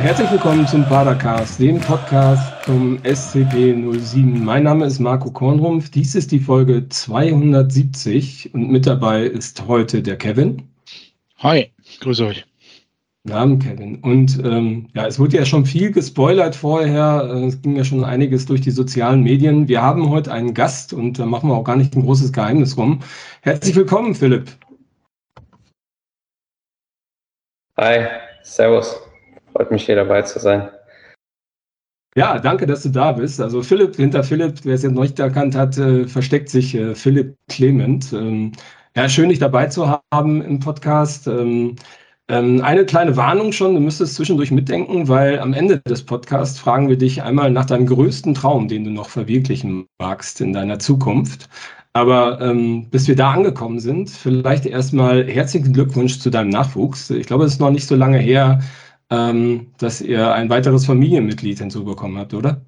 Herzlich willkommen zum Padercast, dem Podcast zum SCP-07. Mein Name ist Marco Kornrumpf. Dies ist die Folge 270 und mit dabei ist heute der Kevin. Hi, grüße euch. Namen Kevin. Und ähm, ja, es wurde ja schon viel gespoilert vorher. Äh, es ging ja schon einiges durch die sozialen Medien. Wir haben heute einen Gast und da machen wir auch gar nicht ein großes Geheimnis rum. Herzlich willkommen, Philipp. Hi, Servus. Freut mich hier dabei zu sein. Ja, danke, dass du da bist. Also Philipp, hinter Philipp, wer es jetzt noch nicht erkannt hat, äh, versteckt sich äh, Philipp Clement. Ähm, ja, schön, dich dabei zu haben im Podcast. Ähm, ähm, eine kleine Warnung schon, du müsstest zwischendurch mitdenken, weil am Ende des Podcasts fragen wir dich einmal nach deinem größten Traum, den du noch verwirklichen magst in deiner Zukunft. Aber ähm, bis wir da angekommen sind, vielleicht erstmal herzlichen Glückwunsch zu deinem Nachwuchs. Ich glaube, es ist noch nicht so lange her, ähm, dass ihr ein weiteres Familienmitglied hinzubekommen habt, oder?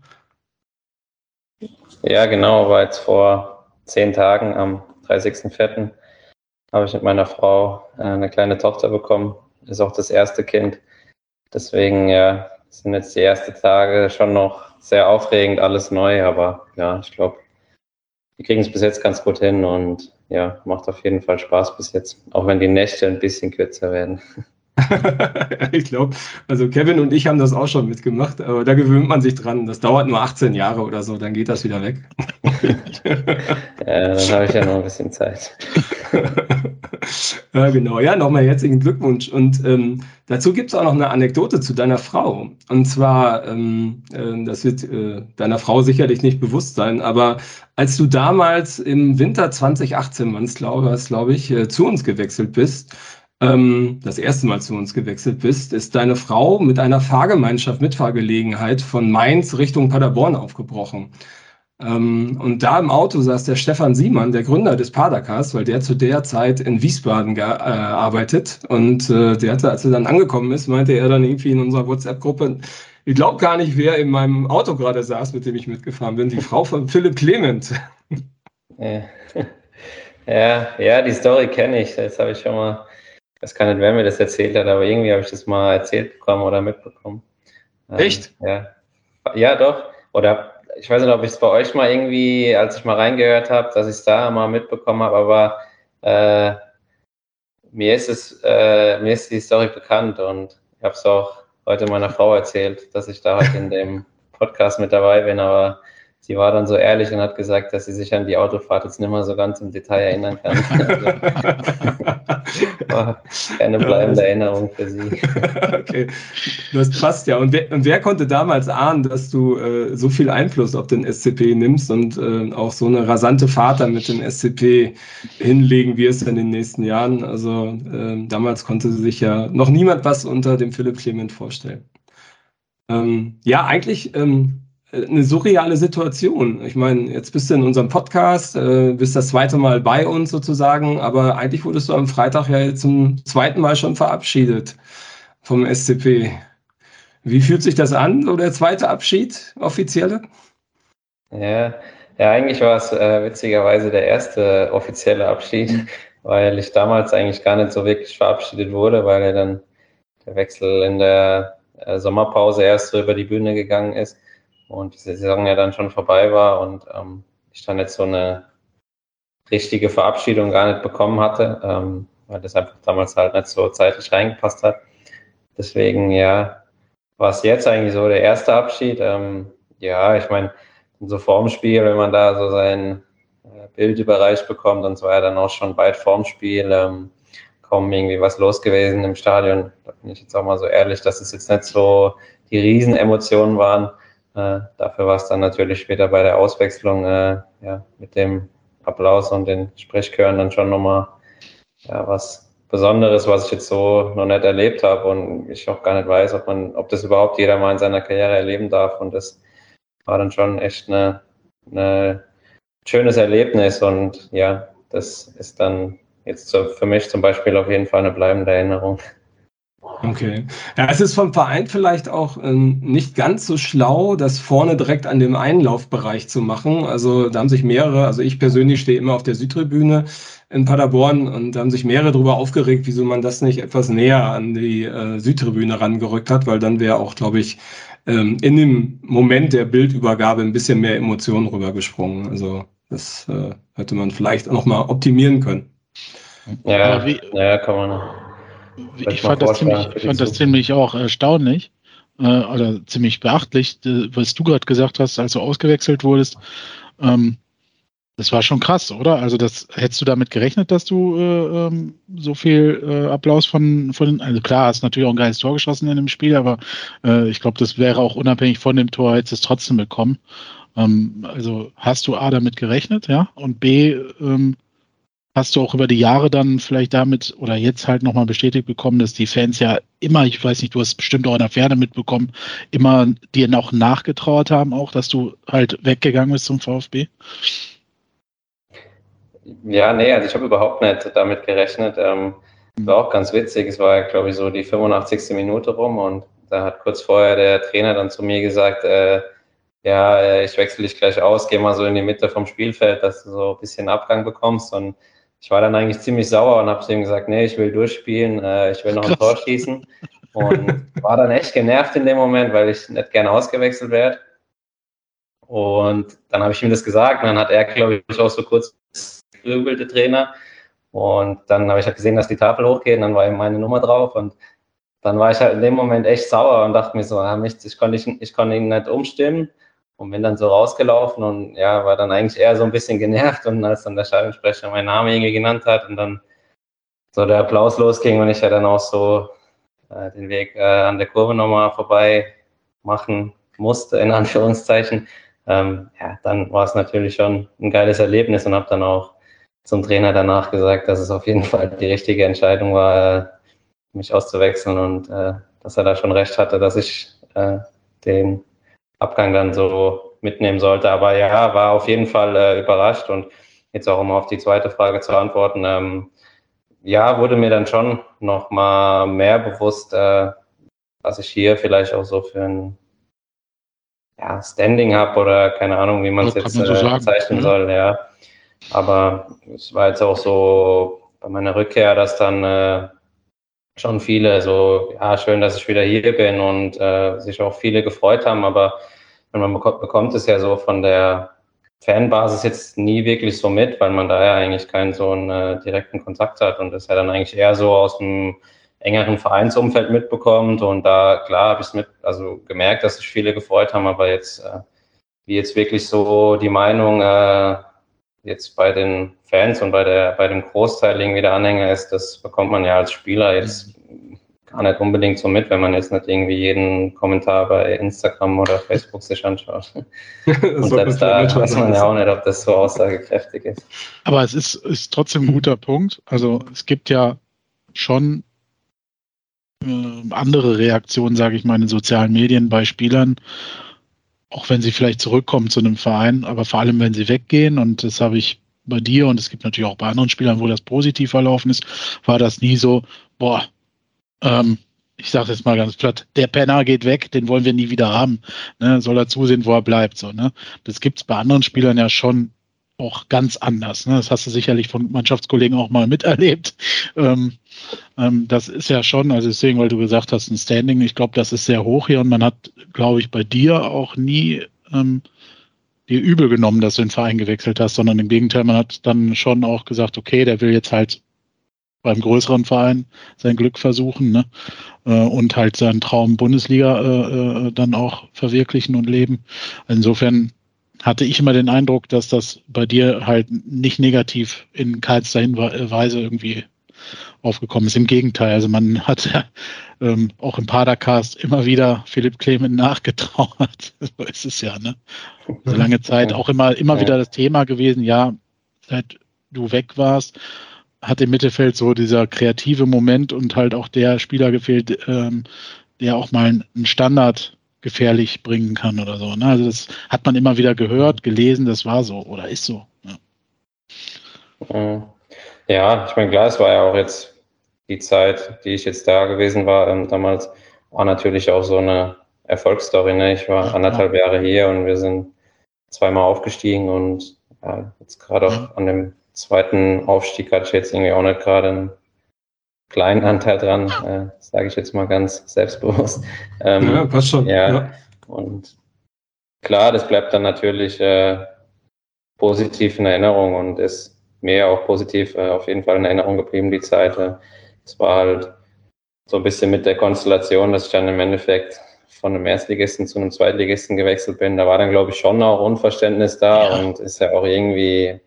Ja, genau, war jetzt vor zehn Tagen am 30.04. habe ich mit meiner Frau äh, eine kleine Tochter bekommen ist auch das erste Kind. Deswegen ja, sind jetzt die ersten Tage schon noch sehr aufregend, alles neu, aber ja, ich glaube, wir kriegen es bis jetzt ganz gut hin und ja, macht auf jeden Fall Spaß bis jetzt, auch wenn die Nächte ein bisschen kürzer werden. ich glaube, also Kevin und ich haben das auch schon mitgemacht, aber da gewöhnt man sich dran. Das dauert nur 18 Jahre oder so, dann geht das wieder weg. ja, dann habe ich ja noch ein bisschen Zeit. ja, genau. Ja, nochmal herzlichen Glückwunsch. Und ähm, dazu gibt es auch noch eine Anekdote zu deiner Frau. Und zwar, ähm, äh, das wird äh, deiner Frau sicherlich nicht bewusst sein, aber als du damals im Winter 2018, man es glaube, glaube ich, äh, zu uns gewechselt bist, ähm, das erste Mal zu uns gewechselt bist, ist deine Frau mit einer Fahrgemeinschaft, Mitfahrgelegenheit von Mainz Richtung Paderborn aufgebrochen. Ähm, und da im Auto saß der Stefan Siemann, der Gründer des Padercast, weil der zu der Zeit in Wiesbaden. Äh, und äh, der hatte, als er dann angekommen ist, meinte er dann irgendwie in unserer WhatsApp-Gruppe, ich glaube gar nicht, wer in meinem Auto gerade saß, mit dem ich mitgefahren bin. Die Frau von Philipp Clement. Ja, ja, die Story kenne ich. Das habe ich schon mal weiß gar nicht, wer mir das erzählt hat, aber irgendwie habe ich das mal erzählt bekommen oder mitbekommen. Ähm, Echt? Ja. ja, doch. Oder ich weiß nicht, ob ich es bei euch mal irgendwie, als ich mal reingehört habe, dass ich es da mal mitbekommen habe, aber äh, mir ist es, äh, mir ist die Story bekannt und ich habe es auch heute meiner Frau erzählt, dass ich da heute in dem Podcast mit dabei bin, aber sie war dann so ehrlich und hat gesagt, dass sie sich an die Autofahrt jetzt nicht mehr so ganz im Detail erinnern kann. Also, keine bleibende Erinnerung für sie. okay, das passt ja. Und wer, und wer, konnte damals ahnen, dass du äh, so viel Einfluss auf den SCP nimmst und äh, auch so eine rasante Fahrt dann mit dem SCP hinlegen wirst in den nächsten Jahren? Also äh, damals konnte sich ja noch niemand was unter dem Philipp Clement vorstellen. Ähm, ja, eigentlich ähm, eine surreale Situation. Ich meine, jetzt bist du in unserem Podcast, äh, bist das zweite Mal bei uns sozusagen, aber eigentlich wurdest du am Freitag ja zum zweiten Mal schon verabschiedet vom SCP. Wie fühlt sich das an, so der zweite Abschied, offizielle? Ja, ja eigentlich war es äh, witzigerweise der erste offizielle Abschied, weil ich damals eigentlich gar nicht so wirklich verabschiedet wurde, weil dann der Wechsel in der äh, Sommerpause erst so über die Bühne gegangen ist und diese Saison ja dann schon vorbei war und ähm, ich dann jetzt so eine richtige Verabschiedung gar nicht bekommen hatte, ähm, weil das einfach damals halt nicht so zeitlich reingepasst hat. Deswegen, ja, war es jetzt eigentlich so der erste Abschied. Ähm, ja, ich meine, so vorm Spiel, wenn man da so sein äh, Bild überreicht bekommt, und zwar ja dann auch schon bald vorm Spiel, ähm, kaum irgendwie was los gewesen im Stadion. Da bin ich jetzt auch mal so ehrlich, dass es jetzt nicht so die Riesenemotionen waren. Äh, dafür war es dann natürlich später bei der Auswechslung äh, ja, mit dem Applaus und den Sprechchören dann schon nochmal ja, was Besonderes, was ich jetzt so noch nicht erlebt habe und ich auch gar nicht weiß, ob man, ob das überhaupt jeder mal in seiner Karriere erleben darf. Und das war dann schon echt eine, eine schönes Erlebnis und ja, das ist dann jetzt für mich zum Beispiel auf jeden Fall eine bleibende Erinnerung. Okay. Ja, es ist vom Verein vielleicht auch ähm, nicht ganz so schlau, das vorne direkt an dem Einlaufbereich zu machen. Also da haben sich mehrere, also ich persönlich stehe immer auf der Südtribüne. in Paderborn und da haben sich mehrere darüber aufgeregt, wieso man das nicht etwas näher an die äh, Südtribüne rangerückt hat, weil dann wäre auch, glaube ich, ähm, in dem Moment der Bildübergabe ein bisschen mehr Emotionen rübergesprungen. Also das äh, hätte man vielleicht auch noch mal optimieren können. Ja, wie, ja kann man. Ich fand das, ziemlich, fand das ziemlich auch erstaunlich äh, oder ziemlich beachtlich, was du gerade gesagt hast, als du ausgewechselt wurdest. Ähm, das war schon krass, oder? Also das hättest du damit gerechnet, dass du äh, ähm, so viel äh, Applaus von, von also klar, hast natürlich auch ein geiles Tor geschossen in dem Spiel, aber äh, ich glaube, das wäre auch unabhängig von dem Tor, hättest du es trotzdem bekommen. Ähm, also hast du A damit gerechnet, ja? Und B, ähm, hast du auch über die Jahre dann vielleicht damit oder jetzt halt nochmal bestätigt bekommen, dass die Fans ja immer, ich weiß nicht, du hast bestimmt auch in der Ferne mitbekommen, immer dir noch nachgetrauert haben, auch, dass du halt weggegangen bist zum VfB? Ja, nee, also ich habe überhaupt nicht damit gerechnet. Ähm, war auch ganz witzig. Es war, glaube ich, so die 85. Minute rum und da hat kurz vorher der Trainer dann zu mir gesagt, äh, ja, äh, ich wechsle dich gleich aus, geh mal so in die Mitte vom Spielfeld, dass du so ein bisschen Abgang bekommst. Und ich war dann eigentlich ziemlich sauer und habe zu ihm gesagt, nee, ich will durchspielen, äh, ich will noch ein Tor schießen. Und war dann echt genervt in dem Moment, weil ich nicht gerne ausgewechselt werde. Und dann habe ich ihm das gesagt und dann hat er, glaube ich, auch so kurz grübelte Trainer. Und dann habe ich halt gesehen, dass die Tafel hochgeht und dann war eben meine Nummer drauf. Und dann war ich halt in dem Moment echt sauer und dachte mir so, ah, ich, konnte, ich, ich konnte ihn nicht umstimmen und bin dann so rausgelaufen und ja, war dann eigentlich eher so ein bisschen genervt und als dann der Stadionsprecher meinen Namen irgendwie genannt hat und dann so der Applaus losging und ich ja dann auch so äh, den Weg äh, an der Kurve nochmal vorbei machen musste, in Anführungszeichen, ähm, ja, dann war es natürlich schon ein geiles Erlebnis und habe dann auch zum Trainer danach gesagt, dass es auf jeden Fall die richtige Entscheidung war, mich auszuwechseln und äh, dass er da schon recht hatte, dass ich äh, den Abgang dann so mitnehmen sollte. Aber ja, war auf jeden Fall äh, überrascht und jetzt auch um auf die zweite Frage zu antworten. Ähm, ja, wurde mir dann schon noch mal mehr bewusst, äh, was ich hier vielleicht auch so für ein ja, Standing habe oder keine Ahnung, wie man es jetzt so äh, zeichnen ja. soll. Ja, aber es war jetzt auch so bei meiner Rückkehr, dass dann äh, schon viele so, ja, schön, dass ich wieder hier bin und äh, sich auch viele gefreut haben, aber man bekommt, es ja so von der Fanbasis jetzt nie wirklich so mit, weil man da ja eigentlich keinen so einen äh, direkten Kontakt hat und das ja dann eigentlich eher so aus dem engeren Vereinsumfeld mitbekommt. Und da klar habe ich es mit, also gemerkt, dass sich viele gefreut haben, aber jetzt äh, wie jetzt wirklich so die Meinung äh, jetzt bei den Fans und bei der bei dem Großteil irgendwie der Anhänger ist, das bekommt man ja als Spieler jetzt gar nicht unbedingt so mit, wenn man jetzt nicht irgendwie jeden Kommentar bei Instagram oder Facebook sich anschaut. Und selbst da weiß man ja auch nicht, ob das so aussagekräftig ist. Aber es ist, ist trotzdem ein guter Punkt. Also es gibt ja schon äh, andere Reaktionen, sage ich mal, in den sozialen Medien bei Spielern, auch wenn sie vielleicht zurückkommen zu einem Verein, aber vor allem, wenn sie weggehen. Und das habe ich bei dir und es gibt natürlich auch bei anderen Spielern, wo das positiv verlaufen ist, war das nie so, boah, ähm, ich sage jetzt mal ganz platt, der Penner geht weg, den wollen wir nie wieder haben. Ne? Soll er zusehen, wo er bleibt. So, ne? Das gibt es bei anderen Spielern ja schon auch ganz anders. Ne? Das hast du sicherlich von Mannschaftskollegen auch mal miterlebt. Ähm, ähm, das ist ja schon, also deswegen, weil du gesagt hast, ein Standing, ich glaube, das ist sehr hoch hier und man hat, glaube ich, bei dir auch nie ähm, dir übel genommen, dass du den Verein gewechselt hast, sondern im Gegenteil, man hat dann schon auch gesagt, okay, der will jetzt halt beim größeren Verein sein Glück versuchen ne? Äh, und halt seinen Traum Bundesliga äh, äh, dann auch verwirklichen und leben. Insofern hatte ich immer den Eindruck, dass das bei dir halt nicht negativ in keinster Weise irgendwie aufgekommen ist. Im Gegenteil, also man hat ja ähm, auch im Padercast immer wieder Philipp Clement nachgetrauert. so ist es ja, ne? So lange Zeit auch immer, immer wieder das Thema gewesen, ja, seit du weg warst, hat im Mittelfeld so dieser kreative Moment und halt auch der Spieler gefehlt, ähm, der auch mal einen Standard gefährlich bringen kann oder so. Ne? Also das hat man immer wieder gehört, gelesen, das war so oder ist so. Ja, ja ich meine, klar, es war ja auch jetzt die Zeit, die ich jetzt da gewesen war, ähm, damals war natürlich auch so eine Erfolgsstory. Ne? Ich war ja, anderthalb Jahre hier und wir sind zweimal aufgestiegen und ja, jetzt gerade auch an dem zweiten Aufstieg hatte ich jetzt irgendwie auch nicht gerade einen kleinen Anteil dran, äh, sage ich jetzt mal ganz selbstbewusst. Ähm, ja, passt schon. Ja, ja, und klar, das bleibt dann natürlich äh, positiv in Erinnerung und ist mir auch positiv äh, auf jeden Fall in Erinnerung geblieben, die Zeit. Es war halt so ein bisschen mit der Konstellation, dass ich dann im Endeffekt von einem Erstligisten zu einem Zweitligisten gewechselt bin. Da war dann, glaube ich, schon auch Unverständnis da ja. und ist ja auch irgendwie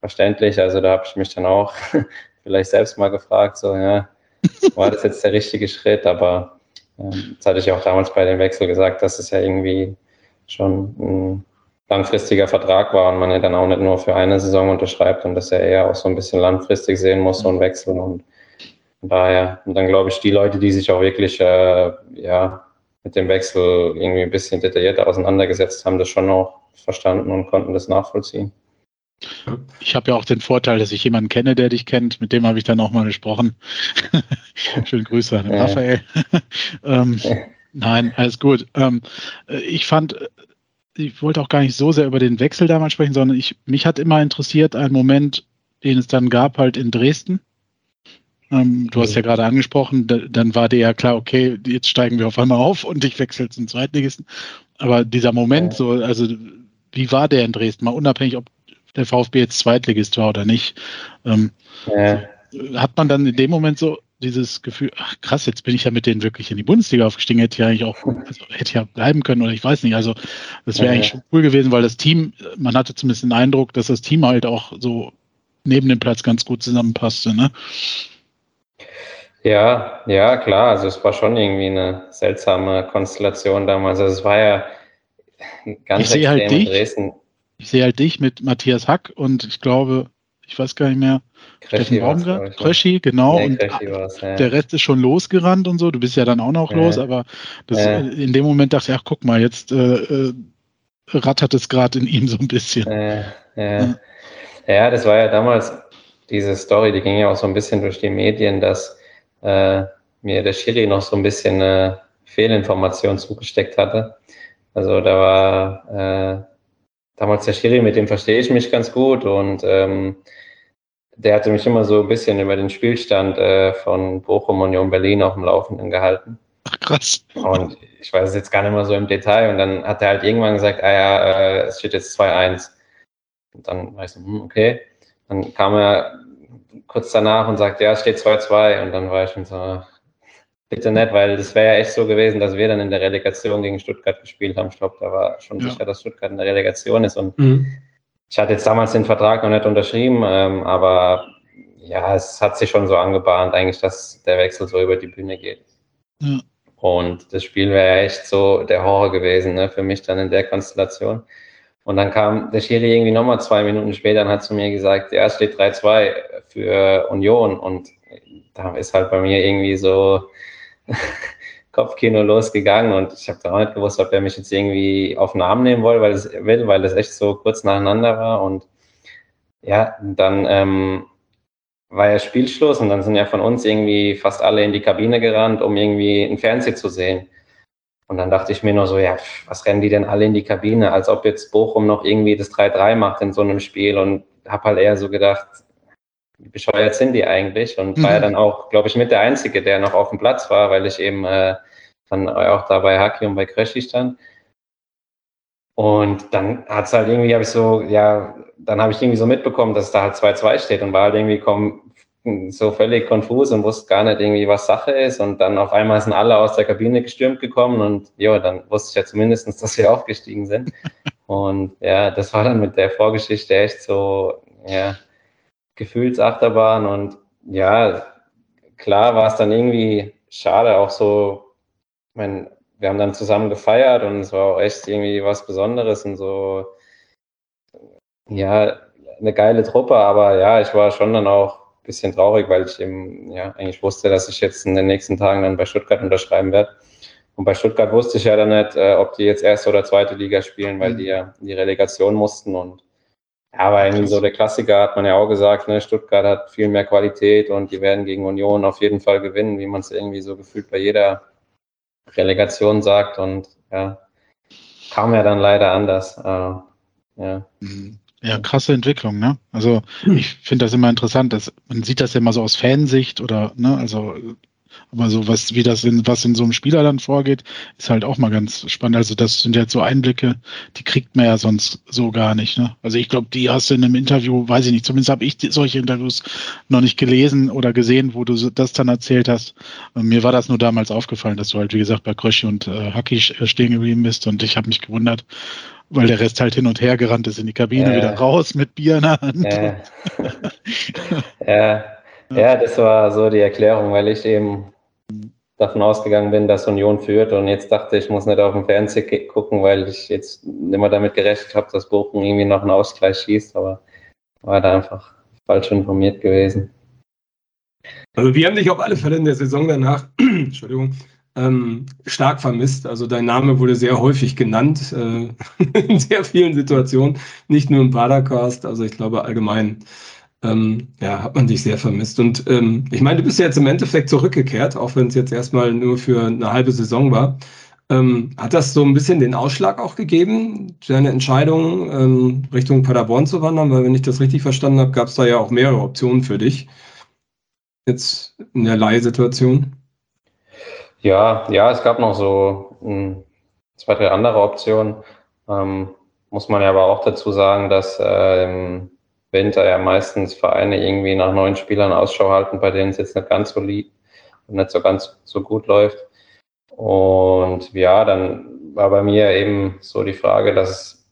verständlich. Also da habe ich mich dann auch vielleicht selbst mal gefragt, so, ja, war das jetzt der richtige Schritt? Aber ähm, das hatte ich auch damals bei dem Wechsel gesagt, dass es ja irgendwie schon ein langfristiger Vertrag war und man ja dann auch nicht nur für eine Saison unterschreibt und das ja eher auch so ein bisschen langfristig sehen muss, so ein Wechsel. Und daher, und dann glaube ich, die Leute, die sich auch wirklich äh, ja, mit dem Wechsel irgendwie ein bisschen detaillierter auseinandergesetzt haben, das schon auch verstanden und konnten das nachvollziehen. Ich habe ja auch den Vorteil, dass ich jemanden kenne, der dich kennt. Mit dem habe ich dann auch mal gesprochen. Schöne Grüße an ja. Raphael. ähm, nein, alles gut. Ähm, ich fand, ich wollte auch gar nicht so sehr über den Wechsel damals sprechen, sondern ich, mich hat immer interessiert ein Moment, den es dann gab, halt in Dresden. Ähm, du hast ja gerade angesprochen, da, dann war dir ja klar, okay, jetzt steigen wir auf einmal auf und ich wechsle zum Zweitligisten. Aber dieser Moment, so, also wie war der in Dresden? Mal unabhängig, ob der VfB jetzt Zweitligist war oder nicht. Ähm, ja. Hat man dann in dem Moment so dieses Gefühl, ach krass, jetzt bin ich ja mit denen wirklich in die Bundesliga aufgestiegen, hätte ja eigentlich auch, also hätte ja bleiben können oder ich weiß nicht. Also das wäre ja. eigentlich schon cool gewesen, weil das Team, man hatte zumindest den Eindruck, dass das Team halt auch so neben dem Platz ganz gut zusammenpasste, ne? Ja, ja, klar. Also es war schon irgendwie eine seltsame Konstellation damals. Also es war ja ganz ich extrem halt dich, Dresden. Ich sehe halt dich mit Matthias Hack und ich glaube, ich weiß gar nicht mehr, Kröschi, Kröschi genau. Nee, und ja. der Rest ist schon losgerannt und so. Du bist ja dann auch noch ja. los, aber das, ja. in dem Moment dachte ich, ach guck mal, jetzt äh, äh rattert es gerade in ihm so ein bisschen. Ja, das war ja damals diese Story, die ging ja auch so ein bisschen durch die Medien, dass äh, mir der Schiri noch so ein bisschen eine Fehlinformation zugesteckt hatte. Also da war äh, damals der Schiri, mit dem verstehe ich mich ganz gut und ähm, der hatte mich immer so ein bisschen über den Spielstand äh, von Bochum Union Berlin auf dem Laufenden gehalten. Ach, krass. Und ich weiß es jetzt gar nicht mehr so im Detail. Und dann hat er halt irgendwann gesagt, ah ja, äh, es steht jetzt 2-1. Und dann war ich so, hm, okay. Dann kam er kurz danach und sagt, ja, es steht 2-2. Und dann war ich schon so, bitte nicht, weil das wäre ja echt so gewesen, dass wir dann in der Relegation gegen Stuttgart gespielt haben. Ich glaube, da war schon ja. sicher, dass Stuttgart in der Relegation ist. Und mhm. ich hatte jetzt damals den Vertrag noch nicht unterschrieben, ähm, aber ja, es hat sich schon so angebahnt, eigentlich, dass der Wechsel so über die Bühne geht. Ja. Und das Spiel wäre ja echt so der Horror gewesen, ne, für mich dann in der Konstellation. Und dann kam der Schiri irgendwie nochmal zwei Minuten später und hat zu mir gesagt, ja, es steht 3-2 für Union. Und da ist halt bei mir irgendwie so Kopfkino losgegangen und ich habe da auch nicht gewusst, ob er mich jetzt irgendwie auf den Arm nehmen will, weil es will, weil es echt so kurz nacheinander war. Und ja, dann ähm, war ja Spielschluss und dann sind ja von uns irgendwie fast alle in die Kabine gerannt, um irgendwie ein Fernsehen zu sehen. Und dann dachte ich mir nur so, ja, was rennen die denn alle in die Kabine, als ob jetzt Bochum noch irgendwie das 3-3 macht in so einem Spiel und habe halt eher so gedacht, wie bescheuert sind die eigentlich? Und mhm. war ja dann auch, glaube ich, mit der Einzige, der noch auf dem Platz war, weil ich eben äh, dann auch da bei Haki und bei Crashy stand. Und dann hat es halt irgendwie, habe ich so, ja, dann habe ich irgendwie so mitbekommen, dass da halt 2-2 steht und war halt irgendwie komm, so völlig konfus und wusste gar nicht irgendwie, was Sache ist. Und dann auf einmal sind alle aus der Kabine gestürmt gekommen und ja, dann wusste ich ja zumindest, dass wir aufgestiegen sind. und ja, das war dann mit der Vorgeschichte echt so, ja, Gefühlsachterbahn und ja, klar war es dann irgendwie schade, auch so, ich meine, wir haben dann zusammen gefeiert und es war auch echt irgendwie was Besonderes und so, ja, eine geile Truppe, aber ja, ich war schon dann auch ein bisschen traurig, weil ich eben, ja, eigentlich wusste, dass ich jetzt in den nächsten Tagen dann bei Stuttgart unterschreiben werde. Und bei Stuttgart wusste ich ja dann nicht, äh, ob die jetzt erste oder zweite Liga spielen, weil mhm. die ja in die Relegation mussten und aber irgendwie so der Klassiker hat man ja auch gesagt, ne, Stuttgart hat viel mehr Qualität und die werden gegen Union auf jeden Fall gewinnen, wie man es irgendwie so gefühlt bei jeder Relegation sagt. Und ja, kam ja dann leider anders. Äh, ja. Mhm. Ja, krasse Entwicklung, ne? Also ich finde das immer interessant, dass man sieht das ja immer so aus Fansicht oder, ne, also aber so was, wie das in, was in so einem Spieler dann vorgeht, ist halt auch mal ganz spannend. Also das sind jetzt so Einblicke, die kriegt man ja sonst so gar nicht. Ne? Also ich glaube, die hast du in einem Interview, weiß ich nicht, zumindest habe ich solche Interviews noch nicht gelesen oder gesehen, wo du das dann erzählt hast. Mir war das nur damals aufgefallen, dass du halt, wie gesagt, bei Kröschi und äh, Haki äh, stehen geblieben bist und ich habe mich gewundert, weil der Rest halt hin und her gerannt ist in die Kabine, äh, wieder raus mit Bier in der Hand. Äh, ja. Ja, das war so die Erklärung, weil ich eben davon ausgegangen bin, dass Union führt und jetzt dachte ich, muss nicht auf dem Fernseher gucken, weil ich jetzt immer damit gerechnet habe, dass Bochum irgendwie noch einen Ausgleich schießt, aber war da einfach falsch informiert gewesen. Also wir haben dich auf alle Fälle in der Saison danach, Entschuldigung, ähm, stark vermisst. Also dein Name wurde sehr häufig genannt, äh, in sehr vielen Situationen, nicht nur im Padercast, also ich glaube allgemein ähm, ja, hat man dich sehr vermisst. Und ähm, ich meine, du bist ja jetzt im Endeffekt zurückgekehrt, auch wenn es jetzt erstmal nur für eine halbe Saison war. Ähm, hat das so ein bisschen den Ausschlag auch gegeben, deine Entscheidung ähm, Richtung Paderborn zu wandern? Weil wenn ich das richtig verstanden habe, gab es da ja auch mehrere Optionen für dich. Jetzt in der Leihsituation. Ja, ja, es gab noch so mh, hm, zwei, drei andere Optionen. Ähm, muss man ja aber auch dazu sagen, dass ähm, Winter ja meistens Vereine irgendwie nach neuen Spielern Ausschau halten, bei denen es jetzt nicht ganz so liegt und nicht so ganz so gut läuft. Und ja, dann war bei mir eben so die Frage, dass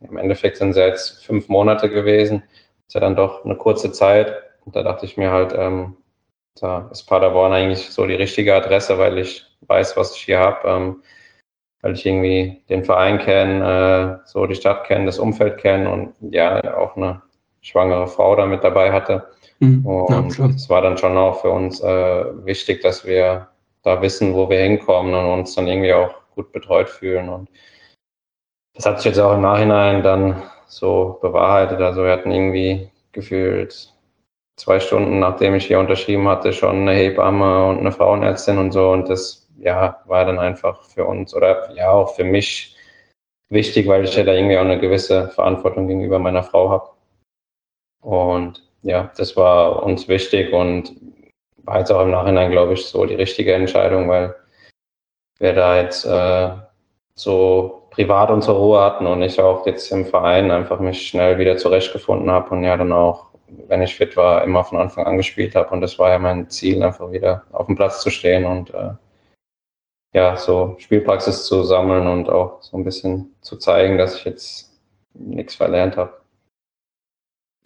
im Endeffekt sind es ja jetzt fünf Monate gewesen. Ist ja dann doch eine kurze Zeit. Und da dachte ich mir halt, ähm, da ist Paderborn eigentlich so die richtige Adresse, weil ich weiß, was ich hier habe, ähm, weil ich irgendwie den Verein kenne, äh, so die Stadt kenne, das Umfeld kenne und ja, auch eine schwangere Frau da mit dabei hatte. Mhm. Und es ja, war dann schon auch für uns äh, wichtig, dass wir da wissen, wo wir hinkommen und uns dann irgendwie auch gut betreut fühlen. Und das hat sich jetzt auch im Nachhinein dann so bewahrheitet. Also wir hatten irgendwie gefühlt zwei Stunden, nachdem ich hier unterschrieben hatte, schon eine Hebamme und eine Frauenärztin und so. Und das ja, war dann einfach für uns oder ja auch für mich wichtig, weil ich ja da irgendwie auch eine gewisse Verantwortung gegenüber meiner Frau habe. Und ja, das war uns wichtig und war jetzt auch im Nachhinein, glaube ich, so die richtige Entscheidung, weil wir da jetzt äh, so privat unsere Ruhe hatten und ich auch jetzt im Verein einfach mich schnell wieder zurechtgefunden habe und ja dann auch, wenn ich fit war, immer von Anfang an gespielt habe. Und das war ja mein Ziel, einfach wieder auf dem Platz zu stehen und äh, ja, so Spielpraxis zu sammeln und auch so ein bisschen zu zeigen, dass ich jetzt nichts verlernt habe.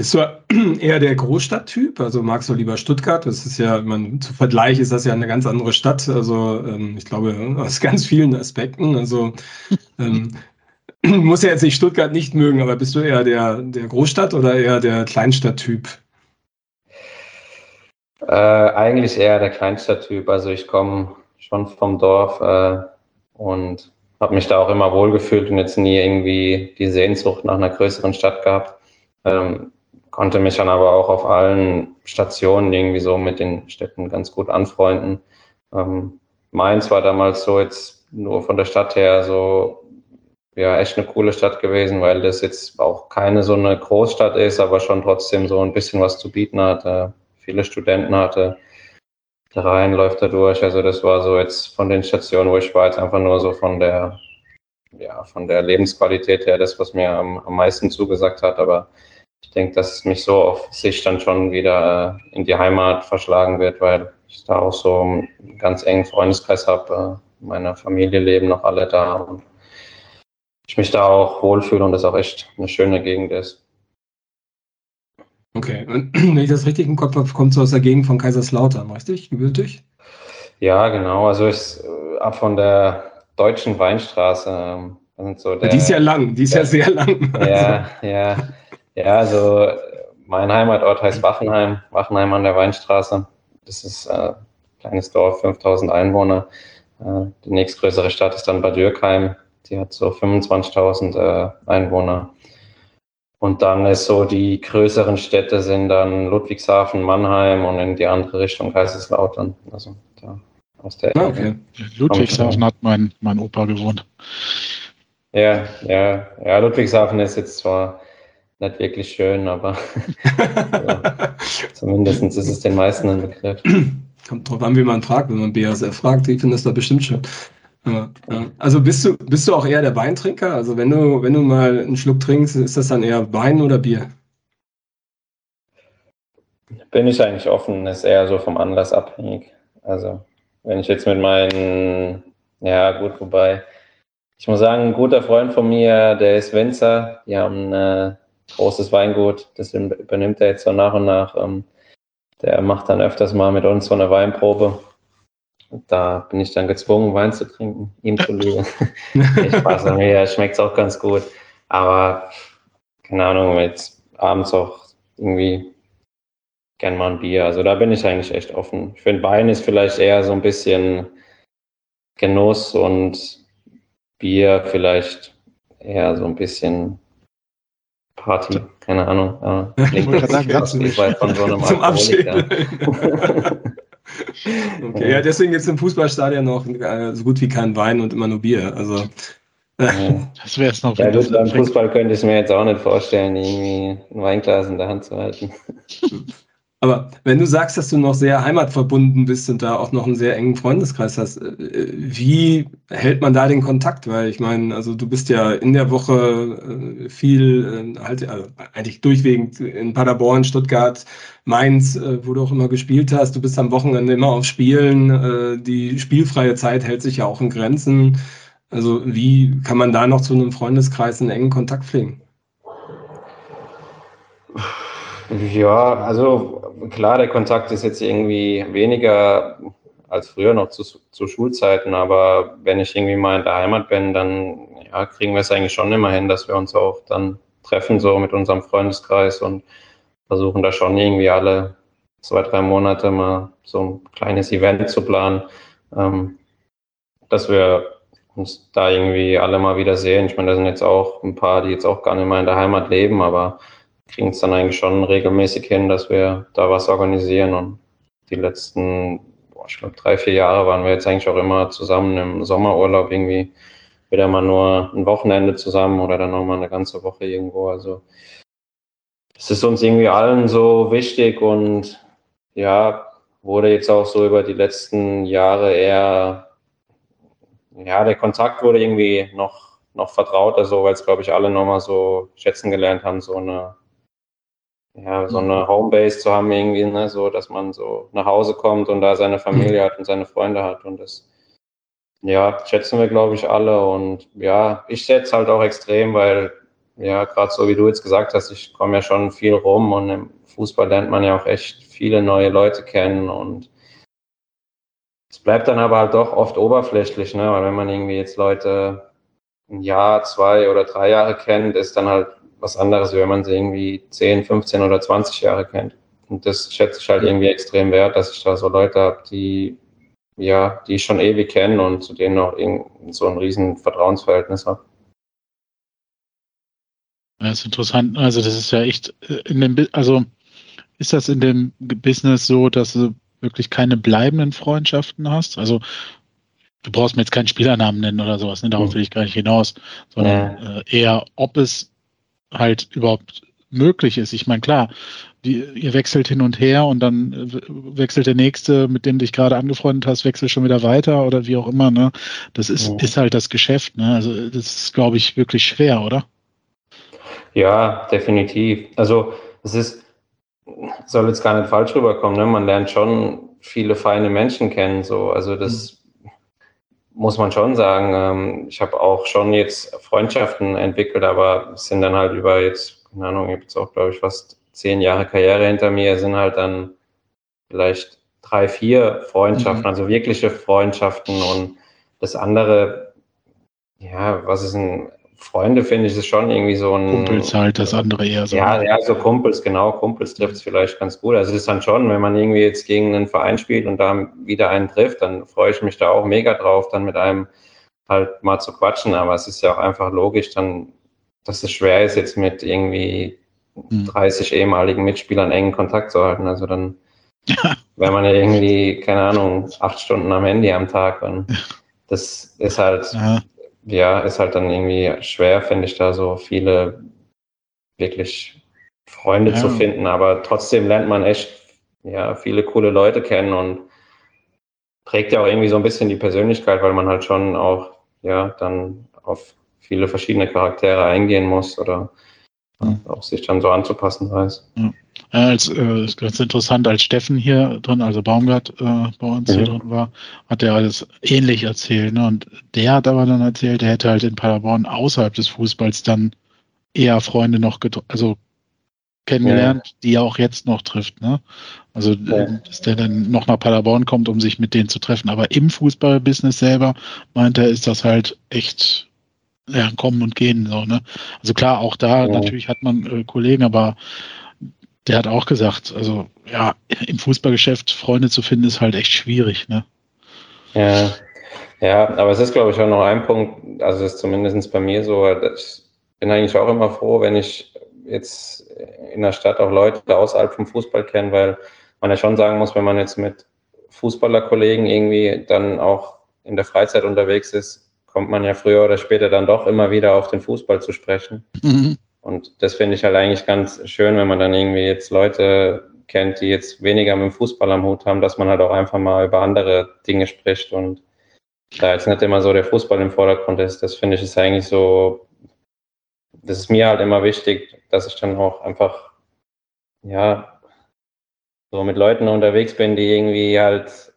Bist du eher der Großstadttyp? Also magst du lieber Stuttgart? Das ist ja, man, zu Vergleich ist das ja eine ganz andere Stadt. Also ähm, ich glaube, aus ganz vielen Aspekten. Also ähm, muss ja jetzt nicht Stuttgart nicht mögen, aber bist du eher der, der Großstadt- oder eher der Kleinstadttyp? Äh, eigentlich eher der Kleinstadttyp. Also ich komme schon vom Dorf äh, und habe mich da auch immer wohlgefühlt und jetzt nie irgendwie die Sehnsucht nach einer größeren Stadt gehabt. Ähm, konnte mich dann aber auch auf allen Stationen irgendwie so mit den Städten ganz gut anfreunden. Ähm, Mainz war damals so jetzt nur von der Stadt her so, ja, echt eine coole Stadt gewesen, weil das jetzt auch keine so eine Großstadt ist, aber schon trotzdem so ein bisschen was zu bieten hatte, viele Studenten hatte. Der Rhein läuft da durch. Also das war so jetzt von den Stationen, wo ich war, jetzt einfach nur so von der, ja, von der Lebensqualität her, das, was mir am, am meisten zugesagt hat. Aber ich denke, dass es mich so auf sich dann schon wieder äh, in die Heimat verschlagen wird, weil ich da auch so einen ganz engen Freundeskreis habe. Äh, meine Familie leben noch alle da und ich mich da auch wohlfühle und das auch echt eine schöne Gegend ist. Okay, und wenn ich das richtig im Kopf habe, kommst du aus der Gegend von Kaiserslautern, richtig? Gebürtig? Ja, genau. Also ich äh, ab von der deutschen Weinstraße. Ähm, so der, die ist ja lang, die ist der, ja sehr lang. Ja, ja. Ja, also mein Heimatort heißt Wachenheim, Wachenheim an der Weinstraße. Das ist äh, ein kleines Dorf, 5000 Einwohner. Äh, die nächstgrößere Stadt ist dann Bad Dürkheim, die hat so 25.000 äh, Einwohner. Und dann ist so, die größeren Städte sind dann Ludwigshafen, Mannheim und in die andere Richtung Kaiserslautern. Also da aus der ah, okay. Ludwigshafen hat mein, mein Opa gewohnt. Ja, ja, ja, Ludwigshafen ist jetzt zwar nicht wirklich schön, aber also, zumindest ist es den meisten ein Begriff. Kommt drauf an, wie man fragt. Wenn man BASF fragt, ich finde das da bestimmt schön. Ja, ja. Also bist du, bist du auch eher der Weintrinker? Also wenn du, wenn du mal einen Schluck trinkst, ist das dann eher Wein oder Bier? Bin ich eigentlich offen, ist eher so vom Anlass abhängig. Also wenn ich jetzt mit meinen, ja gut, wobei, ich muss sagen, ein guter Freund von mir, der ist Winzer, die haben ein äh, großes Weingut, das übernimmt er jetzt so nach und nach. Ähm, der macht dann öfters mal mit uns so eine Weinprobe. Da bin ich dann gezwungen, Wein zu trinken, ihm zu lieben. ich Spaß an mir, schmeckt es auch ganz gut. Aber keine Ahnung, jetzt abends auch irgendwie gern mal ein Bier. Also da bin ich eigentlich echt offen. Ich finde, Wein ist vielleicht eher so ein bisschen Genuss und Bier vielleicht eher so ein bisschen Party. Keine Ahnung. Ich wollte sagen, ganz nicht von so einem Zum Abschied. okay, ja, deswegen gibt es im Fußballstadion noch äh, so gut wie kein Wein und immer nur Bier. Also das wäre es noch. Ja, gut, beim Fußball könnte ich mir jetzt auch nicht vorstellen, irgendwie ein Weinglas in der Hand zu halten. Aber wenn du sagst, dass du noch sehr heimatverbunden bist und da auch noch einen sehr engen Freundeskreis hast, äh, wie hält man da den Kontakt? Weil ich meine, also du bist ja in der Woche äh, viel, äh, halt also eigentlich durchwegend in Paderborn, Stuttgart, Mainz, wo du auch immer gespielt hast. Du bist am Wochenende immer auf Spielen. Die spielfreie Zeit hält sich ja auch in Grenzen. Also wie kann man da noch zu einem Freundeskreis einen engen Kontakt pflegen? Ja, also klar, der Kontakt ist jetzt irgendwie weniger als früher noch zu, zu Schulzeiten, aber wenn ich irgendwie mal in der Heimat bin, dann ja, kriegen wir es eigentlich schon immer hin, dass wir uns auch dann treffen, so mit unserem Freundeskreis und versuchen da schon irgendwie alle zwei, drei Monate mal so ein kleines Event zu planen, ähm, dass wir uns da irgendwie alle mal wieder sehen. Ich meine, da sind jetzt auch ein paar, die jetzt auch gar nicht mehr in der Heimat leben, aber kriegen es dann eigentlich schon regelmäßig hin, dass wir da was organisieren. Und die letzten, boah, ich glaube, drei, vier Jahre waren wir jetzt eigentlich auch immer zusammen im Sommerurlaub irgendwie wieder mal nur ein Wochenende zusammen oder dann nochmal eine ganze Woche irgendwo. Also es ist uns irgendwie allen so wichtig und ja, wurde jetzt auch so über die letzten Jahre eher, ja, der Kontakt wurde irgendwie noch, noch vertrauter, so, weil es, glaube ich, alle nochmal so schätzen gelernt haben, so eine ja, so eine Homebase zu haben irgendwie, ne, so, dass man so nach Hause kommt und da seine Familie hat und seine Freunde hat und das, ja, schätzen wir, glaube ich, alle und ja, ich schätze halt auch extrem, weil, ja, gerade so wie du jetzt gesagt hast, ich komme ja schon viel rum und im Fußball lernt man ja auch echt viele neue Leute kennen und es bleibt dann aber halt doch oft oberflächlich, ne, weil wenn man irgendwie jetzt Leute ein Jahr, zwei oder drei Jahre kennt, ist dann halt was anderes, wenn man sie irgendwie 10, 15 oder 20 Jahre kennt. Und das schätze ich halt irgendwie extrem wert, dass ich da so Leute habe, die, ja, die ich schon ewig kennen und zu denen auch so ein riesen Vertrauensverhältnis habe. Das ist interessant. Also das ist ja echt äh, in dem, also ist das in dem Business so, dass du wirklich keine bleibenden Freundschaften hast? Also du brauchst mir jetzt keinen Spielernamen nennen oder sowas, ne? darauf mhm. will ich gar nicht hinaus, sondern ja. äh, eher, ob es halt überhaupt möglich ist. Ich meine, klar, die, ihr wechselt hin und her und dann wechselt der nächste, mit dem du dich gerade angefreundet hast, wechselt schon wieder weiter oder wie auch immer. Ne? Das ist, ja. ist halt das Geschäft. Ne? Also das ist, glaube ich, wirklich schwer, oder? Ja, definitiv. Also es ist, soll jetzt gar nicht falsch rüberkommen. Ne? Man lernt schon viele feine Menschen kennen. So. Also das, mhm muss man schon sagen. Ähm, ich habe auch schon jetzt Freundschaften entwickelt, aber sind dann halt über jetzt, keine Ahnung, ich habe jetzt auch, glaube ich, fast zehn Jahre Karriere hinter mir, sind halt dann vielleicht drei, vier Freundschaften, mhm. also wirkliche Freundschaften und das andere, ja, was ist ein Freunde finde ich, ist schon irgendwie so ein. Kumpels halt, das andere eher so. Ja, ja, so Kumpels, genau. Kumpels trifft es vielleicht ganz gut. Also, das ist dann schon, wenn man irgendwie jetzt gegen einen Verein spielt und da wieder einen trifft, dann freue ich mich da auch mega drauf, dann mit einem halt mal zu quatschen. Aber es ist ja auch einfach logisch, dann, dass es schwer ist, jetzt mit irgendwie 30 hm. ehemaligen Mitspielern engen Kontakt zu halten. Also, dann wäre man ja irgendwie, keine Ahnung, acht Stunden am Handy am Tag. Und das ist halt. Ja ja, ist halt dann irgendwie schwer, finde ich, da so viele wirklich Freunde ja. zu finden, aber trotzdem lernt man echt ja, viele coole Leute kennen und prägt ja auch irgendwie so ein bisschen die Persönlichkeit, weil man halt schon auch ja dann auf viele verschiedene Charaktere eingehen muss oder ja. auch sich dann so anzupassen weiß. Ja. Ja, als, äh, ist ganz interessant, als Steffen hier drin, also Baumgart äh, bei uns mhm. hier drin war, hat er alles ähnlich erzählt. Ne? Und der hat aber dann erzählt, er hätte halt in Paderborn außerhalb des Fußballs dann eher Freunde noch also kennengelernt, ja. die er auch jetzt noch trifft. Ne? Also, ja. dass der dann noch nach Paderborn kommt, um sich mit denen zu treffen. Aber im Fußballbusiness selber, meint er, ist das halt echt ja, kommen und gehen. So, ne? Also klar, auch da ja. natürlich hat man äh, Kollegen, aber der hat auch gesagt, also ja, im Fußballgeschäft Freunde zu finden, ist halt echt schwierig, ne? Ja, ja, aber es ist, glaube ich, auch noch ein Punkt, also es ist zumindest bei mir so, ich bin eigentlich auch immer froh, wenn ich jetzt in der Stadt auch Leute außerhalb vom Fußball kenne, weil man ja schon sagen muss, wenn man jetzt mit Fußballerkollegen irgendwie dann auch in der Freizeit unterwegs ist, kommt man ja früher oder später dann doch immer wieder auf den Fußball zu sprechen. Mhm. Und das finde ich halt eigentlich ganz schön, wenn man dann irgendwie jetzt Leute kennt, die jetzt weniger mit dem Fußball am Hut haben, dass man halt auch einfach mal über andere Dinge spricht und da jetzt nicht immer so der Fußball im Vordergrund ist. Das finde ich ist eigentlich so, das ist mir halt immer wichtig, dass ich dann auch einfach, ja, so mit Leuten unterwegs bin, die irgendwie halt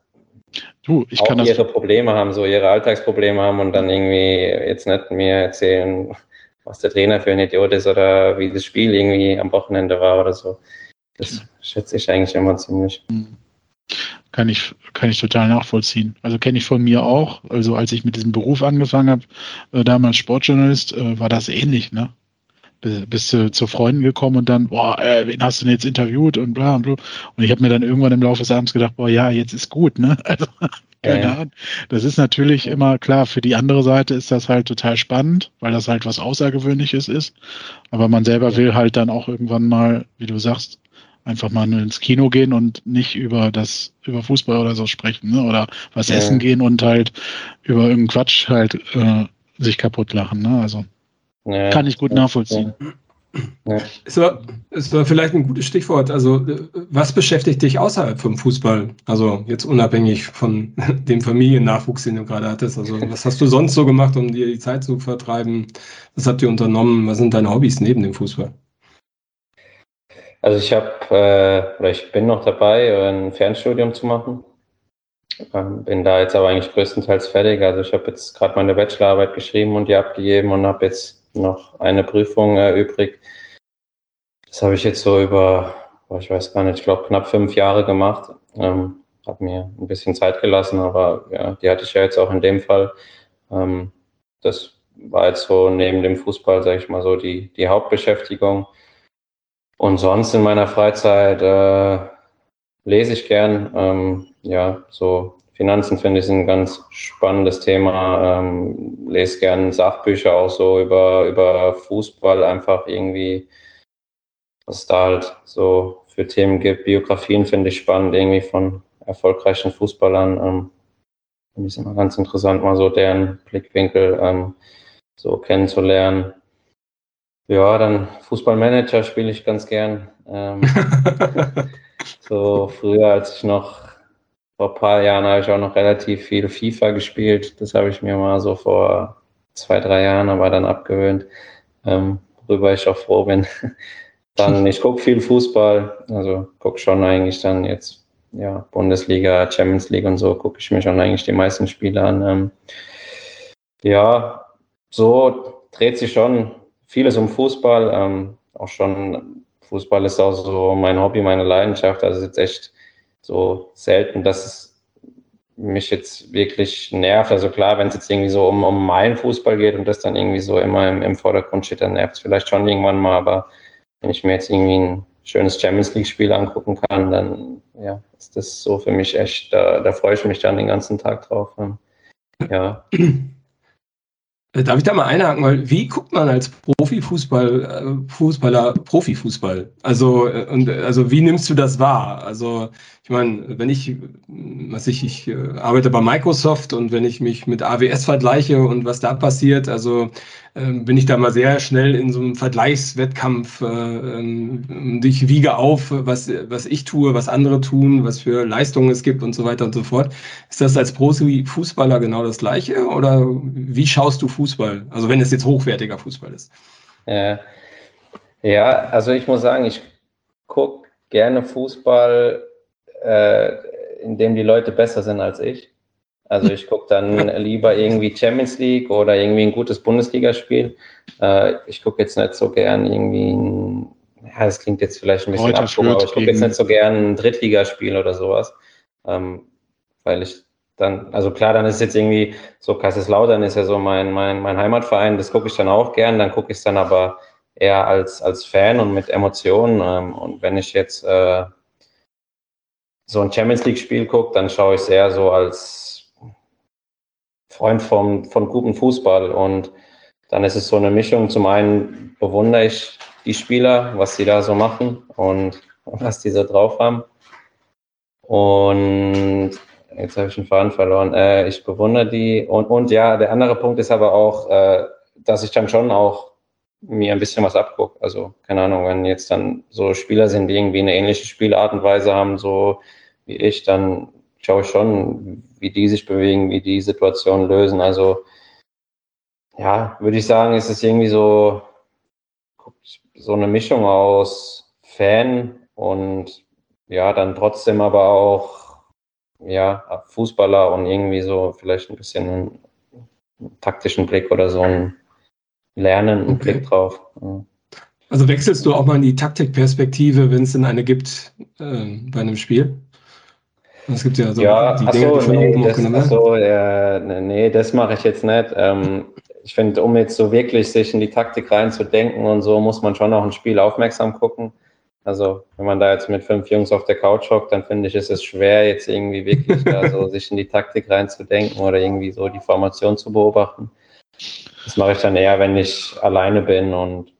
du, ich auch kann ihre Probleme haben, so ihre Alltagsprobleme haben und dann irgendwie jetzt nicht mir erzählen, was der Trainer für ein Idiot ist oder wie das Spiel irgendwie am Wochenende war oder so. Das schätze ich eigentlich immer ziemlich. Hm. Kann ich, kann ich total nachvollziehen. Also kenne ich von mir auch. Also als ich mit diesem Beruf angefangen habe, äh, damals Sportjournalist, äh, war das ähnlich, ne? bist du zu Freunden gekommen und dann, boah, äh, wen hast du denn jetzt interviewt und bla und bla. Und ich habe mir dann irgendwann im Laufe des Abends gedacht, boah, ja, jetzt ist gut, ne? Also keine ja. Ahnung. Das ist natürlich immer klar, für die andere Seite ist das halt total spannend, weil das halt was Außergewöhnliches ist. Aber man selber will halt dann auch irgendwann mal, wie du sagst, einfach mal nur ins Kino gehen und nicht über das, über Fußball oder so sprechen, ne? Oder was ja. essen gehen und halt über irgendeinen Quatsch halt äh, sich kaputt lachen, ne? Also ja. kann ich gut nachvollziehen. Ja. Es, war, es war vielleicht ein gutes Stichwort. Also, was beschäftigt dich außerhalb vom Fußball? Also, jetzt unabhängig von dem Familiennachwuchs, den du gerade hattest. Also, was hast du sonst so gemacht, um dir die Zeit zu vertreiben? Was habt ihr unternommen? Was sind deine Hobbys neben dem Fußball? Also, ich habe, äh, oder ich bin noch dabei, ein Fernstudium zu machen. Ähm, bin da jetzt aber eigentlich größtenteils fertig. Also, ich habe jetzt gerade meine Bachelorarbeit geschrieben und die abgegeben und habe jetzt noch eine Prüfung erübrigt. Das habe ich jetzt so über, ich weiß gar nicht, ich glaube knapp fünf Jahre gemacht. Ähm, habe mir ein bisschen Zeit gelassen, aber ja, die hatte ich ja jetzt auch in dem Fall. Ähm, das war jetzt so neben dem Fußball, sage ich mal so, die, die Hauptbeschäftigung. Und sonst in meiner Freizeit äh, lese ich gern. Ähm, ja, so Finanzen finde ich ein ganz spannendes Thema. Ähm, lese gerne Sachbücher auch so über, über Fußball, einfach irgendwie, was es da halt so für Themen gibt. Biografien finde ich spannend, irgendwie von erfolgreichen Fußballern. Ähm, finde ich immer ganz interessant, mal so deren Blickwinkel ähm, so kennenzulernen. Ja, dann Fußballmanager spiele ich ganz gern. Ähm, so früher, als ich noch vor ein paar Jahren habe ich auch noch relativ viel FIFA gespielt. Das habe ich mir mal so vor zwei, drei Jahren aber dann abgewöhnt, ähm, worüber ich auch froh bin. dann, ich gucke viel Fußball, also gucke schon eigentlich dann jetzt, ja, Bundesliga, Champions League und so, gucke ich mir schon eigentlich die meisten Spiele an. Ähm, ja, so dreht sich schon vieles um Fußball. Ähm, auch schon, Fußball ist auch so mein Hobby, meine Leidenschaft. Also jetzt echt so selten, dass es mich jetzt wirklich nervt. Also klar, wenn es jetzt irgendwie so um, um meinen Fußball geht und das dann irgendwie so immer im, im Vordergrund steht, dann nervt es vielleicht schon irgendwann mal. Aber wenn ich mir jetzt irgendwie ein schönes Champions League-Spiel angucken kann, dann ja, ist das so für mich echt, da, da freue ich mich dann den ganzen Tag drauf. Ja. Äh, darf ich da mal einhaken, weil wie guckt man als Profifußball, äh, Fußballer Profifußball? Also, äh, und, also wie nimmst du das wahr? Also, ich meine, wenn ich, was ich, ich arbeite bei Microsoft und wenn ich mich mit AWS vergleiche und was da passiert, also ähm, bin ich da mal sehr schnell in so einem Vergleichswettkampf äh, ähm, ich wiege auf, was, was ich tue, was andere tun, was für Leistungen es gibt und so weiter und so fort. Ist das als Profi-Fußballer genau das Gleiche oder wie schaust du Fußball? Also wenn es jetzt hochwertiger Fußball ist. Ja, ja also ich muss sagen, ich gucke gerne Fußball, äh, in dem die Leute besser sind als ich. Also ich gucke dann lieber irgendwie Champions League oder irgendwie ein gutes Bundesligaspiel. Äh, ich gucke jetzt nicht so gern irgendwie ein, ja, das klingt jetzt vielleicht ein bisschen abgehoben, aber ich gucke jetzt nicht so gern ein Drittligaspiel oder sowas. Ähm, weil ich dann, also klar, dann ist jetzt irgendwie so Kaiserslautern ist ja so mein, mein, mein Heimatverein, das gucke ich dann auch gern, dann gucke ich es dann aber eher als, als Fan und mit Emotionen. Ähm, und wenn ich jetzt äh, so ein Champions League-Spiel gucke, dann schaue ich sehr so als Freund vom, von gutem Fußball und dann ist es so eine Mischung. Zum einen bewundere ich die Spieler, was sie da so machen und was die so drauf haben. Und jetzt habe ich den Faden verloren. Äh, ich bewundere die. Und, und ja, der andere Punkt ist aber auch, äh, dass ich dann schon auch mir ein bisschen was abgucke. Also, keine Ahnung, wenn jetzt dann so Spieler sind, die irgendwie eine ähnliche Spielart und Weise haben, so wie ich, dann schaue ich schon, wie die sich bewegen, wie die Situation lösen. Also ja, würde ich sagen, ist es irgendwie so, so eine Mischung aus Fan und ja, dann trotzdem aber auch ja, Fußballer und irgendwie so vielleicht ein bisschen einen, taktischen Blick oder so ein Lernen, einen okay. Blick drauf. Ja. Also wechselst du auch mal in die Taktikperspektive, wenn es denn eine gibt äh, bei einem Spiel? Es gibt ja so ja, die Dinge, so, die nee, oben das, achso, ja, nee, das mache ich jetzt nicht. Ähm, ich finde, um jetzt so wirklich sich in die Taktik reinzudenken und so, muss man schon auch ein Spiel aufmerksam gucken. Also, wenn man da jetzt mit fünf Jungs auf der Couch hockt, dann finde ich, ist es schwer, jetzt irgendwie wirklich da so sich in die Taktik reinzudenken oder irgendwie so die Formation zu beobachten. Das mache ich dann eher, wenn ich alleine bin und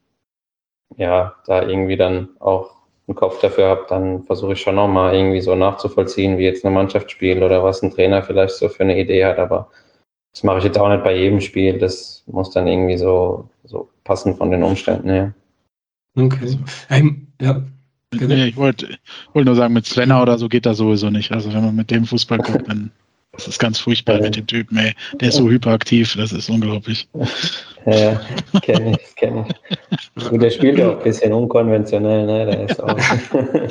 ja, da irgendwie dann auch einen Kopf dafür habe, dann versuche ich schon nochmal irgendwie so nachzuvollziehen, wie jetzt eine Mannschaft spielt oder was ein Trainer vielleicht so für eine Idee hat. Aber das mache ich jetzt auch nicht bei jedem Spiel. Das muss dann irgendwie so, so passen von den Umständen her. Okay. Ähm, ja. Nee, ich wollte wollt nur sagen, mit Svenner oder so geht das sowieso nicht. Also wenn man mit dem Fußball guckt, dann das ist ganz furchtbar mit dem Typen, ey. Der ist so hyperaktiv, das ist unglaublich. Ja, kenne ich, kenne ich. Und der spielt auch ein bisschen unkonventionell, ne? Der ist auch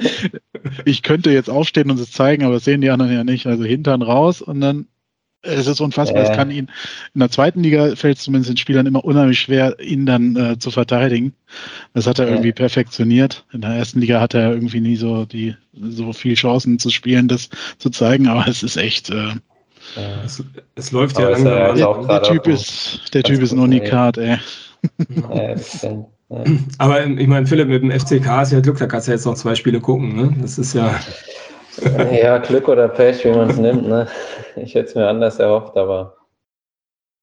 ich könnte jetzt aufstehen und es zeigen, aber das sehen die anderen ja nicht. Also Hintern raus und dann es ist unfassbar. Ja. Es kann ihn in der zweiten Liga fällt es zumindest den Spielern immer unheimlich schwer, ihn dann äh, zu verteidigen. Das hat er ja. irgendwie perfektioniert. In der ersten Liga hat er irgendwie nie so die so viel Chancen zu spielen, das zu zeigen. Aber es ist echt. Äh, es, es, läuft ja langsam. Der, der, der Typ ist, der Typ ist ein Unikat, ey. Ja, Aber ich meine, Philipp, mit dem FCK ist ja Glück, da kannst du jetzt noch zwei Spiele gucken. Ne? Das ist ja. Ja, Glück oder Pech, wie man es nimmt. Ne? Ich hätte es mir anders erhofft, aber.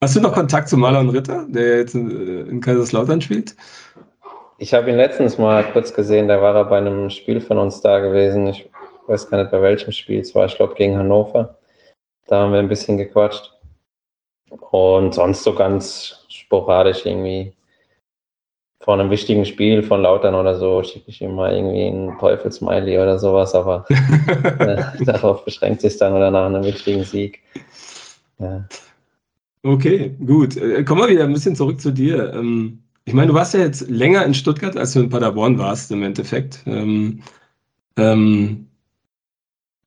Hast du noch Kontakt zu Marlon Ritter, der jetzt in Kaiserslautern spielt? Ich habe ihn letztens mal kurz gesehen, da war er bei einem Spiel von uns da gewesen. Ich weiß gar nicht, bei welchem Spiel es war. Ich glaube, gegen Hannover. Da haben wir ein bisschen gequatscht. Und sonst so ganz sporadisch irgendwie vor einem wichtigen Spiel von Lautern oder so schicke ich ihm mal irgendwie einen Teufelsmiley oder sowas, aber äh, darauf beschränkt sich dann oder nach einem wichtigen Sieg. Ja. Okay, gut. Äh, kommen wir wieder ein bisschen zurück zu dir. Ähm, ich meine, du warst ja jetzt länger in Stuttgart, als du in Paderborn warst, im Endeffekt. Ähm, ähm,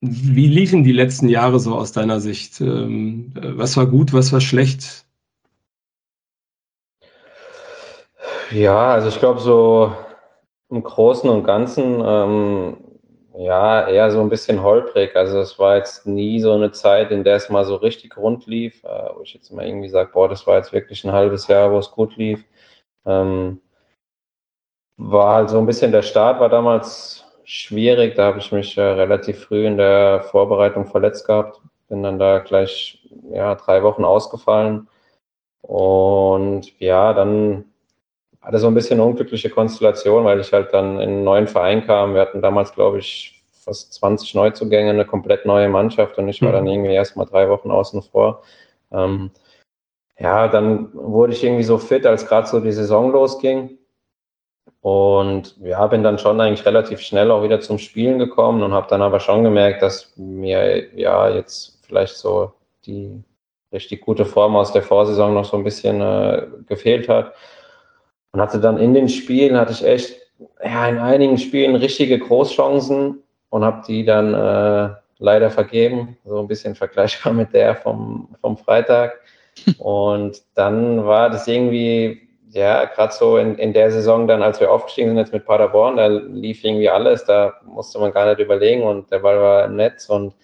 wie liefen die letzten Jahre so aus deiner Sicht? Ähm, äh, was war gut, was war schlecht? Ja, also ich glaube so im Großen und Ganzen, ähm, ja, eher so ein bisschen holprig. Also es war jetzt nie so eine Zeit, in der es mal so richtig rund lief, äh, wo ich jetzt mal irgendwie sage, boah, das war jetzt wirklich ein halbes Jahr, wo es gut lief. Ähm, war halt so ein bisschen der Start, war damals schwierig. Da habe ich mich äh, relativ früh in der Vorbereitung verletzt gehabt. Bin dann da gleich ja, drei Wochen ausgefallen Und ja, dann hatte so ein bisschen eine unglückliche Konstellation, weil ich halt dann in einen neuen Verein kam. Wir hatten damals, glaube ich, fast 20 Neuzugänge, eine komplett neue Mannschaft und ich war dann mhm. irgendwie erst mal drei Wochen außen vor. Ähm, ja, dann wurde ich irgendwie so fit, als gerade so die Saison losging. Und ja, bin dann schon eigentlich relativ schnell auch wieder zum Spielen gekommen und habe dann aber schon gemerkt, dass mir ja jetzt vielleicht so die richtig gute Form aus der Vorsaison noch so ein bisschen äh, gefehlt hat. Und hatte dann in den Spielen, hatte ich echt ja, in einigen Spielen richtige Großchancen und habe die dann äh, leider vergeben, so ein bisschen vergleichbar mit der vom, vom Freitag. Und dann war das irgendwie, ja, gerade so in, in der Saison dann, als wir aufgestiegen sind jetzt mit Paderborn, da lief irgendwie alles, da musste man gar nicht überlegen und der Ball war im Netz und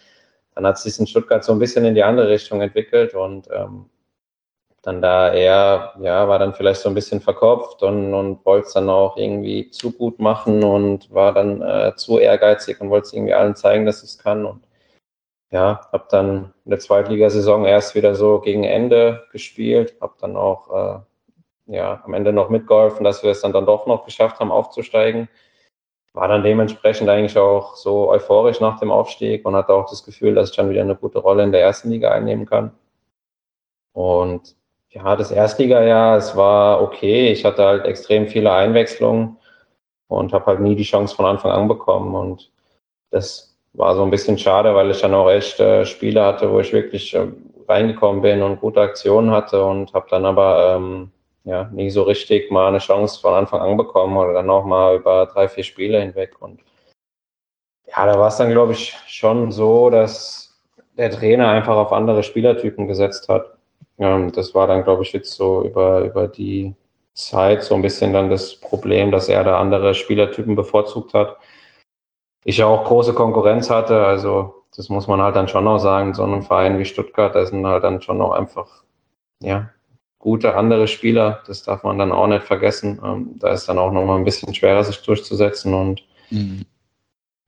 dann hat sich in Stuttgart so ein bisschen in die andere Richtung entwickelt und ähm, dann da eher, ja, war dann vielleicht so ein bisschen verkopft und, und wollte es dann auch irgendwie zu gut machen und war dann äh, zu ehrgeizig und wollte es irgendwie allen zeigen, dass es kann. Und ja, habe dann in der Zweitligasaison erst wieder so gegen Ende gespielt, habe dann auch äh, ja, am Ende noch mitgeholfen, dass wir es dann, dann doch noch geschafft haben, aufzusteigen. War dann dementsprechend eigentlich auch so euphorisch nach dem Aufstieg und hatte auch das Gefühl, dass ich dann wieder eine gute Rolle in der ersten Liga einnehmen kann. Und ja, das Erstligajahr, es war okay. Ich hatte halt extrem viele Einwechslungen und habe halt nie die Chance von Anfang an bekommen. Und das war so ein bisschen schade, weil ich dann auch echt äh, Spiele hatte, wo ich wirklich äh, reingekommen bin und gute Aktionen hatte und habe dann aber ähm, ja, nie so richtig mal eine Chance von Anfang an bekommen oder dann auch mal über drei, vier Spiele hinweg. Und ja, da war es dann, glaube ich, schon so, dass der Trainer einfach auf andere Spielertypen gesetzt hat. Ähm, das war dann, glaube ich, jetzt so über, über die Zeit so ein bisschen dann das Problem, dass er da andere Spielertypen bevorzugt hat. Ich ja auch große Konkurrenz hatte, also das muss man halt dann schon noch sagen, so einem Verein wie Stuttgart, da sind halt dann schon noch einfach, ja, gute andere Spieler, das darf man dann auch nicht vergessen. Ähm, da ist dann auch noch mal ein bisschen schwerer, sich durchzusetzen und mhm.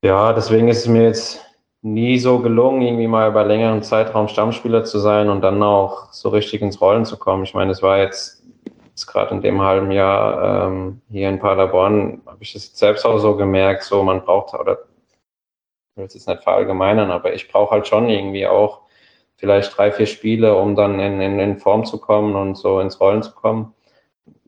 ja, deswegen ist es mir jetzt nie so gelungen, irgendwie mal über längeren Zeitraum Stammspieler zu sein und dann auch so richtig ins Rollen zu kommen. Ich meine, es war jetzt, jetzt gerade in dem halben Jahr ähm, hier in Paderborn, habe ich das selbst auch so gemerkt, so man braucht, oder ich will es jetzt nicht verallgemeinern, aber ich brauche halt schon irgendwie auch vielleicht drei, vier Spiele, um dann in, in, in Form zu kommen und so ins Rollen zu kommen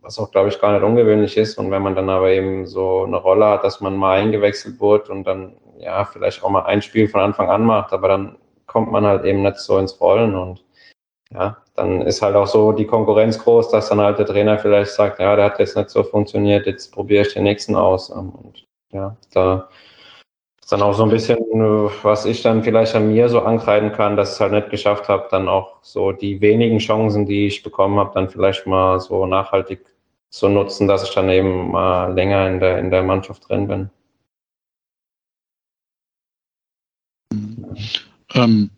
was auch, glaube ich, gar nicht ungewöhnlich ist. Und wenn man dann aber eben so eine Rolle hat, dass man mal eingewechselt wird und dann ja, vielleicht auch mal ein Spiel von Anfang an macht, aber dann kommt man halt eben nicht so ins Rollen und ja, dann ist halt auch so die Konkurrenz groß, dass dann halt der Trainer vielleicht sagt, ja, der hat jetzt nicht so funktioniert, jetzt probiere ich den nächsten aus. Und ja, da dann auch so ein bisschen, was ich dann vielleicht an mir so ankreiden kann, dass ich es halt nicht geschafft habe, dann auch so die wenigen Chancen, die ich bekommen habe, dann vielleicht mal so nachhaltig zu nutzen, dass ich dann eben mal länger in der, in der Mannschaft drin bin. Ähm,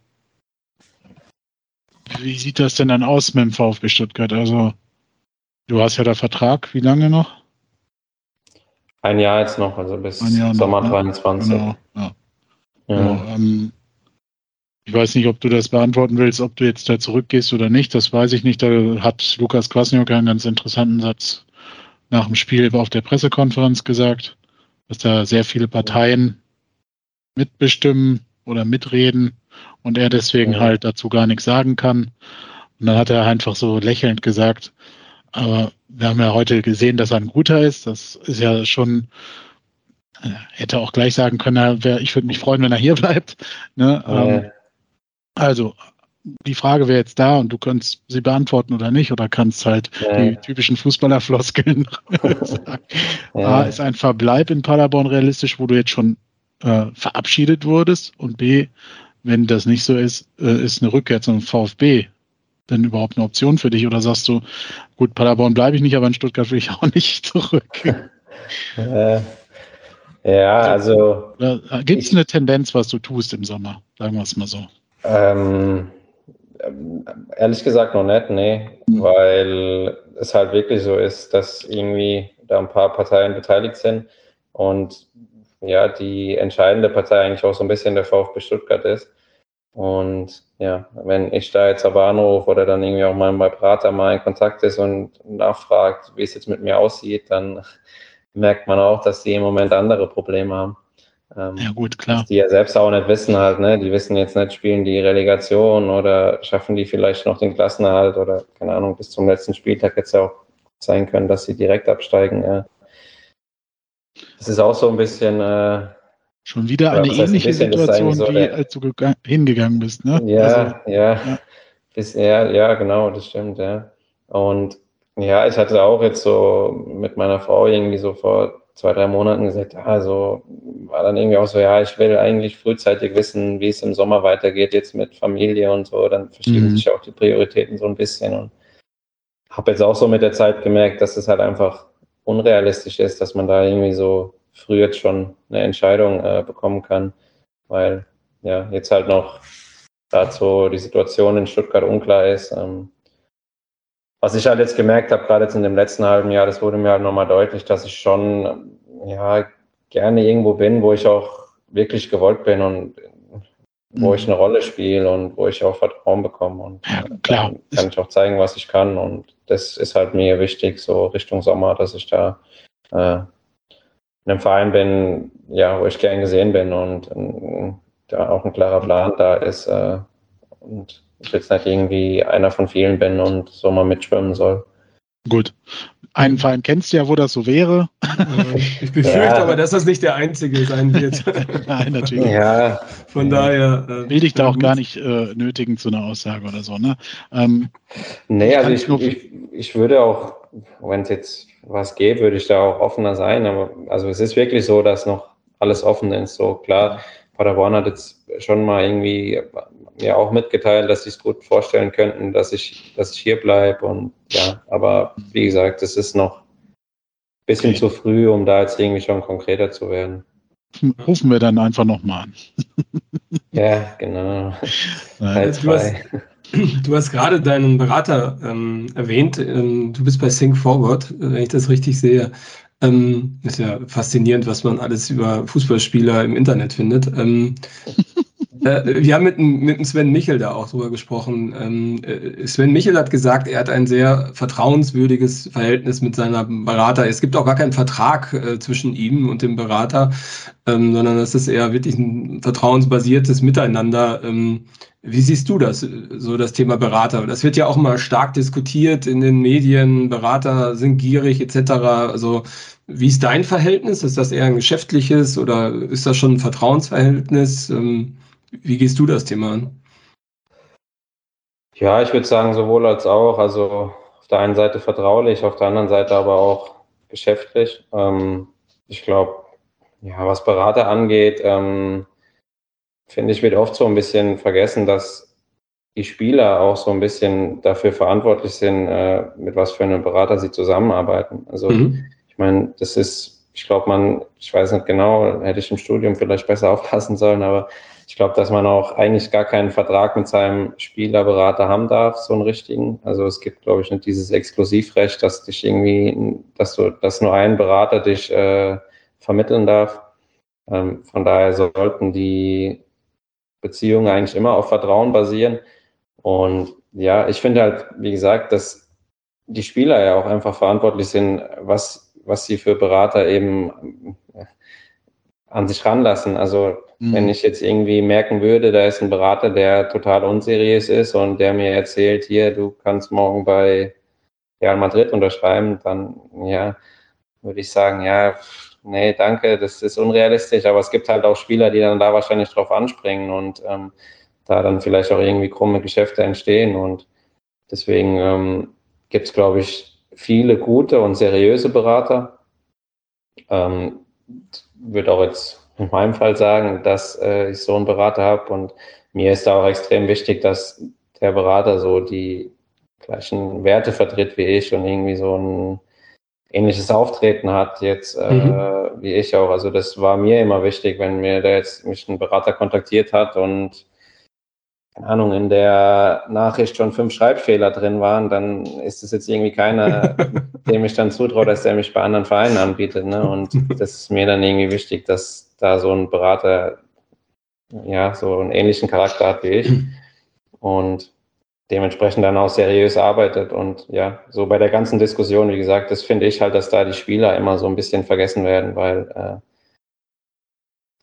wie sieht das denn dann aus mit dem VfB Stuttgart? Also, du hast ja da Vertrag, wie lange noch? Ein Jahr jetzt noch, also bis Sommer noch, 23. Genau, ja. ja. Genau, ähm, ich weiß nicht, ob du das beantworten willst, ob du jetzt da zurückgehst oder nicht. Das weiß ich nicht. Da hat Lukas Kwasniok einen ganz interessanten Satz nach dem Spiel auf der Pressekonferenz gesagt, dass da sehr viele Parteien mitbestimmen oder mitreden und er deswegen ja. halt dazu gar nichts sagen kann. Und dann hat er einfach so lächelnd gesagt, aber wir haben ja heute gesehen, dass er ein guter ist. Das ist ja schon, äh, hätte auch gleich sagen können, ich würde mich freuen, wenn er hier bleibt. Ne? Ja. Ähm, also, die Frage wäre jetzt da und du kannst sie beantworten oder nicht oder kannst halt ja. die typischen Fußballerfloskeln sagen. Ja. A, ist ein Verbleib in Paderborn realistisch, wo du jetzt schon äh, verabschiedet wurdest und B, wenn das nicht so ist, äh, ist eine Rückkehr zum VfB denn überhaupt eine Option für dich? Oder sagst du, gut, Paderborn bleibe ich nicht, aber in Stuttgart will ich auch nicht zurück? Äh, ja, also. also Gibt es eine Tendenz, was du tust im Sommer? Sagen wir es mal so. Ähm, ehrlich gesagt noch nicht, nee, mhm. weil es halt wirklich so ist, dass irgendwie da ein paar Parteien beteiligt sind und ja, die entscheidende Partei eigentlich auch so ein bisschen der VfB Stuttgart ist. Und ja, wenn ich da jetzt aber anrufe oder dann irgendwie auch mal bei Berater mal in Kontakt ist und nachfragt, wie es jetzt mit mir aussieht, dann merkt man auch, dass die im Moment andere Probleme haben. Ähm, ja, gut, klar. Die ja selbst auch nicht wissen halt, ne? Die wissen jetzt nicht, spielen die Relegation oder schaffen die vielleicht noch den Klassenerhalt oder, keine Ahnung, bis zum letzten Spieltag jetzt auch sein können, dass sie direkt absteigen. Ja. Das ist auch so ein bisschen. Äh, Schon wieder eine ähnliche ein Situation, wie als du hingegangen bist, ne? Ja, also, ja. Ja. Bis, ja, ja, genau, das stimmt, ja. Und ja, ich hatte auch jetzt so mit meiner Frau irgendwie so vor zwei, drei Monaten gesagt, also war dann irgendwie auch so, ja, ich will eigentlich frühzeitig wissen, wie es im Sommer weitergeht, jetzt mit Familie und so, dann verschieben mhm. sich auch die Prioritäten so ein bisschen und habe jetzt auch so mit der Zeit gemerkt, dass es halt einfach unrealistisch ist, dass man da irgendwie so früh jetzt schon eine Entscheidung äh, bekommen kann, weil ja jetzt halt noch dazu die Situation in Stuttgart unklar ist. Ähm, was ich halt jetzt gemerkt habe, gerade jetzt in dem letzten halben Jahr, das wurde mir halt nochmal deutlich, dass ich schon ja gerne irgendwo bin, wo ich auch wirklich gewollt bin und wo mhm. ich eine Rolle spiele und wo ich auch Vertrauen bekomme und ja, klar. Dann kann ich auch zeigen, was ich kann und das ist halt mir wichtig, so Richtung Sommer, dass ich da äh, in einem Verein bin, ja, wo ich gern gesehen bin und äh, da auch ein klarer Plan da ist äh, und ich jetzt nicht irgendwie einer von vielen bin und so mal mitschwimmen soll. Gut. Einen Verein kennst du ja, wo das so wäre. Ich befürchte ja. aber, dass das nicht der einzige sein wird. Nein, natürlich. Ja. Von daher. Äh, Will ich da auch gar nicht äh, nötigen zu einer Aussage oder so. Ne? Ähm, nee, also ich, ich, ich würde auch, wenn es jetzt was geht, würde ich da auch offener sein. Aber also es ist wirklich so, dass noch alles offen ist. So klar, Paderborn hat jetzt schon mal irgendwie mir auch mitgeteilt, dass sie es gut vorstellen könnten, dass ich, dass ich hier bleibe. Und ja, aber wie gesagt, es ist noch ein bisschen okay. zu früh, um da jetzt irgendwie schon konkreter zu werden. Rufen wir dann einfach nochmal an. ja, genau. Du hast, du hast gerade deinen Berater ähm, erwähnt. Ähm, du bist bei Think Forward, wenn ich das richtig sehe. Ähm, ist ja faszinierend, was man alles über Fußballspieler im Internet findet. Ähm, äh, wir haben mit, mit Sven Michel da auch drüber gesprochen. Ähm, äh, Sven Michel hat gesagt, er hat ein sehr vertrauenswürdiges Verhältnis mit seiner Berater. Es gibt auch gar keinen Vertrag äh, zwischen ihm und dem Berater, ähm, sondern es ist eher wirklich ein vertrauensbasiertes Miteinander. Wie siehst du das, so das Thema Berater? Das wird ja auch immer stark diskutiert in den Medien. Berater sind gierig etc. Also wie ist dein Verhältnis? Ist das eher ein geschäftliches oder ist das schon ein Vertrauensverhältnis? Ähm, wie gehst du das Thema an? Ja, ich würde sagen, sowohl als auch. Also auf der einen Seite vertraulich, auf der anderen Seite aber auch geschäftlich. Ähm, ich glaube, ja, was Berater angeht, ähm, finde ich, wird oft so ein bisschen vergessen, dass die Spieler auch so ein bisschen dafür verantwortlich sind, äh, mit was für einem Berater sie zusammenarbeiten. Also mhm. ich meine, das ist, ich glaube, man, ich weiß nicht genau, hätte ich im Studium vielleicht besser aufpassen sollen, aber ich glaube, dass man auch eigentlich gar keinen Vertrag mit seinem Spielerberater haben darf, so einen richtigen. Also es gibt, glaube ich, nicht dieses Exklusivrecht, dass dich irgendwie, dass du, dass nur ein Berater dich äh, vermitteln darf. Ähm, von daher sollten die Beziehungen eigentlich immer auf Vertrauen basieren. Und ja, ich finde halt, wie gesagt, dass die Spieler ja auch einfach verantwortlich sind, was, was sie für Berater eben äh, an sich ranlassen. Also mhm. wenn ich jetzt irgendwie merken würde, da ist ein Berater, der total unseriös ist und der mir erzählt, hier, du kannst morgen bei Real Madrid unterschreiben, dann ja, würde ich sagen, ja, nee, danke, das ist unrealistisch, aber es gibt halt auch Spieler, die dann da wahrscheinlich drauf anspringen und ähm, da dann vielleicht auch irgendwie krumme Geschäfte entstehen und deswegen ähm, gibt es, glaube ich, viele gute und seriöse Berater. Ähm, würde auch jetzt in meinem Fall sagen, dass äh, ich so einen Berater habe und mir ist da auch extrem wichtig, dass der Berater so die gleichen Werte vertritt wie ich und irgendwie so ein ähnliches Auftreten hat jetzt äh, mhm. wie ich auch. Also das war mir immer wichtig, wenn mir da jetzt mich ein Berater kontaktiert hat und keine Ahnung, in der Nachricht schon fünf Schreibfehler drin waren, dann ist es jetzt irgendwie keiner, dem ich dann zutraue, dass der mich bei anderen Vereinen anbietet. Ne? Und das ist mir dann irgendwie wichtig, dass da so ein Berater ja, so einen ähnlichen Charakter hat wie ich und dementsprechend dann auch seriös arbeitet. Und ja, so bei der ganzen Diskussion, wie gesagt, das finde ich halt, dass da die Spieler immer so ein bisschen vergessen werden, weil äh,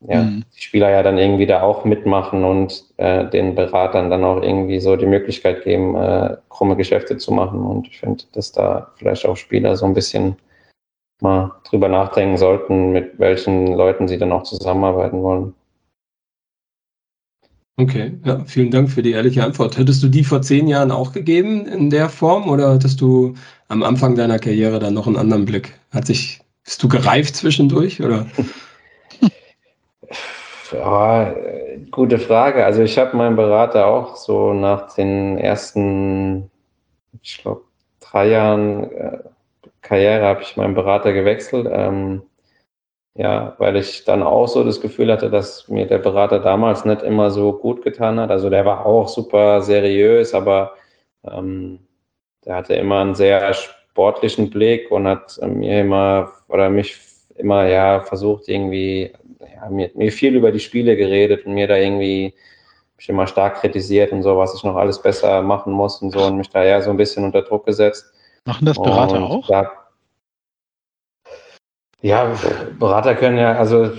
ja, mhm. die Spieler ja dann irgendwie da auch mitmachen und äh, den Beratern dann auch irgendwie so die Möglichkeit geben, äh, krumme Geschäfte zu machen. Und ich finde, dass da vielleicht auch Spieler so ein bisschen mal drüber nachdenken sollten, mit welchen Leuten sie dann auch zusammenarbeiten wollen. Okay, ja, vielen Dank für die ehrliche Antwort. Hättest du die vor zehn Jahren auch gegeben in der Form oder hattest du am Anfang deiner Karriere dann noch einen anderen Blick? Hat sich, bist du gereift zwischendurch oder? Ja, gute Frage. Also ich habe meinen Berater auch so nach den ersten, ich glaube, drei Jahren äh, Karriere habe ich meinen Berater gewechselt. Ähm, ja, weil ich dann auch so das Gefühl hatte, dass mir der Berater damals nicht immer so gut getan hat. Also der war auch super seriös, aber ähm, der hatte immer einen sehr sportlichen Blick und hat mir immer oder mich immer ja versucht irgendwie ja, mir, mir viel über die Spiele geredet und mir da irgendwie mich immer stark kritisiert und so, was ich noch alles besser machen muss und so und mich da ja so ein bisschen unter Druck gesetzt. Machen das Berater und auch? Da, ja, Berater können ja, also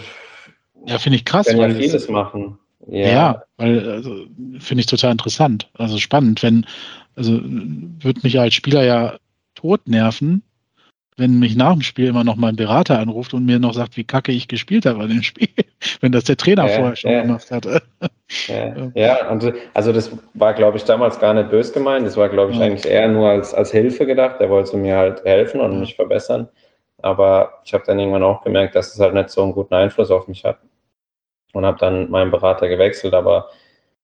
ja, finde ich krass. Können ja vieles machen. Ja, ja weil also, finde ich total interessant. Also spannend, wenn, also würde mich als Spieler ja tot nerven, wenn mich nach dem Spiel immer noch mein Berater anruft und mir noch sagt, wie kacke ich gespielt habe an dem Spiel, wenn das der Trainer ja, vorher schon ja. gemacht hat. Ja, ja, und also das war, glaube ich, damals gar nicht bös gemeint. Das war, glaube ich, eigentlich eher nur als, als Hilfe gedacht. Der wollte mir halt helfen und mich verbessern. Aber ich habe dann irgendwann auch gemerkt, dass es halt nicht so einen guten Einfluss auf mich hat. Und habe dann meinen Berater gewechselt. Aber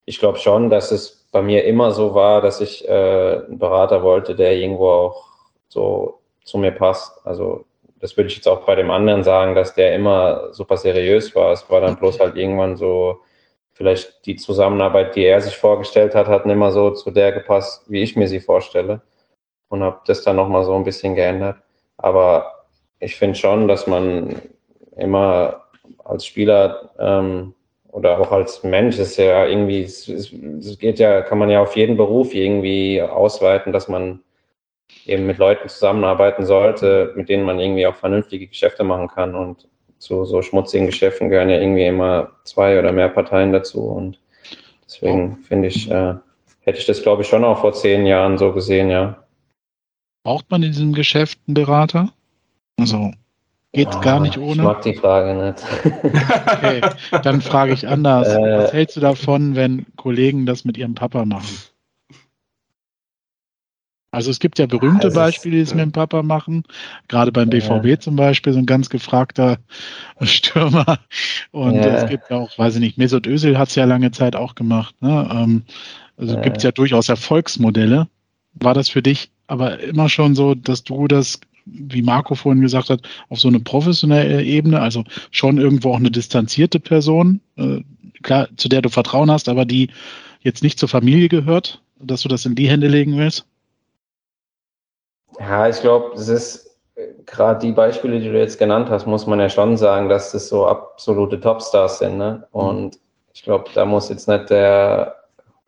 ich glaube schon, dass es bei mir immer so war, dass ich äh, einen Berater wollte, der irgendwo auch so zu mir passt. Also das würde ich jetzt auch bei dem anderen sagen, dass der immer super seriös war. Es war dann bloß halt irgendwann so, vielleicht die Zusammenarbeit, die er sich vorgestellt hat, hat nicht immer so zu der gepasst, wie ich mir sie vorstelle. Und habe das dann nochmal so ein bisschen geändert. Aber ich finde schon, dass man immer als Spieler ähm, oder auch als Mensch ist ja irgendwie, es, es, geht ja, kann man ja auf jeden Beruf irgendwie ausweiten, dass man eben mit Leuten zusammenarbeiten sollte, mit denen man irgendwie auch vernünftige Geschäfte machen kann. Und zu so schmutzigen Geschäften gehören ja irgendwie immer zwei oder mehr Parteien dazu. Und deswegen finde ich, äh, hätte ich das, glaube ich, schon auch vor zehn Jahren so gesehen, ja. Braucht man in diesem Geschäft einen Berater? Also geht oh, gar nicht ohne. Ich mag die Frage nicht. okay, dann frage ich anders. Äh, Was hältst du davon, wenn Kollegen das mit ihrem Papa machen? Also es gibt ja berühmte Beispiele, die es mit dem Papa machen. Gerade beim BVB ja. zum Beispiel, so ein ganz gefragter Stürmer. Und ja. es gibt ja auch, weiß ich nicht, Mesut Özil hat es ja lange Zeit auch gemacht. Ne? Ähm, also ja. gibt es ja durchaus Erfolgsmodelle. War das für dich aber immer schon so, dass du das wie Marco vorhin gesagt hat, auf so eine professionelle Ebene, also schon irgendwo auch eine distanzierte Person, äh, klar, zu der du Vertrauen hast, aber die jetzt nicht zur Familie gehört, dass du das in die Hände legen willst? Ja, ich glaube, es ist äh, gerade die Beispiele, die du jetzt genannt hast, muss man ja schon sagen, dass das so absolute Topstars sind. Ne? Mhm. Und ich glaube, da muss jetzt nicht der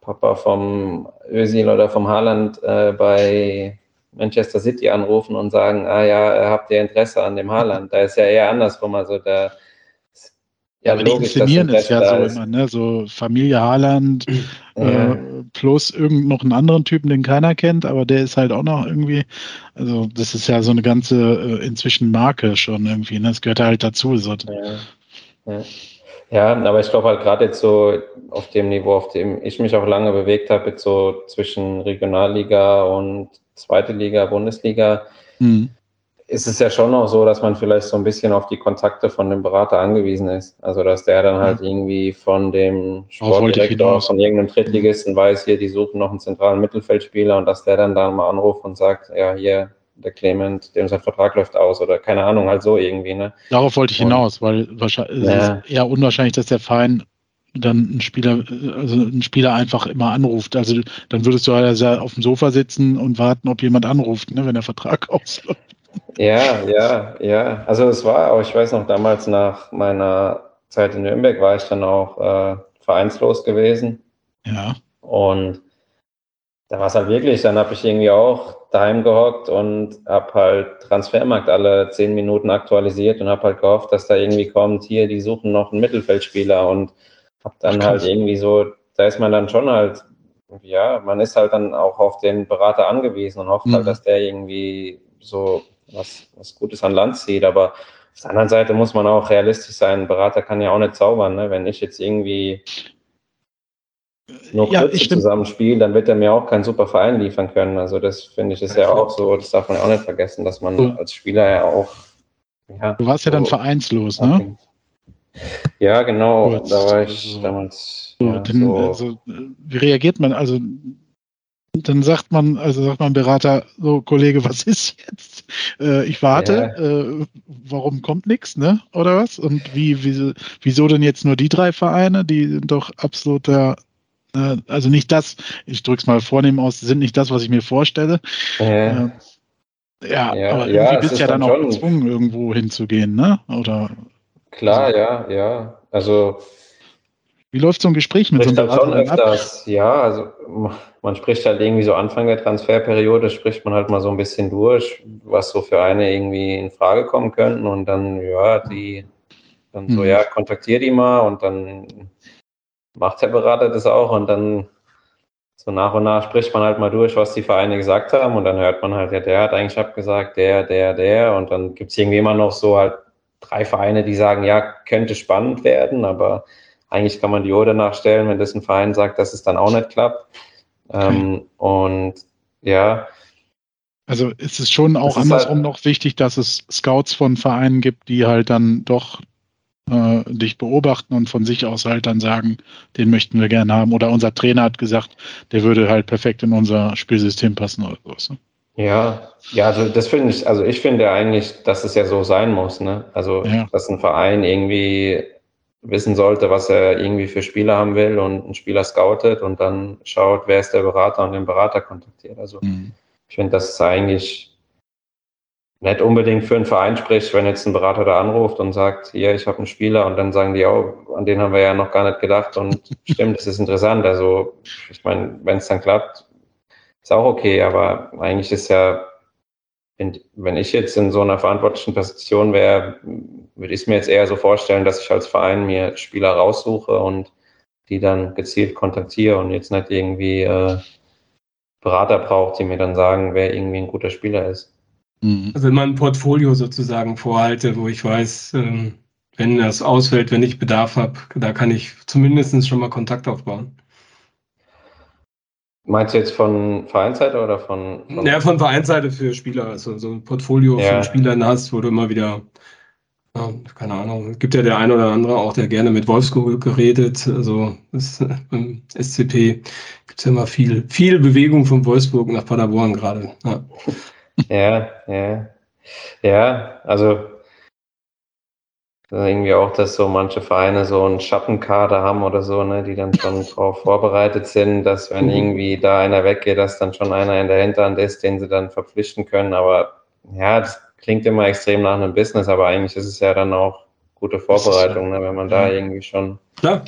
Papa vom Özil oder vom Haaland äh, bei Manchester City anrufen und sagen, ah ja, habt ihr Interesse an dem Haaland? Da ist ja eher andersrum. Also da ja, aber logisch, die inszenieren es ja so ist. immer, ne? So Familie Haaland ja. äh, plus irgend noch einen anderen Typen, den keiner kennt, aber der ist halt auch noch irgendwie, also das ist ja so eine ganze äh, inzwischen Marke schon irgendwie, ne? Das gehört halt dazu. So. Ja. ja. Ja, aber ich glaube halt gerade jetzt so auf dem Niveau, auf dem ich mich auch lange bewegt habe, jetzt so zwischen Regionalliga und zweite Liga, Bundesliga, mhm. ist es ja schon auch so, dass man vielleicht so ein bisschen auf die Kontakte von dem Berater angewiesen ist. Also dass der dann halt mhm. irgendwie von dem Sportdirektor, von irgendeinem Drittligisten weiß, hier, die suchen noch einen zentralen Mittelfeldspieler und dass der dann da mal anruft und sagt, ja, hier, der Clement, dem sein Vertrag läuft aus oder keine Ahnung, halt so irgendwie. Ne? Darauf wollte ich hinaus, weil wahrscheinlich ja. ist eher unwahrscheinlich, dass der Verein dann ein Spieler, also ein Spieler einfach immer anruft. Also dann würdest du also auf dem Sofa sitzen und warten, ob jemand anruft, ne, wenn der Vertrag ausläuft. Ja, ja, ja. Also es war auch, ich weiß noch, damals nach meiner Zeit in Nürnberg war ich dann auch äh, vereinslos gewesen. Ja. Und da war es halt wirklich, dann habe ich irgendwie auch daheim gehockt und habe halt Transfermarkt alle zehn Minuten aktualisiert und habe halt gehofft, dass da irgendwie kommt, hier, die suchen noch einen Mittelfeldspieler und dann Ach, halt irgendwie so, da ist man dann schon halt, ja, man ist halt dann auch auf den Berater angewiesen und hofft halt, mhm. halt, dass der irgendwie so was, was Gutes an Land zieht, aber auf der anderen Seite muss man auch realistisch sein. Ein Berater kann ja auch nicht zaubern. Ne? Wenn ich jetzt irgendwie nur ja, Kürze zusammen spiele, dann wird er mir auch keinen super Verein liefern können. Also das finde ich ist ja, ja auch so, das darf man ja auch nicht vergessen, dass man so. als Spieler ja auch. Ja, du warst so ja dann vereinslos, ne? Ja, genau. Gut. Da war ich also, damals. So, ja, denn, so. Also, wie reagiert man? Also dann sagt man, also sagt man Berater, so Kollege, was ist jetzt? Äh, ich warte, ja. äh, warum kommt nichts, ne? Oder was? Und wie, wie, wieso denn jetzt nur die drei Vereine? Die sind doch absoluter, äh, also nicht das, ich drück's mal vornehm aus, sind nicht das, was ich mir vorstelle. Ja, ja, ja aber ja, irgendwie bist ja dann, dann auch gezwungen, irgendwo hinzugehen, ne? Oder Klar, also, ja, ja. Also wie läuft so ein Gespräch mit so einem halt schon öfters, ab? Ja, also man spricht halt irgendwie so Anfang der Transferperiode, spricht man halt mal so ein bisschen durch, was so für eine irgendwie in Frage kommen könnten und dann, ja, die, dann so, hm. ja, kontaktier die mal und dann macht der Berater das auch und dann so nach und nach spricht man halt mal durch, was die Vereine gesagt haben und dann hört man halt, ja, der hat eigentlich abgesagt, der, der, der und dann gibt es irgendwie immer noch so halt drei Vereine, die sagen, ja, könnte spannend werden, aber eigentlich kann man die Ode nachstellen, wenn das ein Verein sagt, dass es dann auch nicht klappt. Ähm, und ja. Also ist es schon auch andersrum halt, noch wichtig, dass es Scouts von Vereinen gibt, die halt dann doch äh, dich beobachten und von sich aus halt dann sagen, den möchten wir gerne haben. Oder unser Trainer hat gesagt, der würde halt perfekt in unser Spielsystem passen oder so. Ja, ja, also das finde ich, also ich finde eigentlich, dass es ja so sein muss, ne? Also, ja. dass ein Verein irgendwie wissen sollte, was er irgendwie für Spieler haben will und einen Spieler scoutet und dann schaut, wer ist der Berater und den Berater kontaktiert. Also mhm. ich finde, das ist eigentlich nicht unbedingt für einen Verein spricht, wenn jetzt ein Berater da anruft und sagt, hier, ich habe einen Spieler und dann sagen die, oh, an den haben wir ja noch gar nicht gedacht und stimmt, das ist interessant. Also ich meine, wenn es dann klappt, ist auch okay, aber eigentlich ist ja wenn ich jetzt in so einer verantwortlichen Position wäre, würde ich es mir jetzt eher so vorstellen, dass ich als Verein mir Spieler raussuche und die dann gezielt kontaktiere und jetzt nicht irgendwie äh, Berater braucht, die mir dann sagen, wer irgendwie ein guter Spieler ist. Mhm. Also immer ein Portfolio sozusagen vorhalte, wo ich weiß, ähm, wenn das ausfällt, wenn ich Bedarf habe, da kann ich zumindest schon mal Kontakt aufbauen. Meinst du jetzt von Vereinsseite oder von, von Ja, von Vereinsseite für Spieler, also so ein Portfolio ja. von Spielern hast, wo du immer wieder, keine Ahnung, gibt ja der eine oder andere auch, der gerne mit Wolfsburg geredet, also das, beim SCP gibt es ja immer viel, viel Bewegung von Wolfsburg nach Paderborn gerade. Ja. ja, ja. Ja, also irgendwie auch, dass so manche Vereine so einen Schattenkader haben oder so, ne, die dann schon darauf vorbereitet sind, dass wenn mhm. irgendwie da einer weggeht, dass dann schon einer in der Hinterhand ist, den sie dann verpflichten können. Aber ja, das klingt immer extrem nach einem Business, aber eigentlich ist es ja dann auch gute Vorbereitung, ne, wenn man da irgendwie schon. Klar.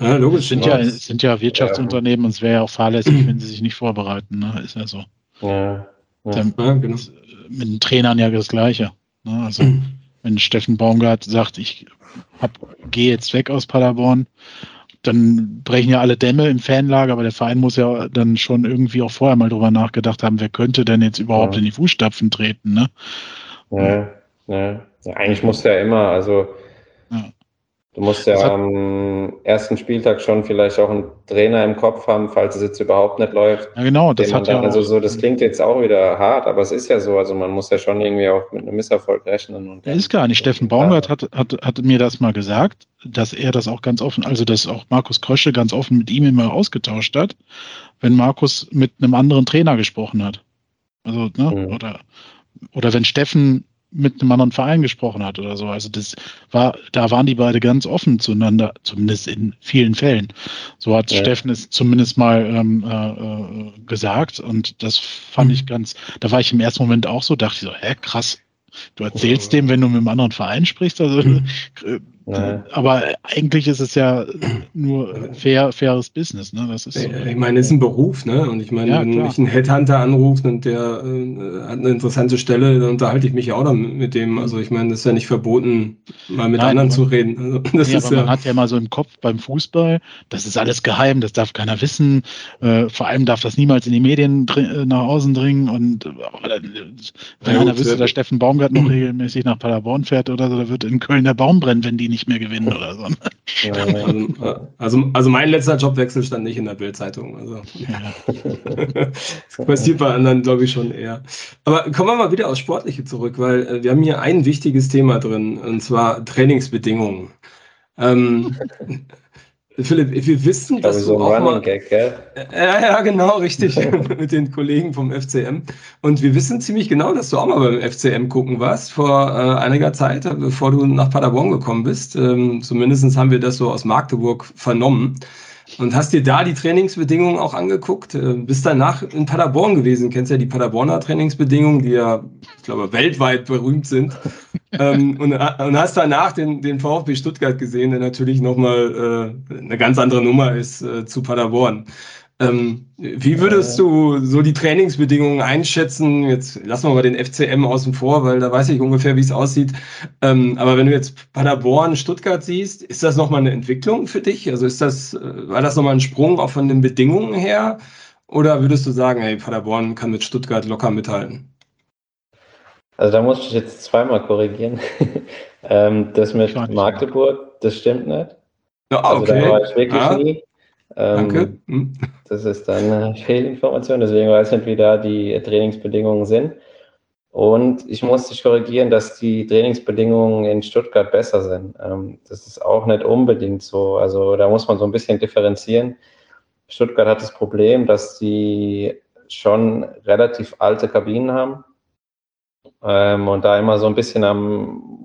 Ja, logisch. Es sind ja, sind ja Wirtschaftsunternehmen und es wäre ja auch fahrlässig, wenn sie sich nicht vorbereiten. Ne? Ist ja so. Ja, ja. ja genau. Mit den Trainern ja das Gleiche. Ne? Also. Wenn Steffen Baumgart sagt, ich gehe jetzt weg aus Paderborn, dann brechen ja alle Dämme im Fanlager, aber der Verein muss ja dann schon irgendwie auch vorher mal drüber nachgedacht haben, wer könnte denn jetzt überhaupt ja. in die Fußstapfen treten, ne? Ja, ja. ja eigentlich muss ja immer, also ja. Du musst ja am ersten Spieltag schon vielleicht auch einen Trainer im Kopf haben, falls es jetzt überhaupt nicht läuft. Ja, genau, das hat ja also so, das klingt jetzt auch wieder hart, aber es ist ja so, also man muss ja schon irgendwie auch mit einem Misserfolg rechnen. Und das ist gar nicht. Steffen Baumgart hat, hat, hat mir das mal gesagt, dass er das auch ganz offen, also dass auch Markus Krösche ganz offen mit ihm immer ausgetauscht hat, wenn Markus mit einem anderen Trainer gesprochen hat. Also, ne, mhm. oder, oder wenn Steffen mit einem anderen Verein gesprochen hat oder so. Also das war, da waren die beide ganz offen zueinander, zumindest in vielen Fällen. So hat ja. Steffen es zumindest mal ähm, äh, gesagt und das fand mhm. ich ganz, da war ich im ersten Moment auch so, dachte ich so, hä, krass, du erzählst oh. dem, wenn du mit einem anderen Verein sprichst, also mhm. Nee. Aber eigentlich ist es ja nur fair, faires Business, ne? Das ist so. Ich meine, es ist ein Beruf, ne? Und ich meine, ja, wenn mich ein Headhunter anruft und der äh, hat eine interessante Stelle, dann unterhalte ich mich ja auch damit mit dem. Also ich meine, das ist ja nicht verboten, mal mit Nein, anderen zu reden. Also, das nee, ist aber ja, man hat ja mal so im Kopf beim Fußball, das ist alles geheim, das darf keiner wissen. Äh, vor allem darf das niemals in die Medien äh, nach außen dringen. Und äh, wenn ja, einer wüsste, dass Steffen Baumgart noch regelmäßig nach Paderborn fährt oder so, da wird in Köln der Baum brennen, wenn die nicht nicht mehr gewinnen oder so. Also, also, also, mein letzter Jobwechsel stand nicht in der Bildzeitung. Also. das passiert bei anderen, glaube ich, schon eher. Aber kommen wir mal wieder aufs Sportliche zurück, weil äh, wir haben hier ein wichtiges Thema drin, und zwar Trainingsbedingungen. Ähm, Philipp, wir wissen, dass so du auch mal, Gag, gell? Ja, ja, genau, richtig, mit den Kollegen vom FCM. Und wir wissen ziemlich genau, dass du auch mal beim FCM gucken warst vor äh, einiger Zeit, bevor du nach Paderborn gekommen bist. Ähm, Zumindest haben wir das so aus Magdeburg vernommen. Und hast dir da die Trainingsbedingungen auch angeguckt? Äh, bist danach in Paderborn gewesen, kennst ja die Paderborner Trainingsbedingungen, die ja, ich glaube, weltweit berühmt sind. ähm, und, und, hast danach den, den VfB Stuttgart gesehen, der natürlich nochmal äh, eine ganz andere Nummer ist äh, zu Paderborn. Ähm, wie würdest du so die Trainingsbedingungen einschätzen? Jetzt lassen wir mal den FCM außen vor, weil da weiß ich ungefähr, wie es aussieht. Ähm, aber wenn du jetzt Paderborn, Stuttgart siehst, ist das nochmal eine Entwicklung für dich? Also ist das, äh, war das nochmal ein Sprung auch von den Bedingungen her? Oder würdest du sagen, hey, Paderborn kann mit Stuttgart locker mithalten? Also da muss ich jetzt zweimal korrigieren. ähm, das mit Magdeburg, das stimmt nicht. Ja, okay. Also da war ich wirklich ah. nie. Ähm, Danke. Hm. Das ist dann eine Fehlinformation, deswegen weiß ich nicht, wie da die Trainingsbedingungen sind. Und ich muss dich korrigieren, dass die Trainingsbedingungen in Stuttgart besser sind. Ähm, das ist auch nicht unbedingt so. Also da muss man so ein bisschen differenzieren. Stuttgart hat das Problem, dass sie schon relativ alte Kabinen haben ähm, und da immer so ein bisschen am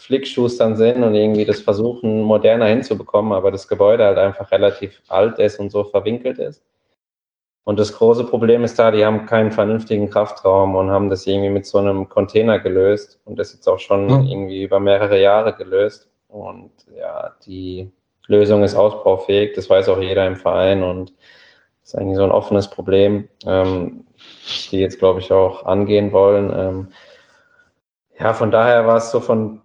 Flickschustern sind und irgendwie das versuchen, moderner hinzubekommen, aber das Gebäude halt einfach relativ alt ist und so verwinkelt ist. Und das große Problem ist da, die haben keinen vernünftigen Kraftraum und haben das irgendwie mit so einem Container gelöst und das jetzt auch schon mhm. irgendwie über mehrere Jahre gelöst. Und ja, die Lösung ist ausbaufähig, das weiß auch jeder im Verein und das ist eigentlich so ein offenes Problem, ähm, die jetzt, glaube ich, auch angehen wollen. Ähm, ja, von daher war es so von,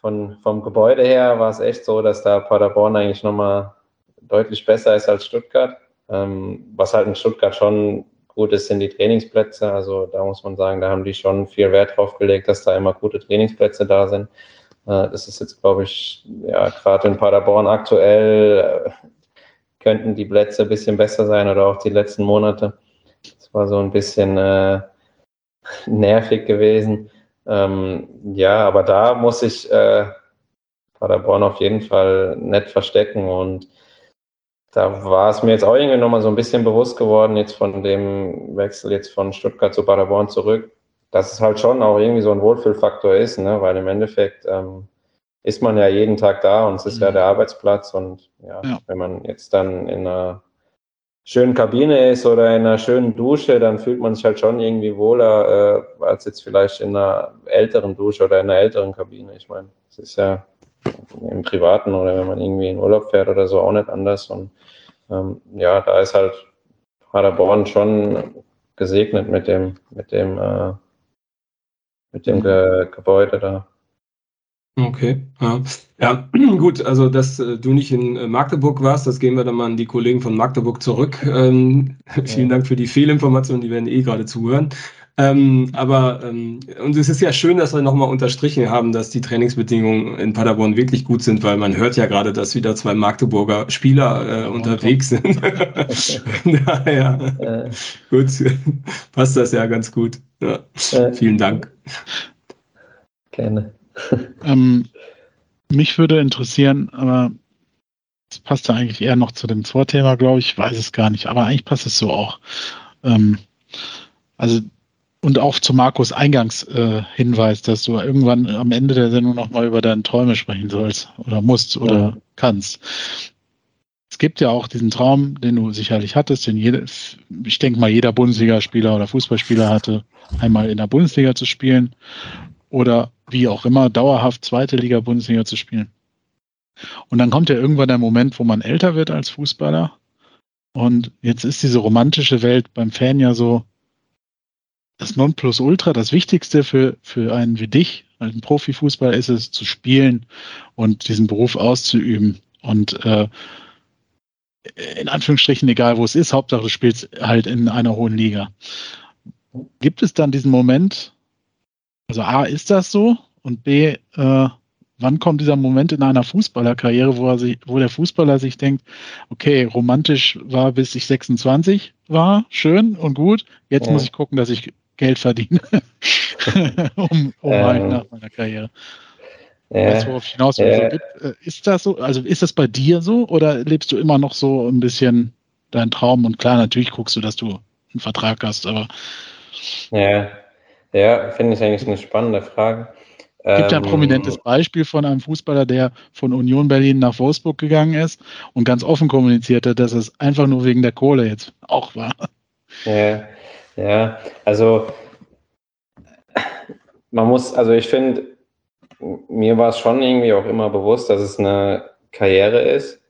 von, vom Gebäude her war es echt so, dass da Paderborn eigentlich nochmal deutlich besser ist als Stuttgart. Ähm, was halt in Stuttgart schon gut ist, sind die Trainingsplätze. Also da muss man sagen, da haben die schon viel Wert drauf gelegt, dass da immer gute Trainingsplätze da sind. Äh, das ist jetzt, glaube ich, ja, gerade in Paderborn aktuell äh, könnten die Plätze ein bisschen besser sein oder auch die letzten Monate. Das war so ein bisschen äh, nervig gewesen. Ähm, ja, aber da muss ich äh, Paderborn auf jeden Fall nett verstecken und da war es mir jetzt auch irgendwie nochmal so ein bisschen bewusst geworden, jetzt von dem Wechsel jetzt von Stuttgart zu Paderborn zurück, dass es halt schon auch irgendwie so ein Wohlfühlfaktor ist, ne? weil im Endeffekt ähm, ist man ja jeden Tag da und es ist mhm. ja der Arbeitsplatz und ja, ja, wenn man jetzt dann in einer schönen Kabine ist oder in einer schönen Dusche, dann fühlt man sich halt schon irgendwie wohler äh, als jetzt vielleicht in einer älteren Dusche oder in einer älteren Kabine. Ich meine, es ist ja im Privaten oder wenn man irgendwie in Urlaub fährt oder so auch nicht anders. Und ähm, ja, da ist halt Paderborn schon gesegnet mit dem, mit dem, äh, mit dem Ge Gebäude da. Okay, ja. ja, gut, also dass äh, du nicht in äh, Magdeburg warst, das gehen wir dann mal an die Kollegen von Magdeburg zurück. Ähm, ja. Vielen Dank für die Fehlinformationen, die werden eh gerade zuhören. Ähm, aber ähm, und es ist ja schön, dass wir nochmal unterstrichen haben, dass die Trainingsbedingungen in Paderborn wirklich gut sind, weil man hört ja gerade, dass wieder zwei Magdeburger Spieler äh, unterwegs sind. Daher, äh. gut, passt das ja ganz gut. Ja. Äh. Vielen Dank. Gerne ähm, mich würde interessieren, aber es passt ja eigentlich eher noch zu dem Vorthema, glaube ich. Ich weiß es gar nicht, aber eigentlich passt es so auch. Ähm, also und auch zu Markus Eingangshinweis, äh, dass du irgendwann am Ende der Sendung nochmal über deine Träume sprechen sollst oder musst oder ja. kannst. Es gibt ja auch diesen Traum, den du sicherlich hattest, den jede, ich denke mal jeder Bundesligaspieler oder Fußballspieler hatte, einmal in der Bundesliga zu spielen oder wie auch immer dauerhaft zweite Liga Bundesliga zu spielen. Und dann kommt ja irgendwann der Moment, wo man älter wird als Fußballer. Und jetzt ist diese romantische Welt beim Fan ja so das Nonplusultra, das Wichtigste für, für einen wie dich, als ein Profifußballer, ist es zu spielen und diesen Beruf auszuüben. Und äh, in Anführungsstrichen, egal wo es ist, Hauptsache du spielst halt in einer hohen Liga. Gibt es dann diesen Moment, also A, ist das so? Und B, äh, wann kommt dieser Moment in einer Fußballerkarriere, wo, er sich, wo der Fußballer sich denkt, okay, romantisch war, bis ich 26 war, schön und gut, jetzt ja. muss ich gucken, dass ich Geld verdiene, um, um ähm, halt nach meiner Karriere. Ja, weißt worauf ich hinaus will? Ja. Also, äh, ist das so? Also ist das bei dir so oder lebst du immer noch so ein bisschen deinen Traum? Und klar, natürlich guckst du, dass du einen Vertrag hast, aber. Ja, ja finde ich eigentlich eine spannende Frage. Es gibt ja ein ähm, prominentes Beispiel von einem Fußballer, der von Union Berlin nach Wolfsburg gegangen ist und ganz offen kommuniziert hat, dass es einfach nur wegen der Kohle jetzt auch war. Ja, ja, also man muss, also ich finde, mir war es schon irgendwie auch immer bewusst, dass es eine Karriere ist.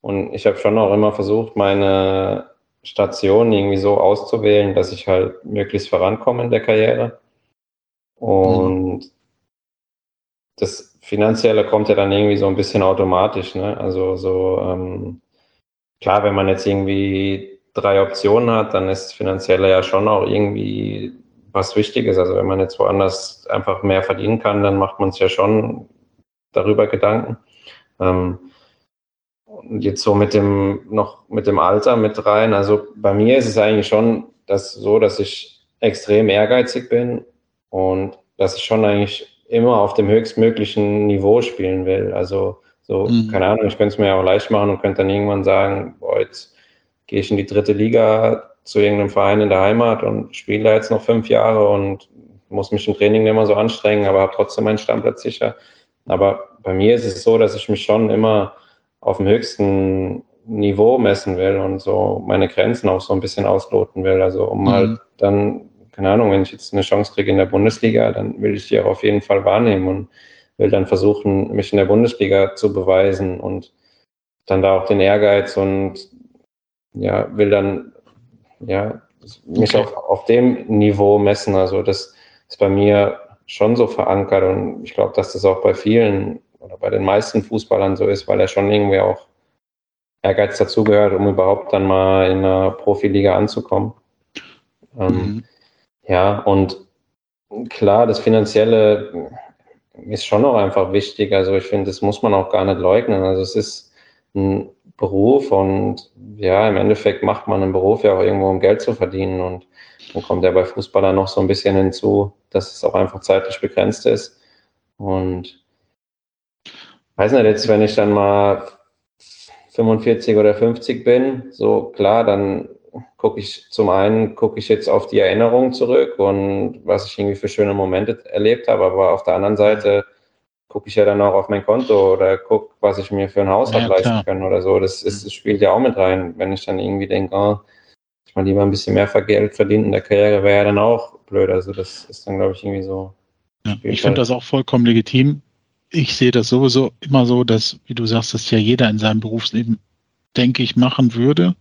Und ich habe schon auch immer versucht, meine Station irgendwie so auszuwählen, dass ich halt möglichst vorankomme in der Karriere. Und mhm. das Finanzielle kommt ja dann irgendwie so ein bisschen automatisch. Ne? Also so ähm, klar, wenn man jetzt irgendwie drei Optionen hat, dann ist Finanzielle ja schon auch irgendwie was Wichtiges. Also wenn man jetzt woanders einfach mehr verdienen kann, dann macht man es ja schon darüber Gedanken. Ähm, jetzt so mit dem noch mit dem Alter mit rein. Also bei mir ist es eigentlich schon das so, dass ich extrem ehrgeizig bin und dass ich schon eigentlich immer auf dem höchstmöglichen Niveau spielen will. Also so, mhm. keine Ahnung, ich könnte es mir ja auch leicht machen und könnte dann irgendwann sagen, boah, jetzt gehe ich in die dritte Liga, zu irgendeinem Verein in der Heimat und spiele da jetzt noch fünf Jahre und muss mich im Training nicht immer so anstrengen, aber habe trotzdem meinen Stammplatz sicher. Aber bei mir ist es so, dass ich mich schon immer auf dem höchsten Niveau messen will und so meine Grenzen auch so ein bisschen ausloten will. Also um mhm. halt dann, keine Ahnung, wenn ich jetzt eine Chance kriege in der Bundesliga, dann will ich die auch auf jeden Fall wahrnehmen und will dann versuchen, mich in der Bundesliga zu beweisen und dann da auch den Ehrgeiz und ja, will dann ja, mich okay. auf, auf dem Niveau messen. Also das ist bei mir schon so verankert und ich glaube, dass das auch bei vielen oder bei den meisten Fußballern so ist, weil er schon irgendwie auch Ehrgeiz dazugehört, um überhaupt dann mal in einer Profiliga anzukommen. Ähm, mhm. Ja, und klar, das Finanzielle ist schon auch einfach wichtig. Also ich finde, das muss man auch gar nicht leugnen. Also es ist ein Beruf und ja, im Endeffekt macht man einen Beruf ja auch irgendwo, um Geld zu verdienen und dann kommt ja bei Fußballern noch so ein bisschen hinzu, dass es auch einfach zeitlich begrenzt ist und weiß nicht, jetzt wenn ich dann mal 45 oder 50 bin, so klar, dann gucke ich zum einen, gucke ich jetzt auf die Erinnerungen zurück und was ich irgendwie für schöne Momente erlebt habe, aber auf der anderen Seite gucke ich ja dann auch auf mein Konto oder gucke, was ich mir für ein Haus ja, habe leisten können oder so. Das, ist, das spielt ja auch mit rein, wenn ich dann irgendwie denke, oh, ich mal lieber ein bisschen mehr Geld verdienen in der Karriere, wäre ja dann auch blöd. Also das ist dann, glaube ich, irgendwie so. Ja, ich finde das auch vollkommen legitim. Ich sehe das sowieso immer so, dass, wie du sagst, dass ja jeder in seinem Berufsleben, denke ich, machen würde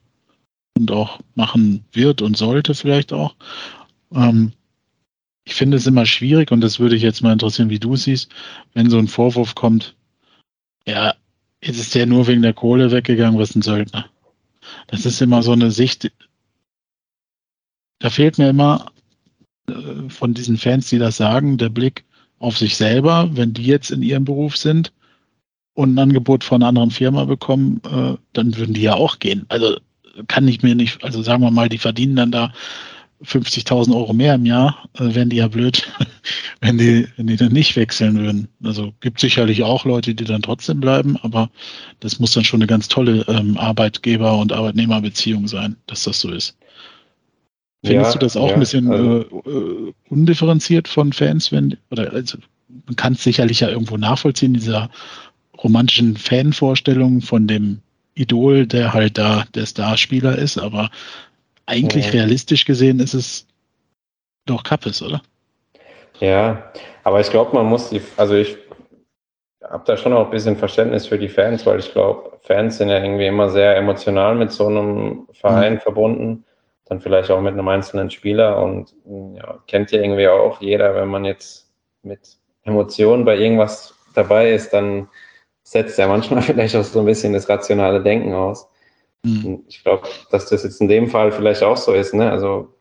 und auch machen wird und sollte vielleicht auch. Ähm, ich finde es immer schwierig und das würde ich jetzt mal interessieren, wie du siehst, wenn so ein Vorwurf kommt, ja, jetzt ist der nur wegen der Kohle weggegangen, was ein Söldner. Das ist immer so eine Sicht, da fehlt mir immer äh, von diesen Fans, die das sagen, der Blick auf sich selber, wenn die jetzt in ihrem Beruf sind und ein Angebot von einer anderen Firma bekommen, äh, dann würden die ja auch gehen. Also kann ich mir nicht, also sagen wir mal, die verdienen dann da 50.000 Euro mehr im Jahr, äh, wären die ja blöd, wenn die, wenn die dann nicht wechseln würden. Also gibt sicherlich auch Leute, die dann trotzdem bleiben, aber das muss dann schon eine ganz tolle ähm, Arbeitgeber- und Arbeitnehmerbeziehung sein, dass das so ist. Findest ja, du das auch ja, ein bisschen also, äh, äh, undifferenziert von Fans, wenn, oder also man kann es sicherlich ja irgendwo nachvollziehen, dieser romantischen Fanvorstellung von dem Idol, der halt da der Starspieler ist, aber eigentlich ja. realistisch gesehen ist es doch Kappes, oder? Ja, aber ich glaube, man muss die, also ich habe da schon auch ein bisschen Verständnis für die Fans, weil ich glaube, Fans sind ja irgendwie immer sehr emotional mit so einem Verein mhm. verbunden, dann vielleicht auch mit einem einzelnen Spieler und ja, kennt ja irgendwie auch jeder, wenn man jetzt mit Emotionen bei irgendwas dabei ist, dann setzt ja manchmal vielleicht auch so ein bisschen das rationale Denken aus. Mhm. Ich glaube, dass das jetzt in dem Fall vielleicht auch so ist, ne? Also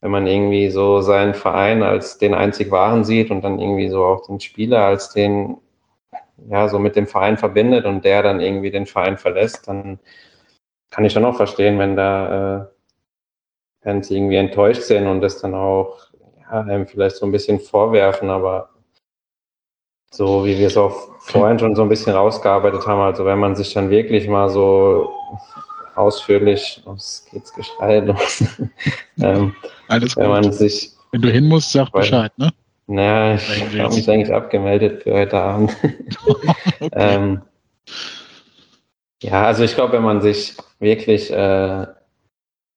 wenn man irgendwie so seinen Verein als den einzig wahren sieht und dann irgendwie so auch den Spieler als den, ja, so mit dem Verein verbindet und der dann irgendwie den Verein verlässt, dann kann ich schon auch verstehen, wenn da äh, Fans irgendwie enttäuscht sind und das dann auch ja, einem vielleicht so ein bisschen vorwerfen, aber so wie wir es auch vorhin schon so ein bisschen rausgearbeitet haben, also wenn man sich dann wirklich mal so ausführlich, was geht's Geschrei los? ähm, Alles wenn man sich. Wenn du hin musst, sag Bescheid, ne? Naja, ich habe mich eigentlich abgemeldet für heute Abend. okay. ähm, ja, also ich glaube, wenn man sich wirklich, äh,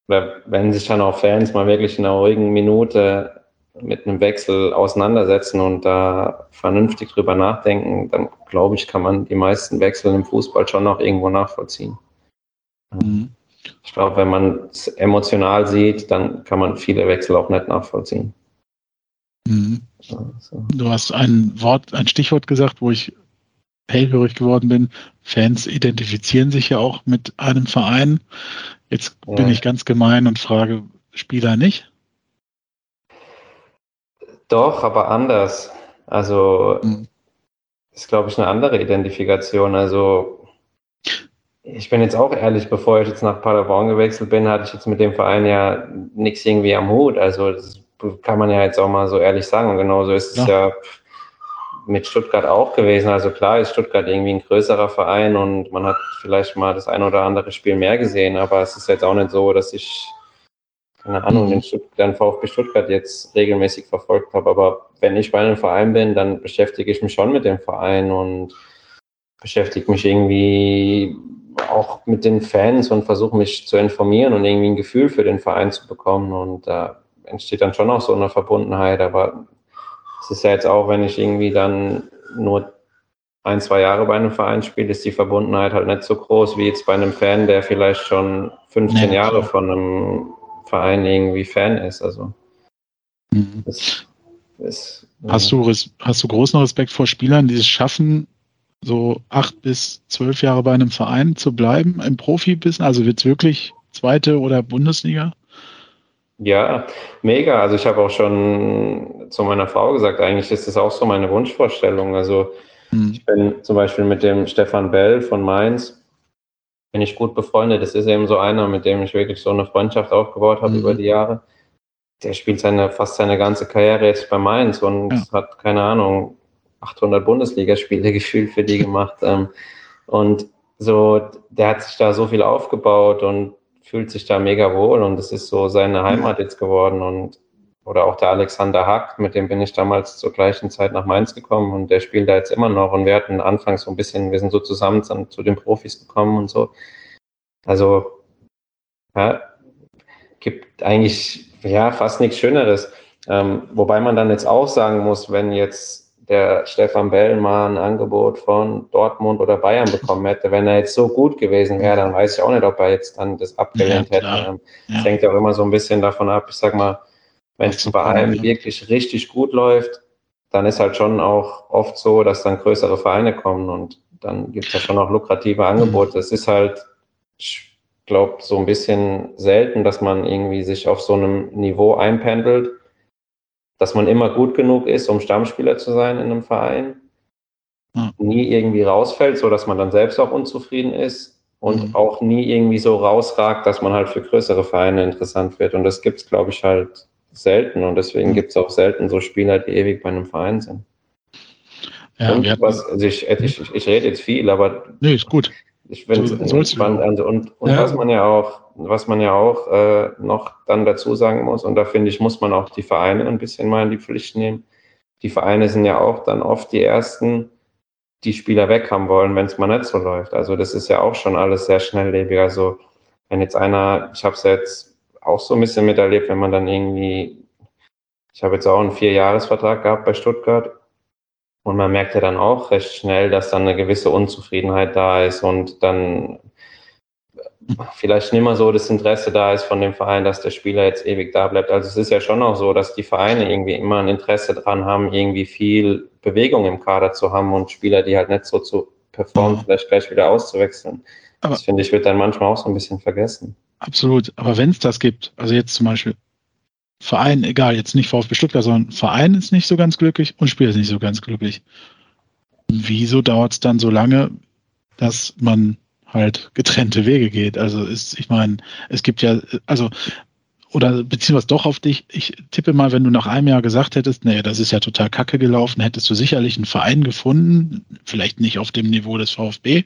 oder wenn sich dann auch Fans mal wirklich in einer ruhigen Minute mit einem Wechsel auseinandersetzen und da vernünftig drüber nachdenken, dann glaube ich, kann man die meisten Wechsel im Fußball schon noch irgendwo nachvollziehen. Mhm. Ich glaube, wenn man es emotional sieht, dann kann man viele Wechsel auch nicht nachvollziehen. Mhm. Also. Du hast ein Wort, ein Stichwort gesagt, wo ich hellhörig geworden bin. Fans identifizieren sich ja auch mit einem Verein. Jetzt ja. bin ich ganz gemein und frage Spieler nicht. Doch, aber anders. Also mhm. ist, glaube ich, eine andere Identifikation. Also ich bin jetzt auch ehrlich, bevor ich jetzt nach Paderborn gewechselt bin, hatte ich jetzt mit dem Verein ja nichts irgendwie am Hut. Also das kann man ja jetzt auch mal so ehrlich sagen. Und genauso ist es ja. Mit Stuttgart auch gewesen. Also klar ist Stuttgart irgendwie ein größerer Verein und man hat vielleicht mal das ein oder andere Spiel mehr gesehen, aber es ist jetzt auch nicht so, dass ich keine Ahnung, den, den VfB Stuttgart jetzt regelmäßig verfolgt habe. Aber wenn ich bei einem Verein bin, dann beschäftige ich mich schon mit dem Verein und beschäftige mich irgendwie auch mit den Fans und versuche mich zu informieren und irgendwie ein Gefühl für den Verein zu bekommen. Und da entsteht dann schon auch so eine Verbundenheit. Aber es ist ja jetzt auch, wenn ich irgendwie dann nur ein, zwei Jahre bei einem Verein spiele, ist die Verbundenheit halt nicht so groß wie jetzt bei einem Fan, der vielleicht schon 15 nee, Jahre von einem Verein irgendwie Fan ist. Also mhm. das, das, hast, ja. du, hast du großen Respekt vor Spielern, die es schaffen, so acht bis zwölf Jahre bei einem Verein zu bleiben im Profibissen? Also wird es wirklich zweite oder Bundesliga? Ja, mega. Also ich habe auch schon zu meiner Frau gesagt, eigentlich ist das auch so meine Wunschvorstellung. Also hm. ich bin zum Beispiel mit dem Stefan Bell von Mainz, bin ich gut befreundet. Das ist eben so einer, mit dem ich wirklich so eine Freundschaft aufgebaut habe mhm. über die Jahre. Der spielt seine, fast seine ganze Karriere jetzt bei Mainz und ja. hat, keine Ahnung, 800 Bundesligaspiele gefühlt für die gemacht. Ähm, und so, der hat sich da so viel aufgebaut und fühlt sich da mega wohl und es ist so seine Heimat jetzt geworden und oder auch der Alexander Hack, mit dem bin ich damals zur gleichen Zeit nach Mainz gekommen und der spielt da jetzt immer noch und wir hatten anfangs so ein bisschen, wir sind so zusammen zu den Profis gekommen und so. Also, ja, gibt eigentlich, ja, fast nichts Schöneres. Ähm, wobei man dann jetzt auch sagen muss, wenn jetzt der Stefan Bell mal ein Angebot von Dortmund oder Bayern bekommen hätte, wenn er jetzt so gut gewesen wäre, dann weiß ich auch nicht, ob er jetzt dann das abgelehnt ja, hätte. Das ja. hängt ja auch immer so ein bisschen davon ab. Ich sag mal, wenn es bei einem ja. wirklich richtig gut läuft, dann ist halt schon auch oft so, dass dann größere Vereine kommen und dann gibt es ja schon auch lukrative Angebote. Es ist halt, ich glaube, so ein bisschen selten, dass man irgendwie sich auf so einem Niveau einpendelt dass man immer gut genug ist, um Stammspieler zu sein in einem Verein, ja. nie irgendwie rausfällt, so dass man dann selbst auch unzufrieden ist und mhm. auch nie irgendwie so rausragt, dass man halt für größere Vereine interessant wird. Und das gibt es, glaube ich, halt selten. Und deswegen mhm. gibt es auch selten so Spieler, die ewig bei einem Verein sind. Ja, und was, also ich, ich, ich, rede jetzt viel, aber nee, ist gut. Ich finde es spannend. Also, und, und ja. was man ja auch, was man ja auch äh, noch dann dazu sagen muss, und da finde ich, muss man auch die Vereine ein bisschen mal in die Pflicht nehmen. Die Vereine sind ja auch dann oft die ersten, die Spieler weg haben wollen, wenn es mal nicht so läuft. Also das ist ja auch schon alles sehr schnelllebig. Also wenn jetzt einer, ich habe es jetzt auch so ein bisschen miterlebt, wenn man dann irgendwie, ich habe jetzt auch einen Vierjahresvertrag gehabt bei Stuttgart Und man merkt ja dann auch recht schnell, dass dann eine gewisse Unzufriedenheit da ist und dann vielleicht nicht mehr so das Interesse da ist von dem Verein, dass der Spieler jetzt ewig da bleibt. Also es ist ja schon auch so, dass die Vereine irgendwie immer ein Interesse dran haben, irgendwie viel Bewegung im Kader zu haben und Spieler, die halt nicht so zu performen, vielleicht gleich wieder auszuwechseln. Aber das finde ich, wird dann manchmal auch so ein bisschen vergessen. Absolut. Aber wenn es das gibt, also jetzt zum Beispiel Verein, egal, jetzt nicht VfB Stuttgart, sondern Verein ist nicht so ganz glücklich und Spieler ist nicht so ganz glücklich. Wieso dauert es dann so lange, dass man halt getrennte Wege geht? Also ist, ich meine, es gibt ja, also oder es doch auf dich. Ich tippe mal, wenn du nach einem Jahr gesagt hättest, nee, das ist ja total kacke gelaufen, hättest du sicherlich einen Verein gefunden, vielleicht nicht auf dem Niveau des VfB,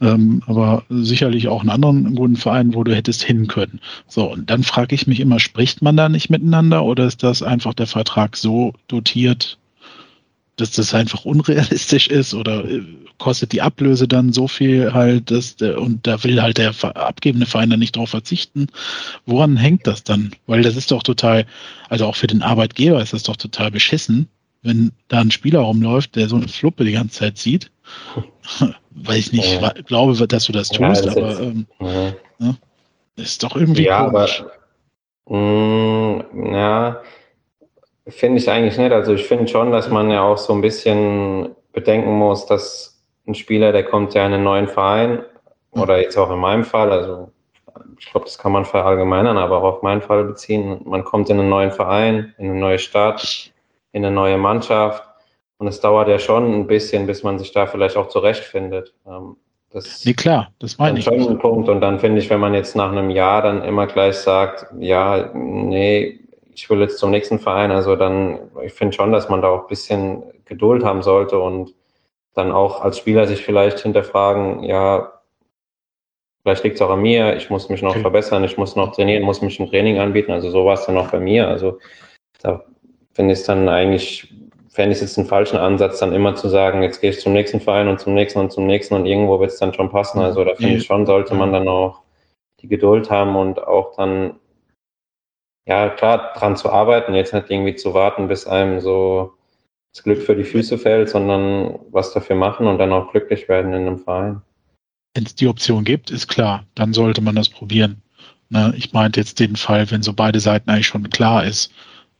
ähm, aber sicherlich auch einen anderen guten Verein, wo du hättest hin können. So, und dann frage ich mich immer, spricht man da nicht miteinander oder ist das einfach der Vertrag so dotiert, dass das einfach unrealistisch ist oder äh, kostet die Ablöse dann so viel halt, dass der, und da will halt der abgebende Verein dann nicht drauf verzichten. Woran hängt das dann? Weil das ist doch total, also auch für den Arbeitgeber ist das doch total beschissen, wenn da ein Spieler rumläuft, der so eine Fluppe die ganze Zeit sieht. Weil ich nicht ja. glaube, dass du das tust, ja, das aber ist, ähm, ja. Ne? ist doch irgendwie ja, komisch. Aber, mh, ja, Finde ich eigentlich nicht. Also ich finde schon, dass man ja auch so ein bisschen bedenken muss, dass ein Spieler, der kommt ja in einen neuen Verein oder jetzt auch in meinem Fall, also ich glaube, das kann man verallgemeinern, aber auch auf meinen Fall beziehen. Man kommt in einen neuen Verein, in eine neue Stadt, in eine neue Mannschaft und es dauert ja schon ein bisschen, bis man sich da vielleicht auch zurechtfindet. Ähm, das nee, klar, das meine ich. schon ein Punkt. Und dann finde ich, wenn man jetzt nach einem Jahr dann immer gleich sagt, ja, nee, ich will jetzt zum nächsten Verein. Also dann, ich finde schon, dass man da auch ein bisschen Geduld haben sollte und dann auch als Spieler sich vielleicht hinterfragen, ja, vielleicht liegt es auch an mir, ich muss mich noch okay. verbessern, ich muss noch trainieren, muss mich im Training anbieten. Also so war es dann auch bei mir. Also da finde ich es dann eigentlich, fände ich es jetzt einen falschen Ansatz, dann immer zu sagen, jetzt gehe ich zum nächsten Verein und zum nächsten und zum nächsten und irgendwo wird es dann schon passen. Also da finde ich schon, sollte man dann auch die Geduld haben und auch dann ja, klar, dran zu arbeiten, jetzt nicht irgendwie zu warten, bis einem so das Glück für die Füße fällt, sondern was dafür machen und dann auch glücklich werden in einem Verein. Wenn es die Option gibt, ist klar, dann sollte man das probieren. Ne, ich meinte jetzt den Fall, wenn so beide Seiten eigentlich schon klar ist,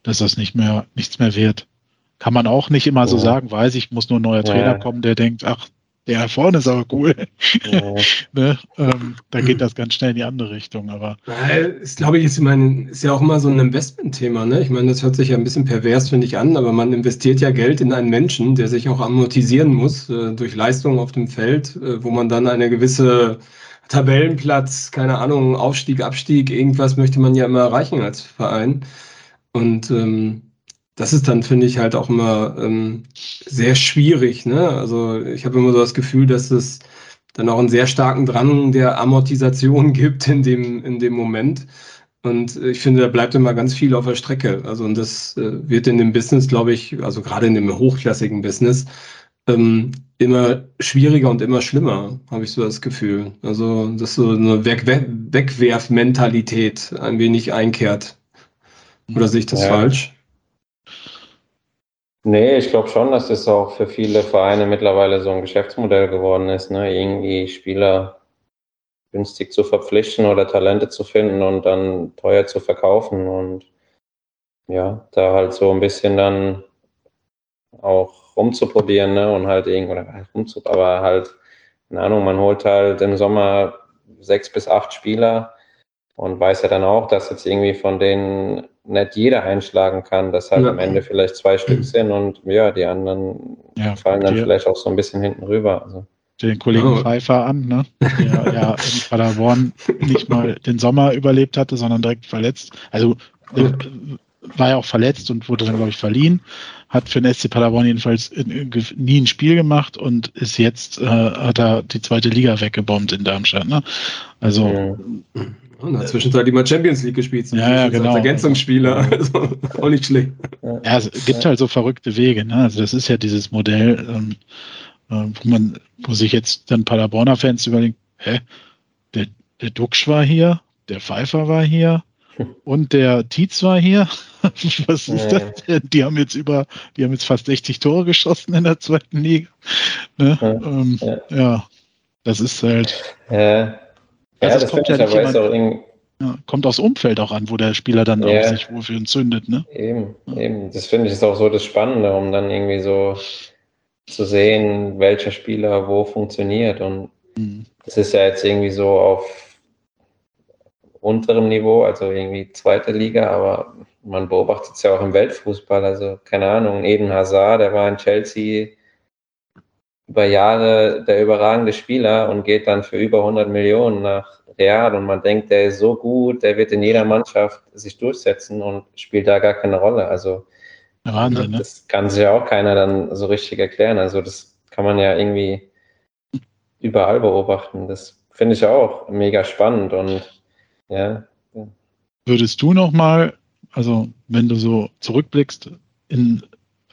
dass das nicht mehr, nichts mehr wird. Kann man auch nicht immer ja. so sagen, weiß ich, muss nur ein neuer Trainer ja. kommen, der denkt, ach, der vorne ist aber cool. Ja. ne? ähm, da geht das ganz schnell in die andere Richtung. Aber ist, glaube ich, ist, ich meine, ist ja auch immer so ein Investmentthema. Ne? Ich meine, das hört sich ja ein bisschen pervers, finde ich, an, aber man investiert ja Geld in einen Menschen, der sich auch amortisieren muss äh, durch Leistungen auf dem Feld, äh, wo man dann eine gewisse Tabellenplatz, keine Ahnung, Aufstieg, Abstieg, irgendwas möchte man ja immer erreichen als Verein. Und ähm, das ist dann, finde ich, halt auch immer ähm, sehr schwierig. Ne? Also ich habe immer so das Gefühl, dass es dann auch einen sehr starken Drang der Amortisation gibt in dem, in dem Moment. Und ich finde, da bleibt immer ganz viel auf der Strecke. Also, und das äh, wird in dem Business, glaube ich, also gerade in dem hochklassigen Business, ähm, immer schwieriger und immer schlimmer, habe ich so das Gefühl. Also, dass so eine Weg Wegwerfmentalität ein wenig einkehrt. Oder sehe ich das ja. falsch? Nee, ich glaube schon, dass das auch für viele Vereine mittlerweile so ein Geschäftsmodell geworden ist, ne? irgendwie Spieler günstig zu verpflichten oder Talente zu finden und dann teuer zu verkaufen und ja, da halt so ein bisschen dann auch rumzuprobieren ne? und halt irgendwie, oder halt rumzuprobieren, aber halt, keine Ahnung, man holt halt im Sommer sechs bis acht Spieler und weiß ja dann auch, dass jetzt irgendwie von denen nicht jeder einschlagen kann, dass halt ja. am Ende vielleicht zwei Stück sind und ja, die anderen ja, fallen dann vielleicht auch so ein bisschen hinten rüber. Also. Den Kollegen oh. Pfeiffer an, ne? der ja in Paderborn nicht mal den Sommer überlebt hatte, sondern direkt verletzt. Also äh, war ja auch verletzt und wurde dann, glaube ich, verliehen. Hat für den SC Paderborn jedenfalls nie ein Spiel gemacht und ist jetzt, äh, hat er die zweite Liga weggebombt in Darmstadt. Ne? Also ja. Und hat zwischenzeitlich mal Champions League gespielt. Ja, ja, genau. Als Ergänzungsspieler. Also, auch nicht schlecht. Ja, es gibt halt so verrückte Wege. Ne? Also das ist ja dieses Modell, ähm, äh, wo man, wo sich jetzt dann Paderborner Fans überlegen, hä, der, der Duxch war hier, der Pfeiffer war hier, Und der Tietz war hier. Was ist das? Die haben jetzt über, die haben jetzt fast 60 Tore geschossen in der zweiten Liga. Ne? Ja. Ähm, Ja. ja. das ist halt, Ja, ja Also das kommt ja ich nicht jemand- irgendwie, ja, kommt aufs Umfeld auch an, wo der Spieler dann Ja. auch sich wofür entzündet. Ne? Eben, eben. Das finde ich ist auch so das Spannende, um dann irgendwie so zu sehen, welcher Spieler wo funktioniert. Und Mhm. das ist ja jetzt irgendwie so auf unterem Niveau, also irgendwie zweite Liga, aber man beobachtet es ja auch im Weltfußball. Also keine Ahnung, Eden Hazard, der war in Chelsea über Jahre der überragende Spieler und geht dann für über 100 Millionen nach Real und man denkt, der ist so gut, der wird in jeder Mannschaft sich durchsetzen und spielt da gar keine Rolle. Also Wahnsinn, ne? das kann sich ja auch keiner dann so richtig erklären. Also das kann man ja irgendwie überall beobachten. Das finde ich auch mega spannend und ja, Würdest du noch mal, also wenn du so zurückblickst, in,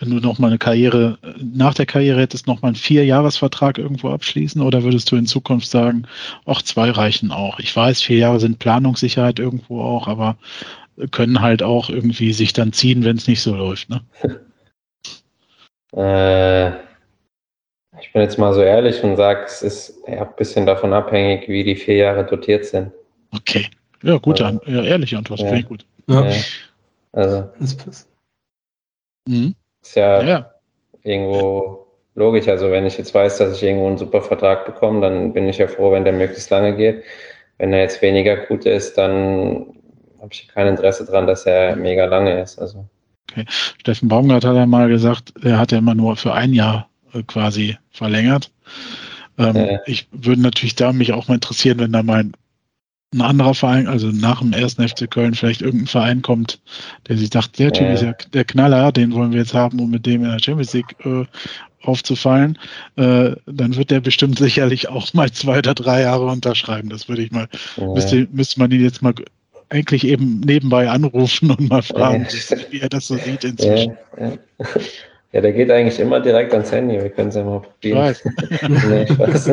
wenn du noch mal eine Karriere, nach der Karriere hättest, noch mal einen Vierjahresvertrag irgendwo abschließen oder würdest du in Zukunft sagen, auch zwei reichen auch? Ich weiß, vier Jahre sind Planungssicherheit irgendwo auch, aber können halt auch irgendwie sich dann ziehen, wenn es nicht so läuft, ne? äh, ich bin jetzt mal so ehrlich und sage, es ist ja, ein bisschen davon abhängig, wie die vier Jahre dotiert sind. Okay. Ja, gute, Ja. An ja, ehrliche Antwort, Ja. finde ich gut. Ja, Ja. Also das passt. Mhm. Ist ja, Ja, irgendwo logisch. Also wenn ich jetzt weiß, dass ich irgendwo einen super Vertrag bekomme, dann bin ich ja froh, wenn der möglichst lange geht. Wenn er jetzt weniger gut ist, dann habe ich kein Interesse dran, dass er mega lange ist. Also Steffen Baumgart hat ja mal gesagt, er hat ja immer nur für ein Jahr äh, quasi verlängert. Ähm, Ja. Ich würde natürlich da mich auch mal interessieren, wenn da mal ein, anderer Verein, also nach dem ersten FC Köln vielleicht irgendein Verein kommt, der sich sagt, der Typ ist ja der Knaller, den wollen wir jetzt haben, um mit dem in der Champions League äh, aufzufallen, äh, dann wird der bestimmt sicherlich auch mal zwei oder drei Jahre unterschreiben. Das würde ich mal, ja. müsste, müsste man ihn jetzt mal eigentlich eben nebenbei anrufen und mal fragen, Ja. wie er das so sieht inzwischen. Ja, ja. der geht eigentlich immer direkt ans Handy. Wir können es ja mal Ich probieren. weiß. Nee, Spaß.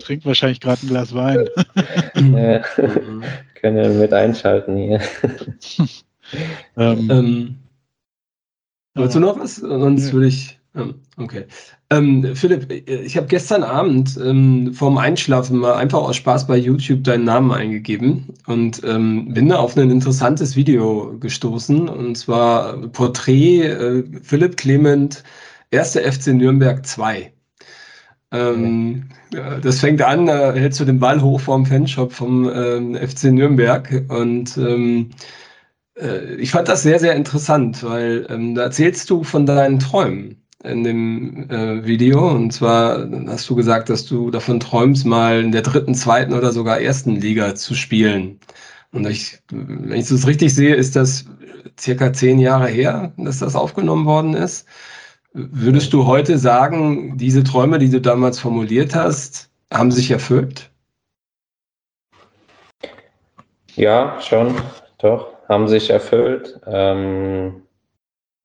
Trinkt wahrscheinlich gerade ein Glas Wein. ja, Mhm. können wir mit einschalten hier. Ähm, Ähm, wolltest du noch was? Sonst Nö. würde ich. Ähm, Okay. Ähm, Philipp, ich habe gestern Abend ähm, vorm Einschlafen mal einfach aus Spaß bei YouTube deinen Namen eingegeben und ähm, bin da auf ein interessantes Video gestoßen und zwar Porträt äh, Philipp Clement, 1. FC Nürnberg 2. Ähm, das fängt an, da hältst du den Ball hoch vorm Fanshop vom ähm, FC Nürnberg und ähm, äh, ich fand das sehr, sehr interessant, weil ähm, da erzählst du von deinen Träumen in dem äh, Video. Und zwar hast du gesagt, dass du davon träumst, mal in der dritten, zweiten oder sogar ersten Liga zu spielen. Und ich, wenn ich das richtig sehe, ist das circa zehn Jahre her, dass das aufgenommen worden ist. Würdest du heute sagen, diese Träume, die du damals formuliert hast, haben sich erfüllt? Ja, schon, doch, haben sich erfüllt. Ähm,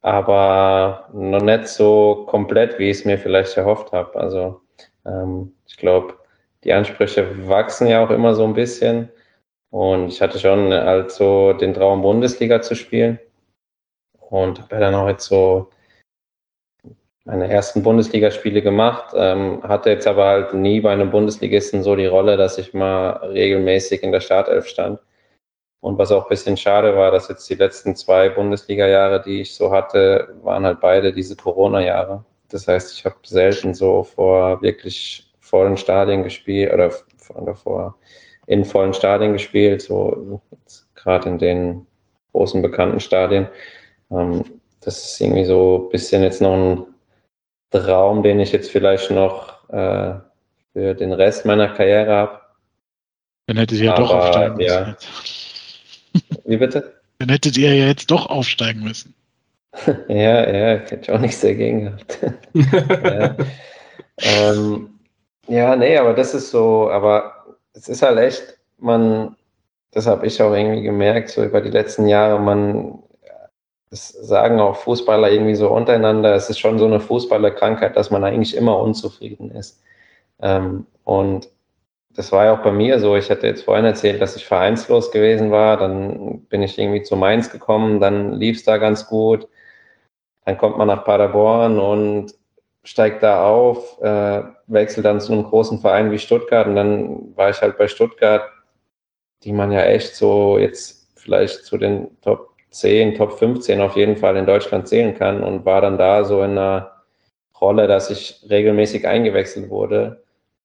aber noch nicht so komplett, wie ich es mir vielleicht erhofft habe. Also ähm, ich glaube, die Ansprüche wachsen ja auch immer so ein bisschen. Und ich hatte schon halt so den Traum, Bundesliga zu spielen. Und habe ja dann auch jetzt so meine ersten Bundesligaspiele gemacht, ähm, hatte jetzt aber halt nie bei einem Bundesligisten so die Rolle, dass ich mal regelmäßig in der Startelf stand. Und was auch ein bisschen schade war, dass jetzt die letzten zwei Bundesliga-Jahre, die ich so hatte, waren halt beide diese Corona-Jahre. Das heißt, ich habe selten so vor wirklich vollen Stadien gespielt oder, vor in vollen Stadien gespielt, so gerade in den großen bekannten Stadien. Ähm, das ist irgendwie so ein bisschen jetzt noch ein Traum, den ich jetzt vielleicht noch äh, für den Rest meiner Karriere habe. Dann hättet ihr ja doch Aber, aufsteigen müssen. ja. Wie bitte? Dann hättet ihr ja jetzt doch aufsteigen müssen. Ja, ja, ich hätte auch nichts dagegen gehabt. ja. Ähm, ja, nee, aber das ist so, aber es ist halt echt, man, das habe ich auch irgendwie gemerkt, so über die letzten Jahre, man, das sagen auch Fußballer irgendwie so untereinander, es ist schon so eine Fußballerkrankheit, dass man eigentlich immer unzufrieden ist. Ähm, und das war ja auch bei mir so. Ich hatte jetzt vorhin erzählt, dass ich vereinslos gewesen war. Dann bin ich irgendwie zu Mainz gekommen. Dann lief es da ganz gut. Dann kommt man nach Paderborn und steigt da auf, äh, wechselt dann zu einem großen Verein wie Stuttgart. Und dann war ich halt bei Stuttgart, die man ja echt so jetzt vielleicht zu den Top 10, Top 15 auf jeden Fall in Deutschland zählen kann und war dann da so in einer Rolle, dass ich regelmäßig eingewechselt wurde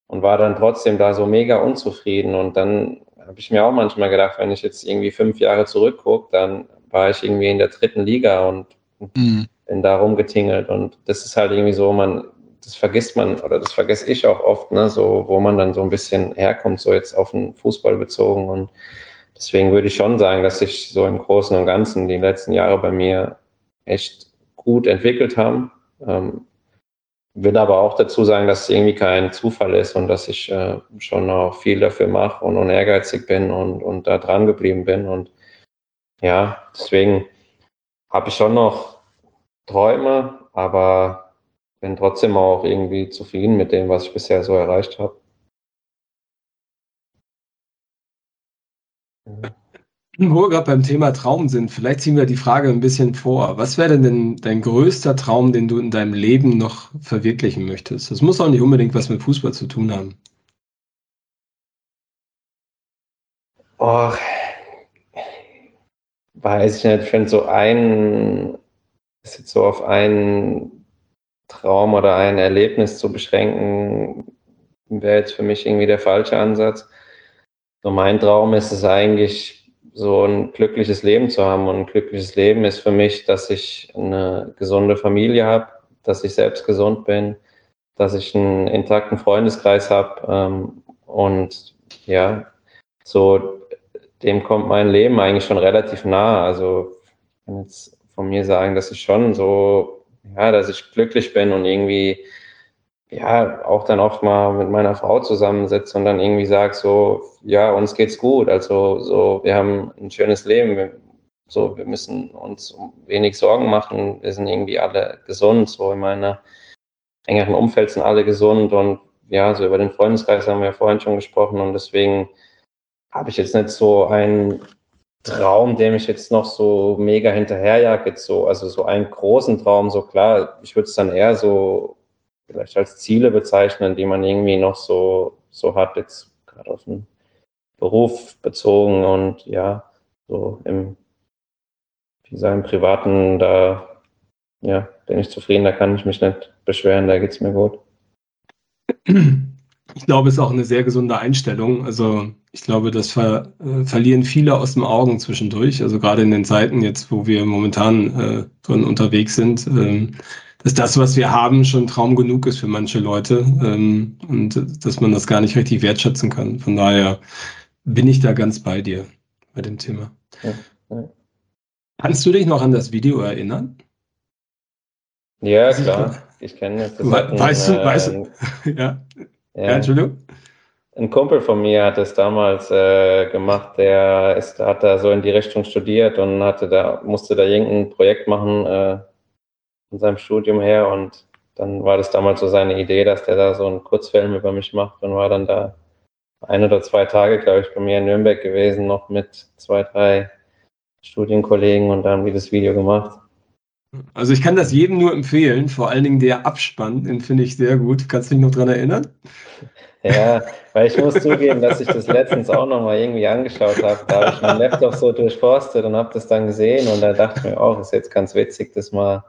und war dann trotzdem da so mega unzufrieden. Und dann habe ich mir auch manchmal gedacht, wenn ich jetzt irgendwie fünf Jahre zurückgucke, dann war ich irgendwie in der dritten Liga und mhm. bin da rumgetingelt. Und das ist halt irgendwie so, man, das vergisst man oder das vergesse ich auch oft, ne, so, wo man dann so ein bisschen herkommt, so jetzt auf den Fußball bezogen. Und deswegen würde ich schon sagen, dass sich so im Großen und Ganzen die letzten Jahre bei mir echt gut entwickelt haben. Ähm, will aber auch dazu sagen, dass es irgendwie kein Zufall ist und dass ich äh, schon auch viel dafür mache und, und ehrgeizig bin und, und da dran geblieben bin. Und ja, deswegen habe ich schon noch Träume, aber bin trotzdem auch irgendwie zufrieden mit dem, was ich bisher so erreicht habe. Wo wir gerade beim Thema Traum sind, vielleicht ziehen wir die Frage ein bisschen vor. Was wäre denn dein größter Traum, den du in deinem Leben noch verwirklichen möchtest? Das muss auch nicht unbedingt was mit Fußball zu tun haben. Oh, weiß ich nicht, ich finde so ein, ist jetzt so auf einen Traum oder ein Erlebnis zu beschränken, wäre jetzt für mich irgendwie der falsche Ansatz. So mein Traum ist es eigentlich, so ein glückliches Leben zu haben. Und ein glückliches Leben ist für mich, dass ich eine gesunde Familie habe, dass ich selbst gesund bin, dass ich einen intakten Freundeskreis habe. Ähm, und ja, so dem kommt mein Leben eigentlich schon relativ nah. Also ich kann jetzt von mir sagen, dass ich schon so, ja, dass ich glücklich bin und irgendwie ja, auch dann oft mal mit meiner Frau zusammensitze und dann irgendwie sage so, ja, uns geht's gut. Also so, wir haben ein schönes Leben. Wir, so, wir müssen uns wenig Sorgen machen. Wir sind irgendwie alle gesund. So in meiner engeren Umfeld sind alle gesund und ja, so über den Freundeskreis haben wir ja vorhin schon gesprochen und deswegen habe ich jetzt nicht so einen Traum, dem ich jetzt noch so mega hinterherjage, jetzt so, also so einen großen Traum, so klar, ich würde es dann eher so vielleicht als Ziele bezeichnen, die man irgendwie noch so, so hat, jetzt gerade auf den Beruf bezogen und ja, so im, wie sagen, privaten, da ja, bin ich zufrieden, da kann ich mich nicht beschweren, da geht es mir gut. Ich glaube, es ist auch eine sehr gesunde Einstellung. Also ich glaube, das ver äh, verlieren viele aus dem Augen zwischendurch. Also gerade in den Zeiten jetzt, wo wir momentan äh, drin unterwegs sind, äh, dass das, was wir haben, schon Traum genug ist für manche Leute ähm, und dass man das gar nicht richtig wertschätzen kann. Von daher bin ich da ganz bei dir bei dem Thema. Ja, ja. Kannst du dich noch an das Video erinnern? Ja, klar. Ich kenne das. We weißt du, äh, weißt du? ja. ja. Entschuldigung. Ein Kumpel von mir hat es damals äh, gemacht, der ist, hat da so in die Richtung studiert und hatte da, musste da irgendein Projekt machen, äh, in seinem Studium her und dann war das damals so seine Idee, dass der da so einen Kurzfilm über mich macht und war dann da ein oder zwei Tage, glaube ich, bei mir in Nürnberg gewesen, noch mit zwei, drei Studienkollegen und da haben die das Video gemacht. Also ich kann das jedem nur empfehlen, vor allen Dingen der Abspann, den finde ich sehr gut. Kannst du dich noch daran erinnern? Ja, weil ich muss zugeben, dass ich das letztens auch nochmal irgendwie angeschaut habe. Da habe ich meinen Laptop so durchforstet und habe das dann gesehen und da dachte ich mir auch, ist jetzt ganz witzig, das mal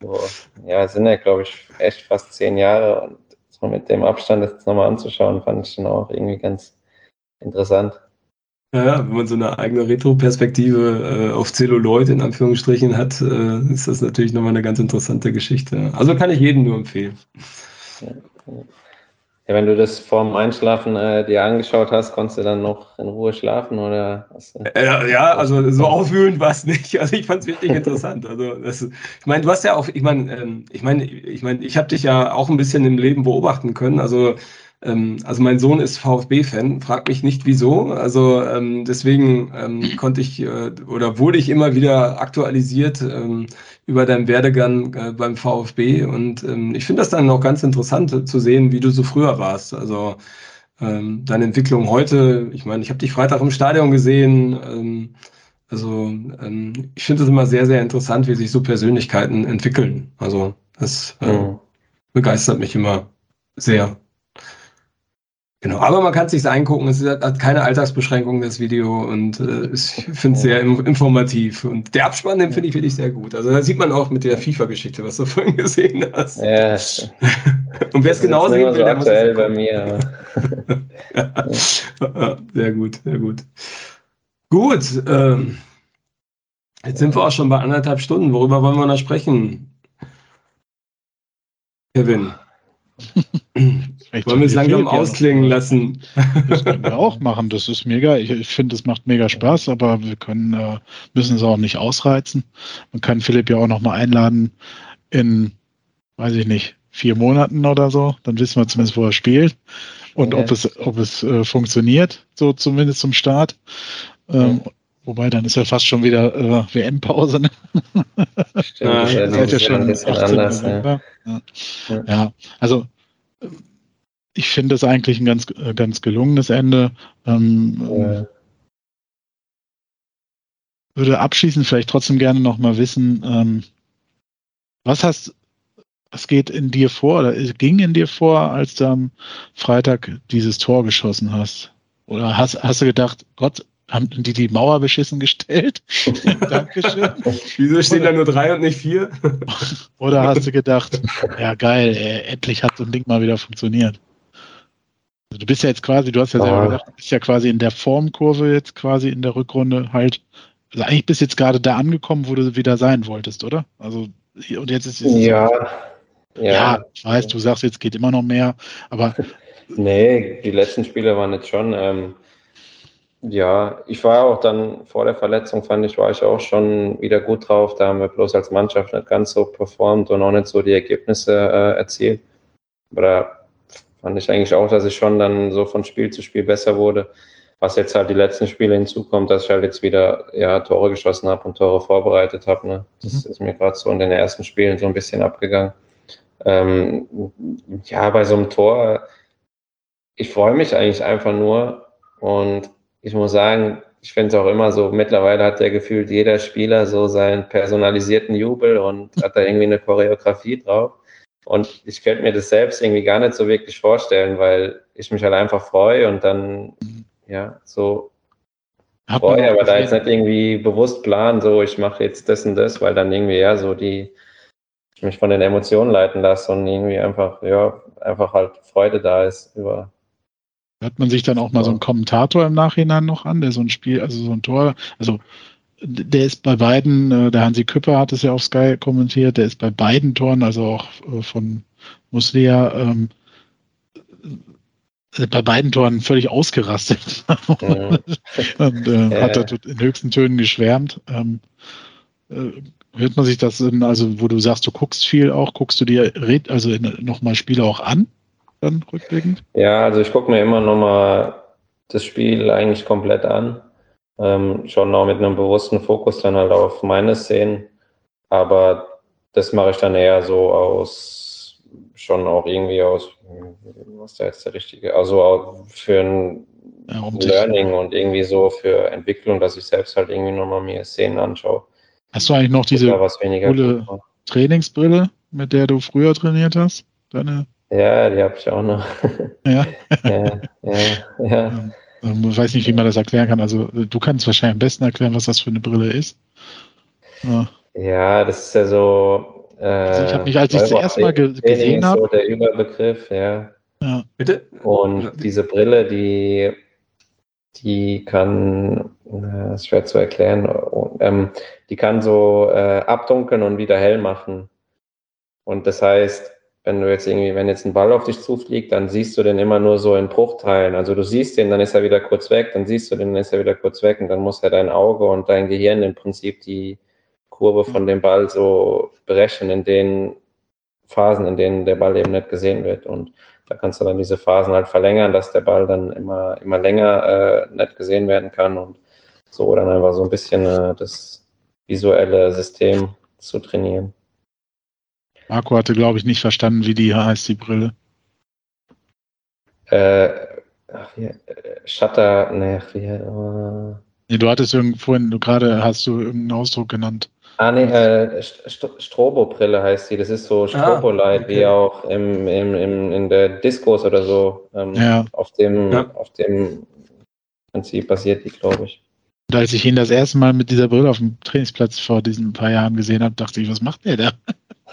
so, ja, sind ja, glaube ich, echt fast zehn Jahre und so mit dem Abstand das nochmal anzuschauen, fand ich schon auch irgendwie ganz interessant. Ja, wenn man so eine eigene Retro-Perspektive äh, auf Zelluloid in Anführungsstrichen hat, äh, ist das natürlich nochmal eine ganz interessante Geschichte. Also kann ich jedem nur empfehlen. Ja, ja. Ja, wenn du das vorm Einschlafen äh, dir angeschaut hast, konntest du dann noch in Ruhe schlafen oder? Äh, ja, also so aufwühlend war es nicht. Also ich fand es wirklich interessant. Also das, ich meine, du hast ja auch, ich meine, ähm, ich meine, ich meine, ich habe dich ja auch ein bisschen im Leben beobachten können. Also ähm, also mein Sohn ist VfB-Fan, frag mich nicht wieso. Also ähm, deswegen ähm, konnte ich äh, oder wurde ich immer wieder aktualisiert ähm, über deinen Werdegang äh, beim VfB. Und ähm, ich finde das dann auch ganz interessant zu sehen, wie du so früher warst. Also ähm, deine Entwicklung heute. Ich meine, ich habe dich Freitag im Stadion gesehen. Ähm, also ähm, ich finde es immer sehr, sehr interessant, wie sich so Persönlichkeiten entwickeln. Also das äh, mhm. begeistert mich immer sehr. Genau, aber man kann es sich angucken. Es hat keine Alltagsbeschränkungen, das Video, und äh, ich finde es sehr informativ. Und der Abspann, den finde ich wirklich sehr gut. Also da sieht man auch mit der FIFA-Geschichte, was du vorhin gesehen hast. Ja. und wer es genau sehen will, so der aktuell bei mir. ja. Sehr gut, sehr gut. Gut, ähm, jetzt sind wir auch schon bei anderthalb Stunden. Worüber wollen wir noch sprechen? Kevin. Wollen wir es langsam ausklingen lassen? Das können wir auch machen. Das ist mega. Ich, ich finde, es macht mega Spaß, aber wir können, äh, müssen es auch nicht ausreizen. Man kann Philipp ja auch noch mal einladen in, weiß ich nicht, vier Monaten oder so. Dann wissen wir zumindest, wo er spielt und okay. ob es, ob es äh, funktioniert, so zumindest zum Start. Ähm, okay. Wobei, dann ist ja fast schon wieder äh, WM-Pause. Ne? Stimmt, ja, ja, ja schon ein bisschen anders. Ja. Ja. ja. also ich finde es eigentlich ein ganz, äh, ganz gelungenes Ende. Ähm, ja. Würde abschließend vielleicht trotzdem gerne noch mal wissen, ähm, was hast, was geht in dir vor oder ging in dir vor, als du am Freitag dieses Tor geschossen hast? Oder hast, hast du gedacht, Gott, haben die die Mauer beschissen gestellt? Dankeschön. Wieso stehen oder, da nur drei und nicht vier? oder hast du gedacht, ja geil, ey, endlich hat so ein Ding mal wieder funktioniert? Also du bist ja jetzt quasi, du hast ja selber oh. gesagt, du bist ja quasi in der Formkurve jetzt quasi in der Rückrunde halt, also eigentlich bist du jetzt gerade da angekommen, wo du wieder sein wolltest, oder? Also und jetzt ist es ja, so, ja, ja, ich weiß, du sagst, jetzt geht immer noch mehr, aber nee, die letzten Spiele waren jetzt schon ähm, ja, ich war auch dann vor der Verletzung, fand ich, war ich auch schon wieder gut drauf. Da haben wir bloß als Mannschaft nicht ganz so performt und auch nicht so die Ergebnisse äh, erzielt. Aber da fand ich eigentlich auch, dass ich schon dann so von Spiel zu Spiel besser wurde. Was jetzt halt die letzten Spiele hinzukommt, dass ich halt jetzt wieder ja, Tore geschossen habe und Tore vorbereitet habe. Ne? Das mhm. ist mir gerade so in den ersten Spielen so ein bisschen abgegangen. Ähm, ja, bei so einem Tor, ich freue mich eigentlich einfach nur und ich muss sagen, ich finde es auch immer so, mittlerweile hat ja gefühlt jeder Spieler so seinen personalisierten Jubel und hat da irgendwie eine Choreografie drauf. Und ich könnte mir das selbst irgendwie gar nicht so wirklich vorstellen, weil ich mich halt einfach freue und dann, ja, so freue, aber da jetzt nicht irgendwie bewusst planen, so ich mache jetzt das und das, weil dann irgendwie ja so die, ich mich von den Emotionen leiten lasse und irgendwie einfach, ja, einfach halt Freude da ist über Hört man sich dann auch mal so einen Kommentator im Nachhinein noch an, der so ein Spiel, also so ein Tor, also der ist bei beiden, äh, der Hansi Küpper hat es ja auf Sky kommentiert, der ist bei beiden Toren, also auch äh, von Muslia, ähm, äh, bei beiden Toren völlig ausgerastet ja. und äh, ja. hat da in höchsten Tönen geschwärmt. Ähm, äh, hört man sich das in, also wo du sagst, du guckst viel auch, guckst du dir also nochmal Spiele auch an? dann rückblickend? Ja, also ich gucke mir immer nochmal das Spiel eigentlich komplett an. Ähm, schon auch mit einem bewussten Fokus dann halt auf meine Szenen. Aber das mache ich dann eher so aus, schon auch irgendwie aus, was ist da jetzt der richtige, also für ein ja, um Learning und irgendwie so für Entwicklung, dass ich selbst halt irgendwie nochmal mir Szenen anschaue. Hast du eigentlich noch diese coole Trainingsbrille, mit der du früher trainiert hast? Deine ja, die habe ich auch noch. Ja. ja, ja, ja. Ich weiß nicht, wie man das erklären kann. Also du kannst wahrscheinlich am besten erklären, was das für eine Brille ist. Ja, ja das ist ja so. Äh, also ich habe mich, als ich es zuerst mal ge gesehen habe. so der Überbegriff, ja. Ja. Bitte? Und diese Brille, die, die kann, das ist schwer zu erklären, ähm, die kann so äh, abdunkeln und wieder hell machen. Und das heißt, wenn du jetzt irgendwie, wenn jetzt ein Ball auf dich zufliegt, dann siehst du den immer nur so in Bruchteilen. Also du siehst den, dann ist er wieder kurz weg, dann siehst du den, dann ist er wieder kurz weg und dann muss ja dein Auge und dein Gehirn im Prinzip die Kurve von dem Ball so berechnen in den Phasen, in denen der Ball eben nicht gesehen wird. Und da kannst du dann diese Phasen halt verlängern, dass der Ball dann immer, immer länger äh, nicht gesehen werden kann und so dann einfach so ein bisschen äh, das visuelle System zu trainieren. Marco hatte, glaube ich, nicht verstanden, wie die heißt, die Brille. Äh, ach, wie, äh, Shutter, ne, wie, äh, Nee, du hattest vorhin, du gerade hast du irgendeinen Ausdruck genannt. Ah, nee, äh, St Strobo-Brille heißt die. Das ist so Strobo-Light, ah, okay. wie auch im, im, im, in der Discos oder so. Ähm, ja. Auf dem, ja. auf dem Prinzip basiert die, glaube ich. Und als ich ihn das erste Mal mit dieser Brille auf dem Trainingsplatz vor diesen paar Jahren gesehen habe, dachte ich, was macht der da?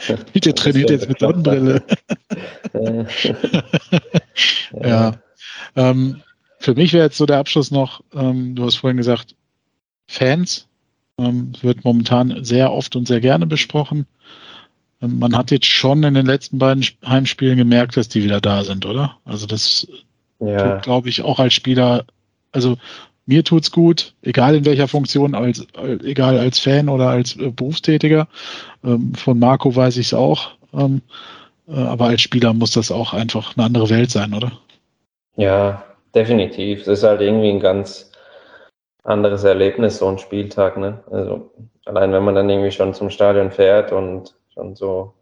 der trainiert jetzt mit Sonnenbrille. ja. Ähm, für mich wäre jetzt so der Abschluss noch, ähm, du hast vorhin gesagt, Fans. Ähm, wird momentan sehr oft und sehr gerne besprochen. Ähm, man hat jetzt schon in den letzten beiden Heimspielen gemerkt, dass die wieder da sind, oder? Also das ja. glaube ich, auch als Spieler, also mir tut's gut, egal in welcher Funktion, als, egal als Fan oder als äh, Berufstätiger. Ähm, von Marco weiß ich es auch. Ähm, äh, aber als Spieler muss das auch einfach eine andere Welt sein, oder? Ja, definitiv. Es ist halt irgendwie ein ganz anderes Erlebnis, so ein Spieltag. Ne? Also allein wenn man dann irgendwie schon zum Stadion fährt und schon so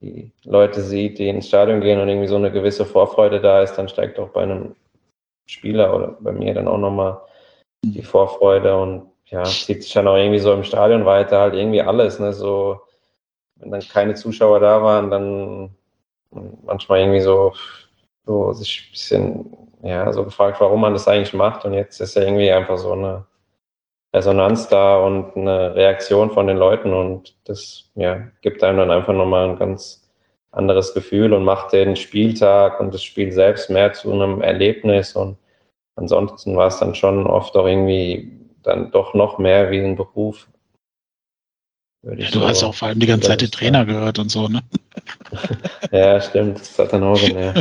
die Leute sieht, die ins Stadion gehen und irgendwie so eine gewisse Vorfreude da ist, dann steigt auch bei einem Spieler oder bei mir dann auch nochmal die Vorfreude und ja, zieht sich dann auch irgendwie so im Stadion weiter, halt irgendwie alles, ne, so, wenn dann keine Zuschauer da waren, dann manchmal irgendwie so, so sich ein bisschen, ja, so gefragt, warum man das eigentlich macht und jetzt ist ja irgendwie einfach so eine Resonanz da und eine Reaktion von den Leuten und das, ja, gibt einem dann einfach nochmal ein ganz anderes Gefühl und macht den Spieltag und das Spiel selbst mehr zu einem Erlebnis. Und ansonsten war es dann schon oft auch irgendwie dann doch noch mehr wie ein Beruf. Ja, du so hast auch vor allem die ganze Zeit den Trainer gehört und so, ne? ja, stimmt. Das hat dann auch mehr.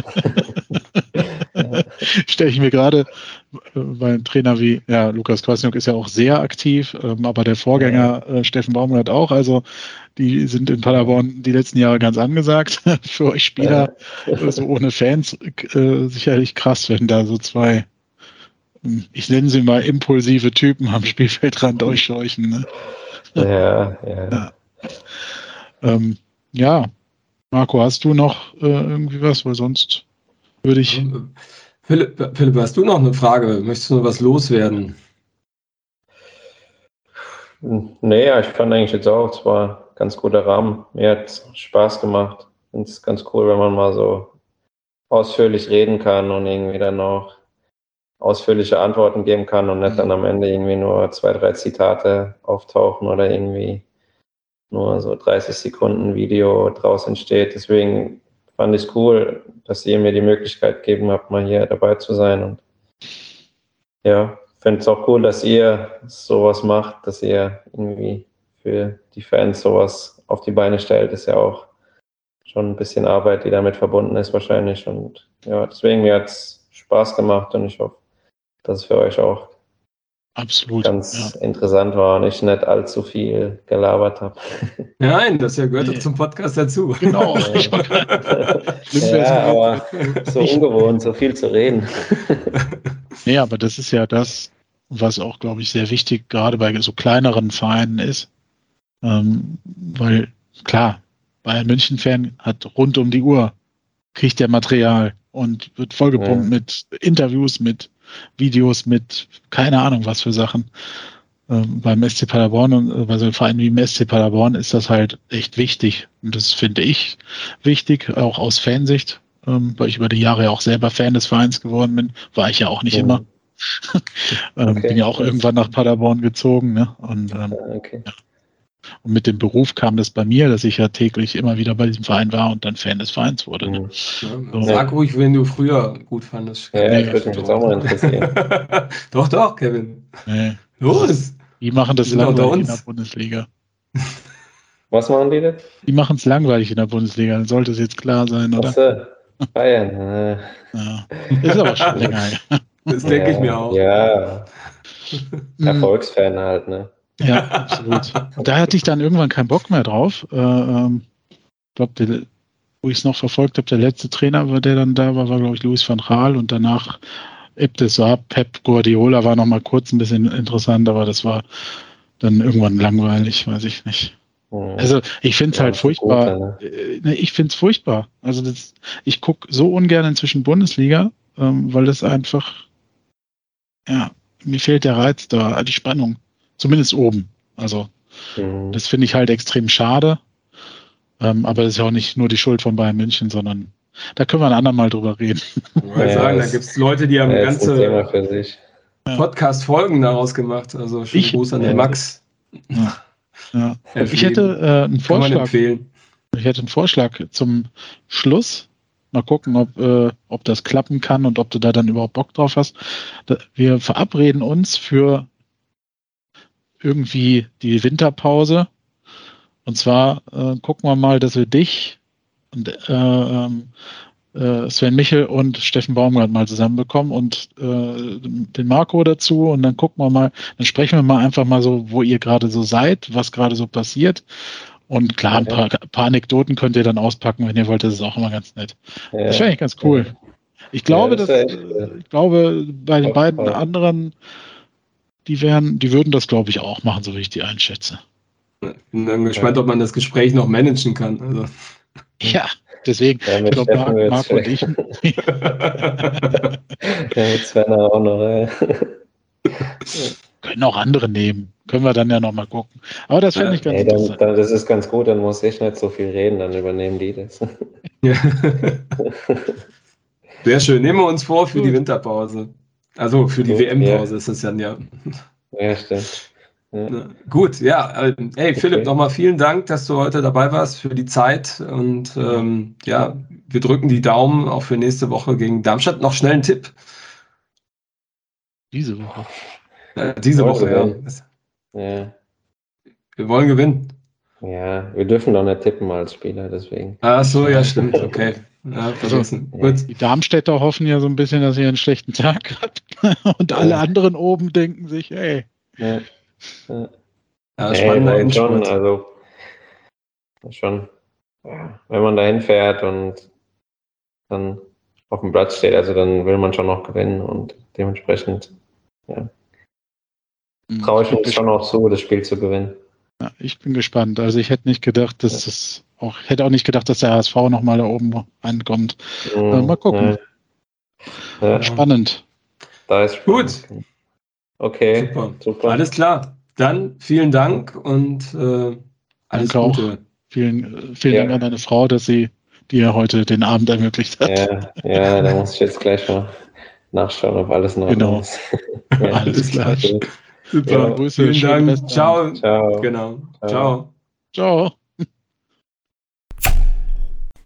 Stelle ich mir gerade äh, beim Trainer wie, ja, Lukas Kwasniok ist ja auch sehr aktiv, ähm, aber der Vorgänger äh, Steffen Baumgart auch. Also die sind in Paderborn die letzten Jahre ganz angesagt. Für euch Spieler, ja. so ohne Fans, äh, sicherlich krass, wenn da so zwei, hm, ich nenne sie mal impulsive Typen am Spielfeldrand durchscheuchen. Ne? Ja, ja. Ja. Ähm, ja. Marco, hast du noch äh, irgendwie was? Weil sonst würde ich. Philipp, Philipp, hast du noch eine Frage? Möchtest du noch was loswerden? Nee, ich fand eigentlich jetzt auch, es war ein ganz guter Rahmen. Mir hat Spaß gemacht. Ich finde es ganz cool, wenn man mal so ausführlich reden kann und irgendwie dann auch ausführliche Antworten geben kann und nicht dann am Ende irgendwie nur zwei, drei Zitate auftauchen oder irgendwie nur so 30 Sekunden Video draus entsteht. Deswegen fand ich es cool, dass ihr mir die Möglichkeit gegeben habt, mal hier dabei zu sein. Und ja, finde es auch cool, dass ihr sowas macht, dass ihr irgendwie für die Fans sowas auf die Beine stellt. Ist ja auch schon ein bisschen Arbeit, die damit verbunden ist wahrscheinlich. Und ja, deswegen hat es Spaß gemacht und ich hoffe, dass es für euch auch Absolut. Ganz ja. interessant war und ich nicht allzu viel gelabert habe. Nein, das ja gehört nee. zum Podcast dazu. Genau. ja, aber so ungewohnt, so viel zu reden. nee, aber das ist ja das, was auch, glaube ich, sehr wichtig gerade bei so kleineren Vereinen ist. Ähm, weil, klar, Bayern München-Fan hat rund um die Uhr, kriegt der Material und wird vollgepumpt ja. mit Interviews, mit Videos mit keine Ahnung was für Sachen. Ähm, beim SC Paderborn und äh, bei so einem Verein wie im SC Paderborn ist das halt echt wichtig. Und das finde ich wichtig, auch aus Fansicht, ähm, weil ich über die Jahre ja auch selber Fan des Vereins geworden bin. War ich ja auch nicht oh. immer. ähm, okay. Bin ja auch irgendwann nach Paderborn gezogen. Ne? Und ähm, okay. ja. Und mit dem Beruf kam das bei mir, dass ich ja täglich immer wieder bei diesem Verein war und dann Fan des Vereins wurde. Ne? Ja, so. Sag ruhig, wenn du früher gut fandest. Ja, ja ich würde mich jetzt auch mal interessieren. doch, doch, Kevin. Nee. Los! Die machen das langweilig in der Bundesliga. Was machen die denn? Die machen es langweilig in der Bundesliga, dann sollte es jetzt klar sein, oder? Achso. Bayern. ja. Ist aber schon länger. Das denke ich mir auch. Ja. Erfolgsfan halt, ne? Ja, absolut. da hatte ich dann irgendwann keinen Bock mehr drauf. Äh, ähm, glaube, wo ich es noch verfolgt habe, der letzte Trainer, der dann da war, war, glaube ich, Luis van Gaal und danach ebbt es so ab. Pep Guardiola war noch mal kurz ein bisschen interessant, aber das war dann irgendwann langweilig, weiß ich nicht. Mhm. Also ich finde es ja, halt furchtbar. Gut? Äh, ich finde es furchtbar. Also das, ich gucke so ungern inzwischen Bundesliga, ähm, weil es einfach, ja, mir fehlt der Reiz da, die Spannung. Zumindest oben. Also, mhm. das finde ich halt extrem schade. Ähm, aber das ist ja auch nicht nur die Schuld von Bayern München, sondern da können wir ein andermal drüber reden. Ich wollte ja, sagen, da gibt es Leute, die haben ja, ganze Podcast-Folgen daraus gemacht. Also schönen ich, Gruß an den Max. Ja. Ja. Ich hätte äh, einen Vorschlag. Ich hätte einen Vorschlag zum Schluss. Mal gucken, ob, äh, ob das klappen kann und ob du da dann überhaupt Bock drauf hast. Wir verabreden uns für irgendwie die Winterpause. Und zwar äh, gucken wir mal, dass wir dich und äh, ähm, äh, Sven Michel und Steffen Baumgart mal zusammenbekommen und äh, den Marco dazu und dann gucken wir mal, dann sprechen wir mal einfach mal so, wo ihr gerade so seid, was gerade so passiert. Und klar, ein paar, paar, Anekdoten könnt ihr dann auspacken, wenn ihr wollt, das ist auch immer ganz nett. Ja. Das wäre eigentlich ganz cool. Ich glaube, ja, das dass, ich glaube, bei den beiden anderen, die wären, die würden das, glaube ich, auch machen, so wie ich die einschätze. Ich bin dann gespannt, ob man das Gespräch noch managen kann. Also. Ja, Deswegen, ja, ich glaube, Marc, Marc und ich. ja, mit Sven auch noch. Ja. Können auch andere nehmen. Können wir dann ja noch mal gucken. Aber das fände ich ganz hey, dann, dann, Das ist ganz gut, dann muss ich nicht so viel reden, dann übernehmen die das. Sehr schön. Nehmen wir uns vor für die Winterpause. Also für die WM-Pause ist es dann ja. Ja, stimmt. Ja. Gut, ja. Äh, hey, Philipp, okay. nochmal vielen Dank, dass du heute dabei warst für die Zeit. Und ähm, ja, wir drücken die Daumen auch für nächste Woche gegen Darmstadt. Noch schnell ein Tipp. Diese Woche. Ja, diese Woche, ja. ja. Wir wollen gewinnen. Ja, wir dürfen doch nicht tippen als Spieler, deswegen. Ach so, ja, stimmt. Okay. Ja, also, Gut. Die Darmstädter hoffen ja so ein bisschen, dass ihr einen schlechten Tag habt. Und alle anderen oben denken sich, ey. Ja. Ja, ja spannend. schon, also schon, ja, wenn man da hinfährt und dann auf dem Platz steht, also dann will man schon noch gewinnen und dementsprechend, ja, hm, traue ich uns schon auch zu, das Spiel zu gewinnen. Ja, ich bin gespannt. Also ich hätte nicht gedacht, dass ja. das auch, hätte auch nicht gedacht, dass der HSV nochmal da oben ankommt. Mhm, mal gucken. Ja. Spannend. Da ist spannend. Gut. Okay, super. super. Alles klar. Dann vielen Dank und äh, alles Danke Gute. Auch. Vielen, vielen ja. Dank an deine Frau, dass sie dir heute den Abend ermöglicht hat. Ja, ja da muss ich jetzt gleich mal nachschauen, ob alles noch genau. ist. ja, alles klar. Super, ja, Grüße. Vielen Dank. Ciao. Ciao. Genau. Ciao. Ciao.